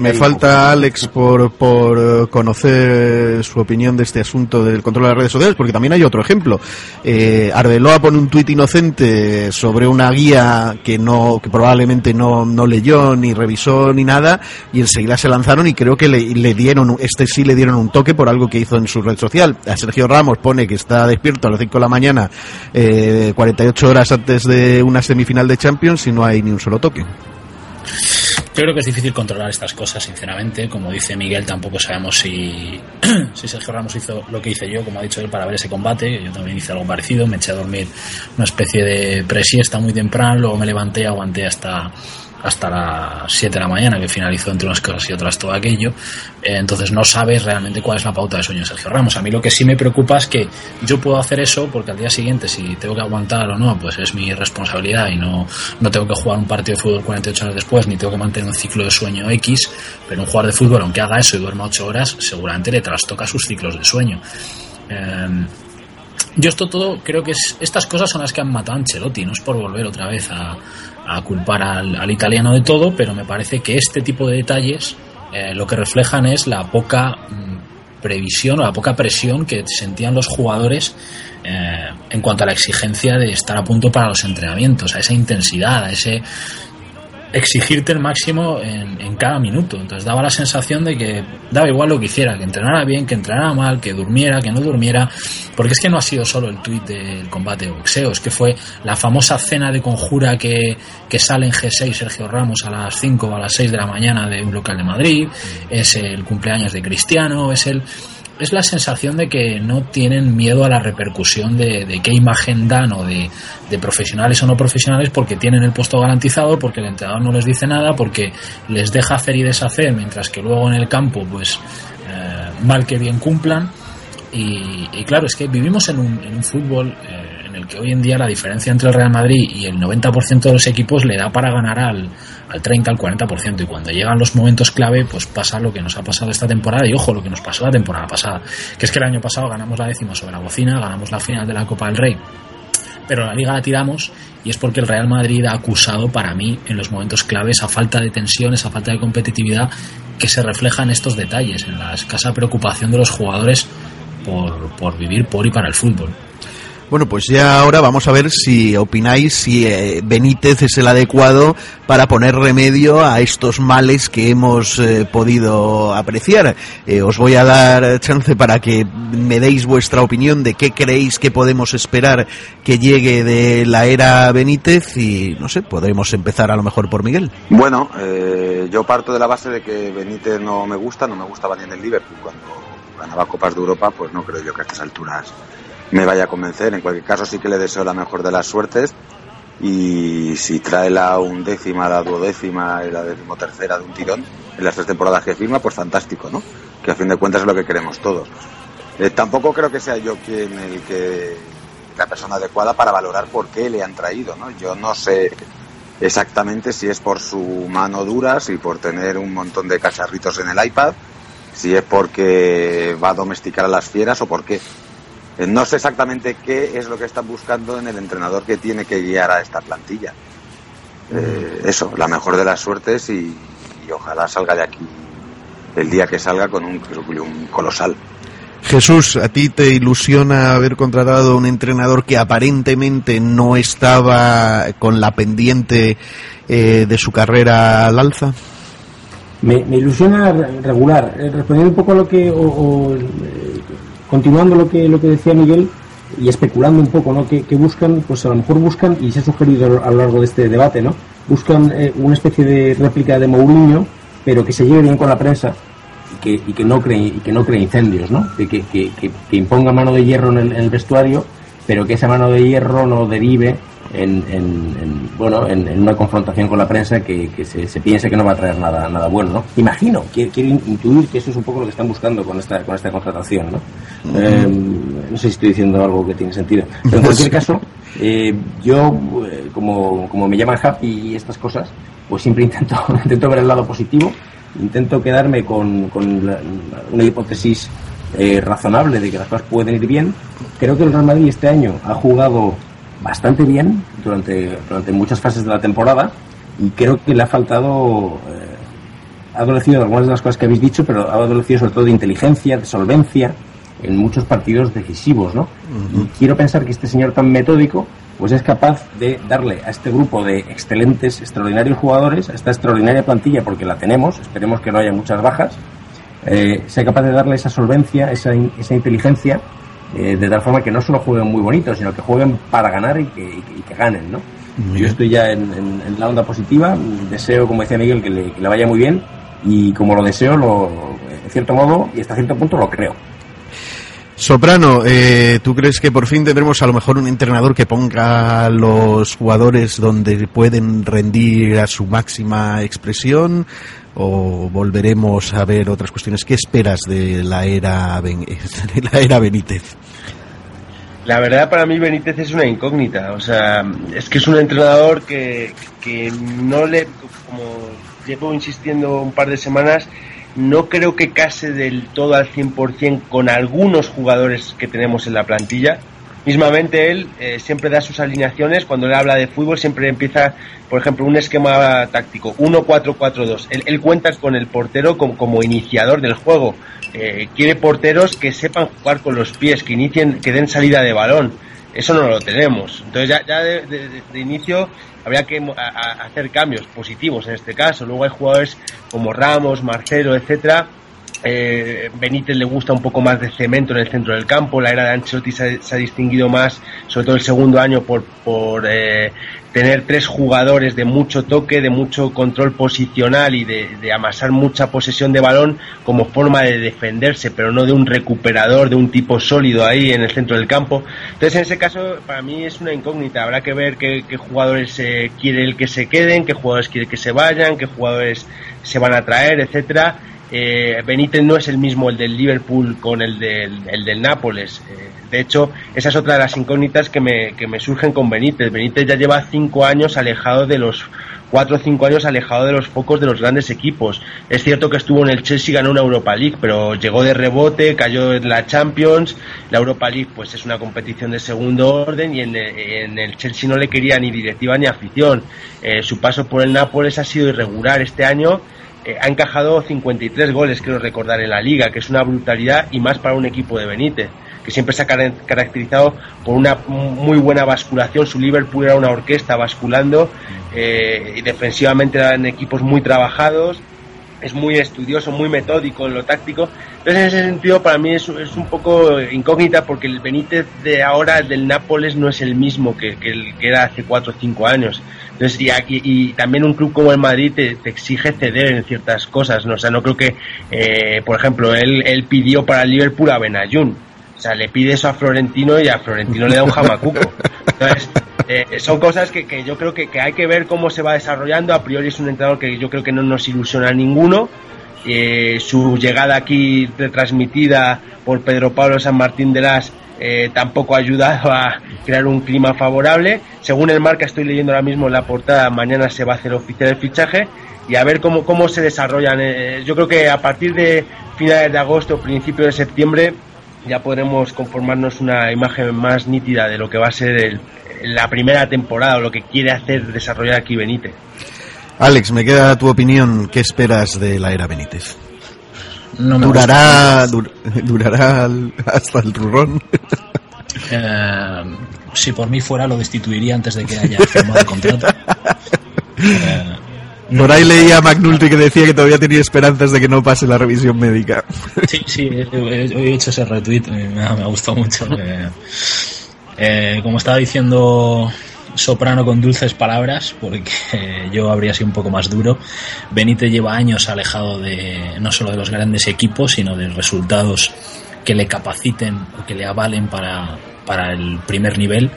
me falta Alex por, por eh, conocer su opinión de este asunto del control de las redes sociales, porque también hay otro ejemplo. Eh, Arbeloa pone un tuit inocente sobre una guía que no, que probablemente no, no leyó, ni revisó, ni nada, y enseguida se lanzaron y creo que le, le dieron, este sí le dieron un toque por algo que hizo en su red social. A Sergio Ramos pone que está despierto a las 5 de la mañana, eh, 48 horas antes de una semifinal de Champions y no hay ni un solo toque. Yo creo que es difícil controlar estas cosas, sinceramente. Como dice Miguel, tampoco sabemos si, si Sergio Ramos hizo lo que hice yo, como ha dicho él, para ver ese combate. Yo también hice algo parecido. Me eché a dormir una especie de presiesta muy temprano, luego me levanté, aguanté hasta hasta las 7 de la mañana, que finalizó entre unas cosas y otras todo aquello. Eh, entonces no sabes realmente cuál es la pauta de sueño de Sergio Ramos. A mí lo que sí me preocupa es que yo puedo hacer eso porque al día siguiente, si tengo que aguantar o no, pues es mi responsabilidad y no, no tengo que jugar un partido de fútbol 48 horas después, ni tengo que mantener un ciclo de sueño X. Pero un jugador de fútbol, aunque haga eso y duerma 8 horas, seguramente le trastoca sus ciclos de sueño. Em, yo esto todo creo que es, estas cosas son las que han matado a Ancelotti, no es por volver otra vez a, a culpar al, italiano de todo, pero me parece que este tipo de detalles eh, lo que reflejan es la poca mm, previsión o la poca presión que sentían los jugadores eh, en cuanto a la exigencia de estar a punto para los entrenamientos, a esa intensidad, a ese exigirte el máximo en, en, cada minuto. Entonces daba la sensación de que daba igual lo que hiciera, que entrenara bien, que entrenara mal, que durmiera, que no durmiera, porque es que no ha sido solo el tuit del combate de boxeo, es que fue la famosa cena de conjura que, que sale en G6 Sergio Ramos a las 5 o a las 6 de la mañana de un local de Madrid, es el cumpleaños de Cristiano, es el es la sensación de que no tienen miedo a la repercusión de, qué imagen dan o de, profesionales o no profesionales porque tienen el puesto garantizado, porque el entrenador no les dice nada, porque les deja hacer y deshacer, mientras que luego en el campo, pues eh, mal que bien cumplan. Y, claro, es que vivimos en un, fútbol eh, en el que hoy en día la diferencia entre el Real Madrid y el 90% de los equipos le da para ganar al, al 30, al 40%. Y cuando llegan los momentos clave, pues pasa lo que nos ha pasado esta temporada. Y ojo, lo que nos pasó la temporada pasada. Que es que el año pasado ganamos la décima sobre la bocina, ganamos la final de la Copa del Rey. Pero la liga la tiramos y es porque el Real Madrid ha acusado para mí en los momentos clave esa falta de tensión, esa falta de competitividad que se refleja en estos detalles, en la escasa preocupación de los jugadores por, por vivir por y para el fútbol. Bueno, pues ya ahora vamos a ver si opináis si eh, Benítez es el adecuado para poner remedio a estos males que hemos eh, podido apreciar. Eh, os voy a dar chance para que me deis vuestra opinión de qué creéis que podemos esperar que llegue de la era Benítez y no sé, podemos empezar a lo mejor por Miguel. Bueno, yo parto de la base de que Benítez no me gusta, no me gustaba ni en el Liverpool cuando ganaba Copas de Europa, pues no creo yo que a estas alturas me vaya a convencer. En cualquier caso, sí que le deseo la mejor de las suertes. Y si trae la undécima, la duodécima y la decimotercera de un tirón en las tres temporadas que firma, pues fantástico, ¿no? Que a fin de cuentas es lo que queremos todos. Eh, tampoco creo que sea yo quien el que la persona adecuada para valorar por qué le han traído, ¿no? Yo no sé exactamente si es por su mano dura, si por tener un montón de cacharritos en el iPad, si es porque va a domesticar a las fieras o por qué. Eh, no sé exactamente qué es lo que están buscando en el entrenador que tiene que guiar a esta plantilla. Eh, eso, la mejor de las suertes y, ojalá salga de aquí el día que salga con un currículum colosal. Jesús, ¿a ti te ilusiona haber contratado un entrenador que aparentemente no estaba con la pendiente eh, de su carrera al alza? Me, ilusiona regular. Respondiendo un poco a lo que continuando lo que, lo que decía Miguel y especulando un poco, ¿no? Que, buscan, pues a lo mejor buscan, y se ha sugerido a lo largo de este debate, ¿no? Buscan eh, una especie de réplica de Mourinho, pero que se lleve bien con la prensa y que, y que no cree y que no cree incendios, ¿no? Que, que, que, imponga mano de hierro en el, en el vestuario, pero que esa mano de hierro no derive en, en, bueno en, una confrontación con la prensa que, se, se, piense que no va a traer nada nada bueno ¿no? imagino quiero, intuir que eso es un poco lo que están buscando con esta con esta contratación ¿no? Eh, no sé si estoy diciendo algo que tiene sentido pero en cualquier caso eh, yo eh, como, como me llaman happy y estas cosas pues siempre intento intento ver el lado positivo intento quedarme con, con una hipótesis razonable de que las cosas pueden ir bien creo que el Real Madrid este año ha jugado bastante bien durante, durante muchas fases de la temporada y creo que le ha faltado, eh, ha adolecido de algunas de las cosas que habéis dicho, pero ha adolecido sobre todo de inteligencia, de solvencia en muchos partidos decisivos, ¿no? Y quiero pensar que este señor tan metódico pues es capaz de darle a este grupo de excelentes, extraordinarios jugadores, a esta extraordinaria plantilla, porque la tenemos, esperemos que no haya muchas bajas, eh, sea capaz de darle esa solvencia, esa, esa inteligencia eh, de tal forma que no solo jueguen muy bonitos, sino que jueguen para ganar y que, ganen, ¿no? Yo estoy ya en, la onda positiva, deseo, como decía Miguel, que le, vaya muy bien y como lo deseo, lo, en cierto modo y hasta cierto punto lo creo. Soprano, eh, ¿tú crees que por fin tendremos a lo mejor un entrenador que ponga a los jugadores donde pueden rendir a su máxima expresión? ¿O volveremos a ver otras cuestiones? ¿Qué esperas de la era, de la era Benítez? La verdad para mí Benítez es una incógnita, o sea, es que es un entrenador que, que no le, como llevo insistiendo un par de semanas, no creo que case del todo al 100% con algunos jugadores que tenemos en la plantilla. Mismamente él eh, siempre da sus alineaciones, cuando le habla de fútbol siempre empieza, por ejemplo, un esquema táctico, 1-4-4-2. Él, él, cuenta con el portero como, iniciador del juego. Eh, quiere porteros que sepan jugar con los pies, que inicien, que den salida de balón. Eso no lo tenemos. Entonces ya, ya de, inicio habría que hacer cambios positivos en este caso. Luego hay jugadores como Ramos, Marcelo, etcétera, eh, Benítez le gusta un poco más de cemento en el centro del campo. La era de Ancelotti se ha, distinguido más, sobre todo el segundo año, por, por eh, tener tres jugadores de mucho toque, de mucho control posicional y de, amasar mucha posesión de balón como forma de defenderse, pero no de un recuperador, de un tipo sólido ahí en el centro del campo. Entonces, en ese caso, para mí es una incógnita. Habrá que ver qué, jugadores eh, quiere el que se queden, qué jugadores quiere que se vayan, qué jugadores se van a traer, etcétera eh, Benítez no es el mismo el del Liverpool con el del, el del Nápoles. Eh, de hecho, esa es otra de las incógnitas que me, que me surgen con Benítez. Benítez ya lleva cinco años alejado de los cuatro o cinco años alejado de los focos de los grandes equipos. Es cierto que estuvo en el Chelsea, ganó una Europa League, pero llegó de rebote, cayó en la Champions. La Europa League, pues es una competición de segundo orden y en el, Chelsea no le quería ni directiva ni afición. Eh, su paso por el Nápoles ha sido irregular este año. Eh, ha encajado 53 goles, quiero recordar, en la liga, que es una brutalidad y más para un equipo de Benítez que siempre se ha caracterizado por una muy buena basculación. Su Liverpool era una orquesta basculando eh, y defensivamente eran equipos muy trabajados. Es muy estudioso, muy metódico en lo táctico. Entonces, en ese sentido, para mí es, un poco incógnita porque el Benítez de ahora, del Nápoles, no es el mismo que, el que era hace 4 o 5 años. Entonces, y, aquí, y también un club como el Madrid te, exige ceder en ciertas cosas. ¿no? O sea, no creo que, eh, por ejemplo, él, él pidió para el Liverpool a Benayoun o sea, le pide eso a Florentino y a Florentino le da un jamacuco. Entonces, eh, son cosas que, que yo creo que, que, hay que ver cómo se va desarrollando. A priori es un entrenador que yo creo que no nos ilusiona a ninguno. Eh, su llegada aquí retransmitida por Pedro Pablo San Martín de las eh, tampoco ha ayudado a crear un clima favorable. Según el marca, estoy leyendo ahora mismo la portada, mañana se va a hacer oficial el fichaje y a ver cómo, cómo se desarrollan. Eh, yo creo que a partir de finales de agosto, principio de septiembre, ya podremos conformarnos una imagen más nítida de lo que va a ser la primera temporada o lo que quiere hacer desarrollar aquí Benítez. Alex, me queda tu opinión. ¿Qué esperas de la era Benítez? Durará, durará hasta el rurrón. Eh, si por mí fuera, lo destituiría antes de que haya firmado el contrato. Eh, por ahí leía a McNulty que decía que todavía tenía esperanzas de que no pase la revisión médica. Sí, sí, he, hecho ese retweet, me ha, gustado mucho. Eh, como estaba diciendo Soprano con dulces palabras, porque yo habría sido un poco más duro. Benítez lleva años alejado de no solo de los grandes equipos, sino de resultados que le capaciten o que le avalen para, para el primer nivel.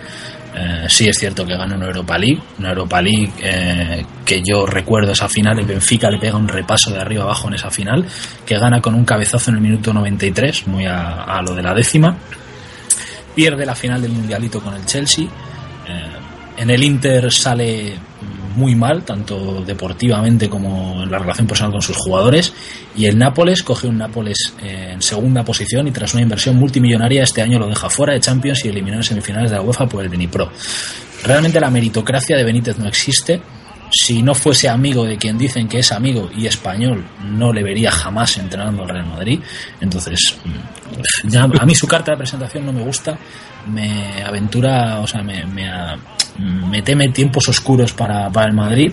Eh, sí es cierto que gana una Europa League, una Europa League eh, que yo recuerdo esa final, el Benfica le pega un repaso de arriba abajo en esa final, que gana con un cabezazo en el minuto 93, muy a, lo de la décima, pierde la final del Mundialito con el Chelsea, eh, en el Inter sale muy mal, tanto deportivamente como en la relación personal con sus jugadores. Y el Nápoles coge un Nápoles en segunda posición y tras una inversión multimillonaria este año lo deja fuera de Champions y eliminó en semifinales de la UEFA por el Pro Realmente la meritocracia de Benítez no existe. Si no fuese amigo de quien dicen que es amigo y español, no le vería jamás entrenando al Real Madrid. Entonces, mm, a mí su carta de presentación no me gusta. Me aventura, o sea, me, me, me teme tiempos oscuros para, para el Madrid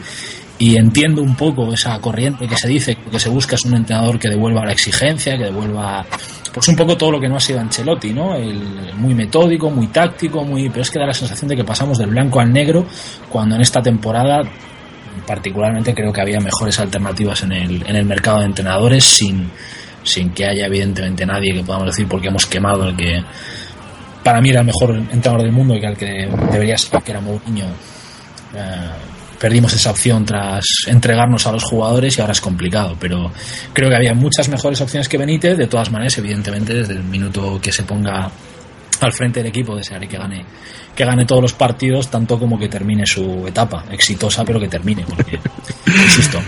y entiendo un poco esa corriente que se dice que se busca es un entrenador que devuelva la exigencia, que devuelva pues un poco todo lo que no ha sido Ancelotti, ¿no? El, muy metódico, muy táctico, muy pero es que da la sensación de que pasamos del blanco al negro cuando en esta temporada particularmente creo que había mejores alternativas en el, en el mercado de entrenadores sin, sin que haya evidentemente nadie que podamos decir porque hemos quemado el que para mí era el mejor entrenador del mundo y que el que debería ser, que era Mourinho. Eh, perdimos esa opción tras entregarnos a los jugadores y ahora es complicado, pero creo que había muchas mejores opciones que Benítez. De todas maneras, evidentemente, desde el minuto que se ponga al frente del equipo desearé que gane que gane todos los partidos tanto como que termine su etapa exitosa pero que termine porque insisto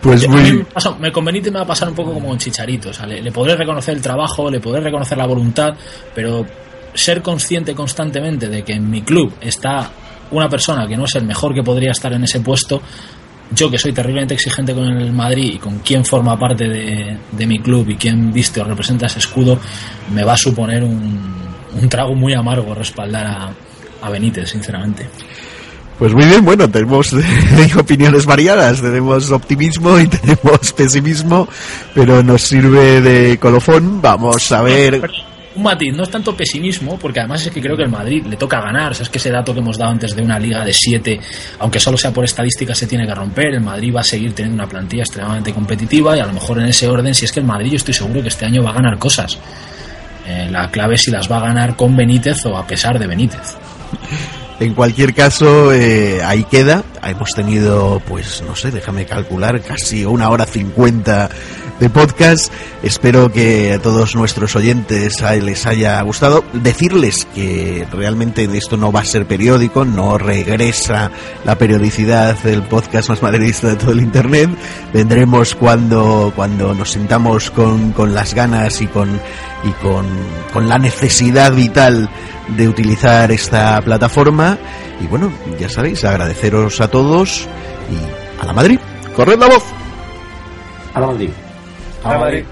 pues muy... me, con Benítez me va a pasar un poco como un Chicharito o sea, le, podré reconocer el trabajo le podré reconocer la voluntad pero ser consciente constantemente de que en mi club está una persona que no es el mejor que podría estar en ese puesto, yo que soy terriblemente exigente con el Madrid y con quien forma parte de, mi club y quien viste o representa ese escudo, me va a suponer un, un trago muy amargo respaldar a, a Benítez, sinceramente. Pues muy bien, bueno, tenemos opiniones variadas, tenemos optimismo y tenemos pesimismo, pero nos sirve de colofón. Vamos a ver un matiz, no es tanto pesimismo, porque además es que creo que el Madrid le toca ganar, o es que ese dato que hemos dado antes de una liga de 7, aunque solo sea por estadística, se tiene que romper, el Madrid va a seguir teniendo una plantilla extremadamente competitiva y a lo mejor en ese orden, si es que el Madrid yo estoy seguro que este año va a ganar cosas. Eh, la clave es si las va a ganar con Benítez o a pesar de Benítez. En cualquier caso, eh, ahí queda. Hemos tenido, pues, no sé, déjame calcular, casi una hora cincuenta de podcast. Espero que a todos nuestros oyentes les haya gustado. Decirles que realmente esto no va a ser periódico, no regresa la periodicidad del podcast más madridista de todo el Internet. Vendremos cuando, cuando nos sintamos con, con las ganas y con, y con, con la necesidad vital de utilizar esta plataforma. Y bueno, ya sabéis, agradeceros a todos y a la Madrid. ¡Corred la voz! A la Madrid. A Madrid.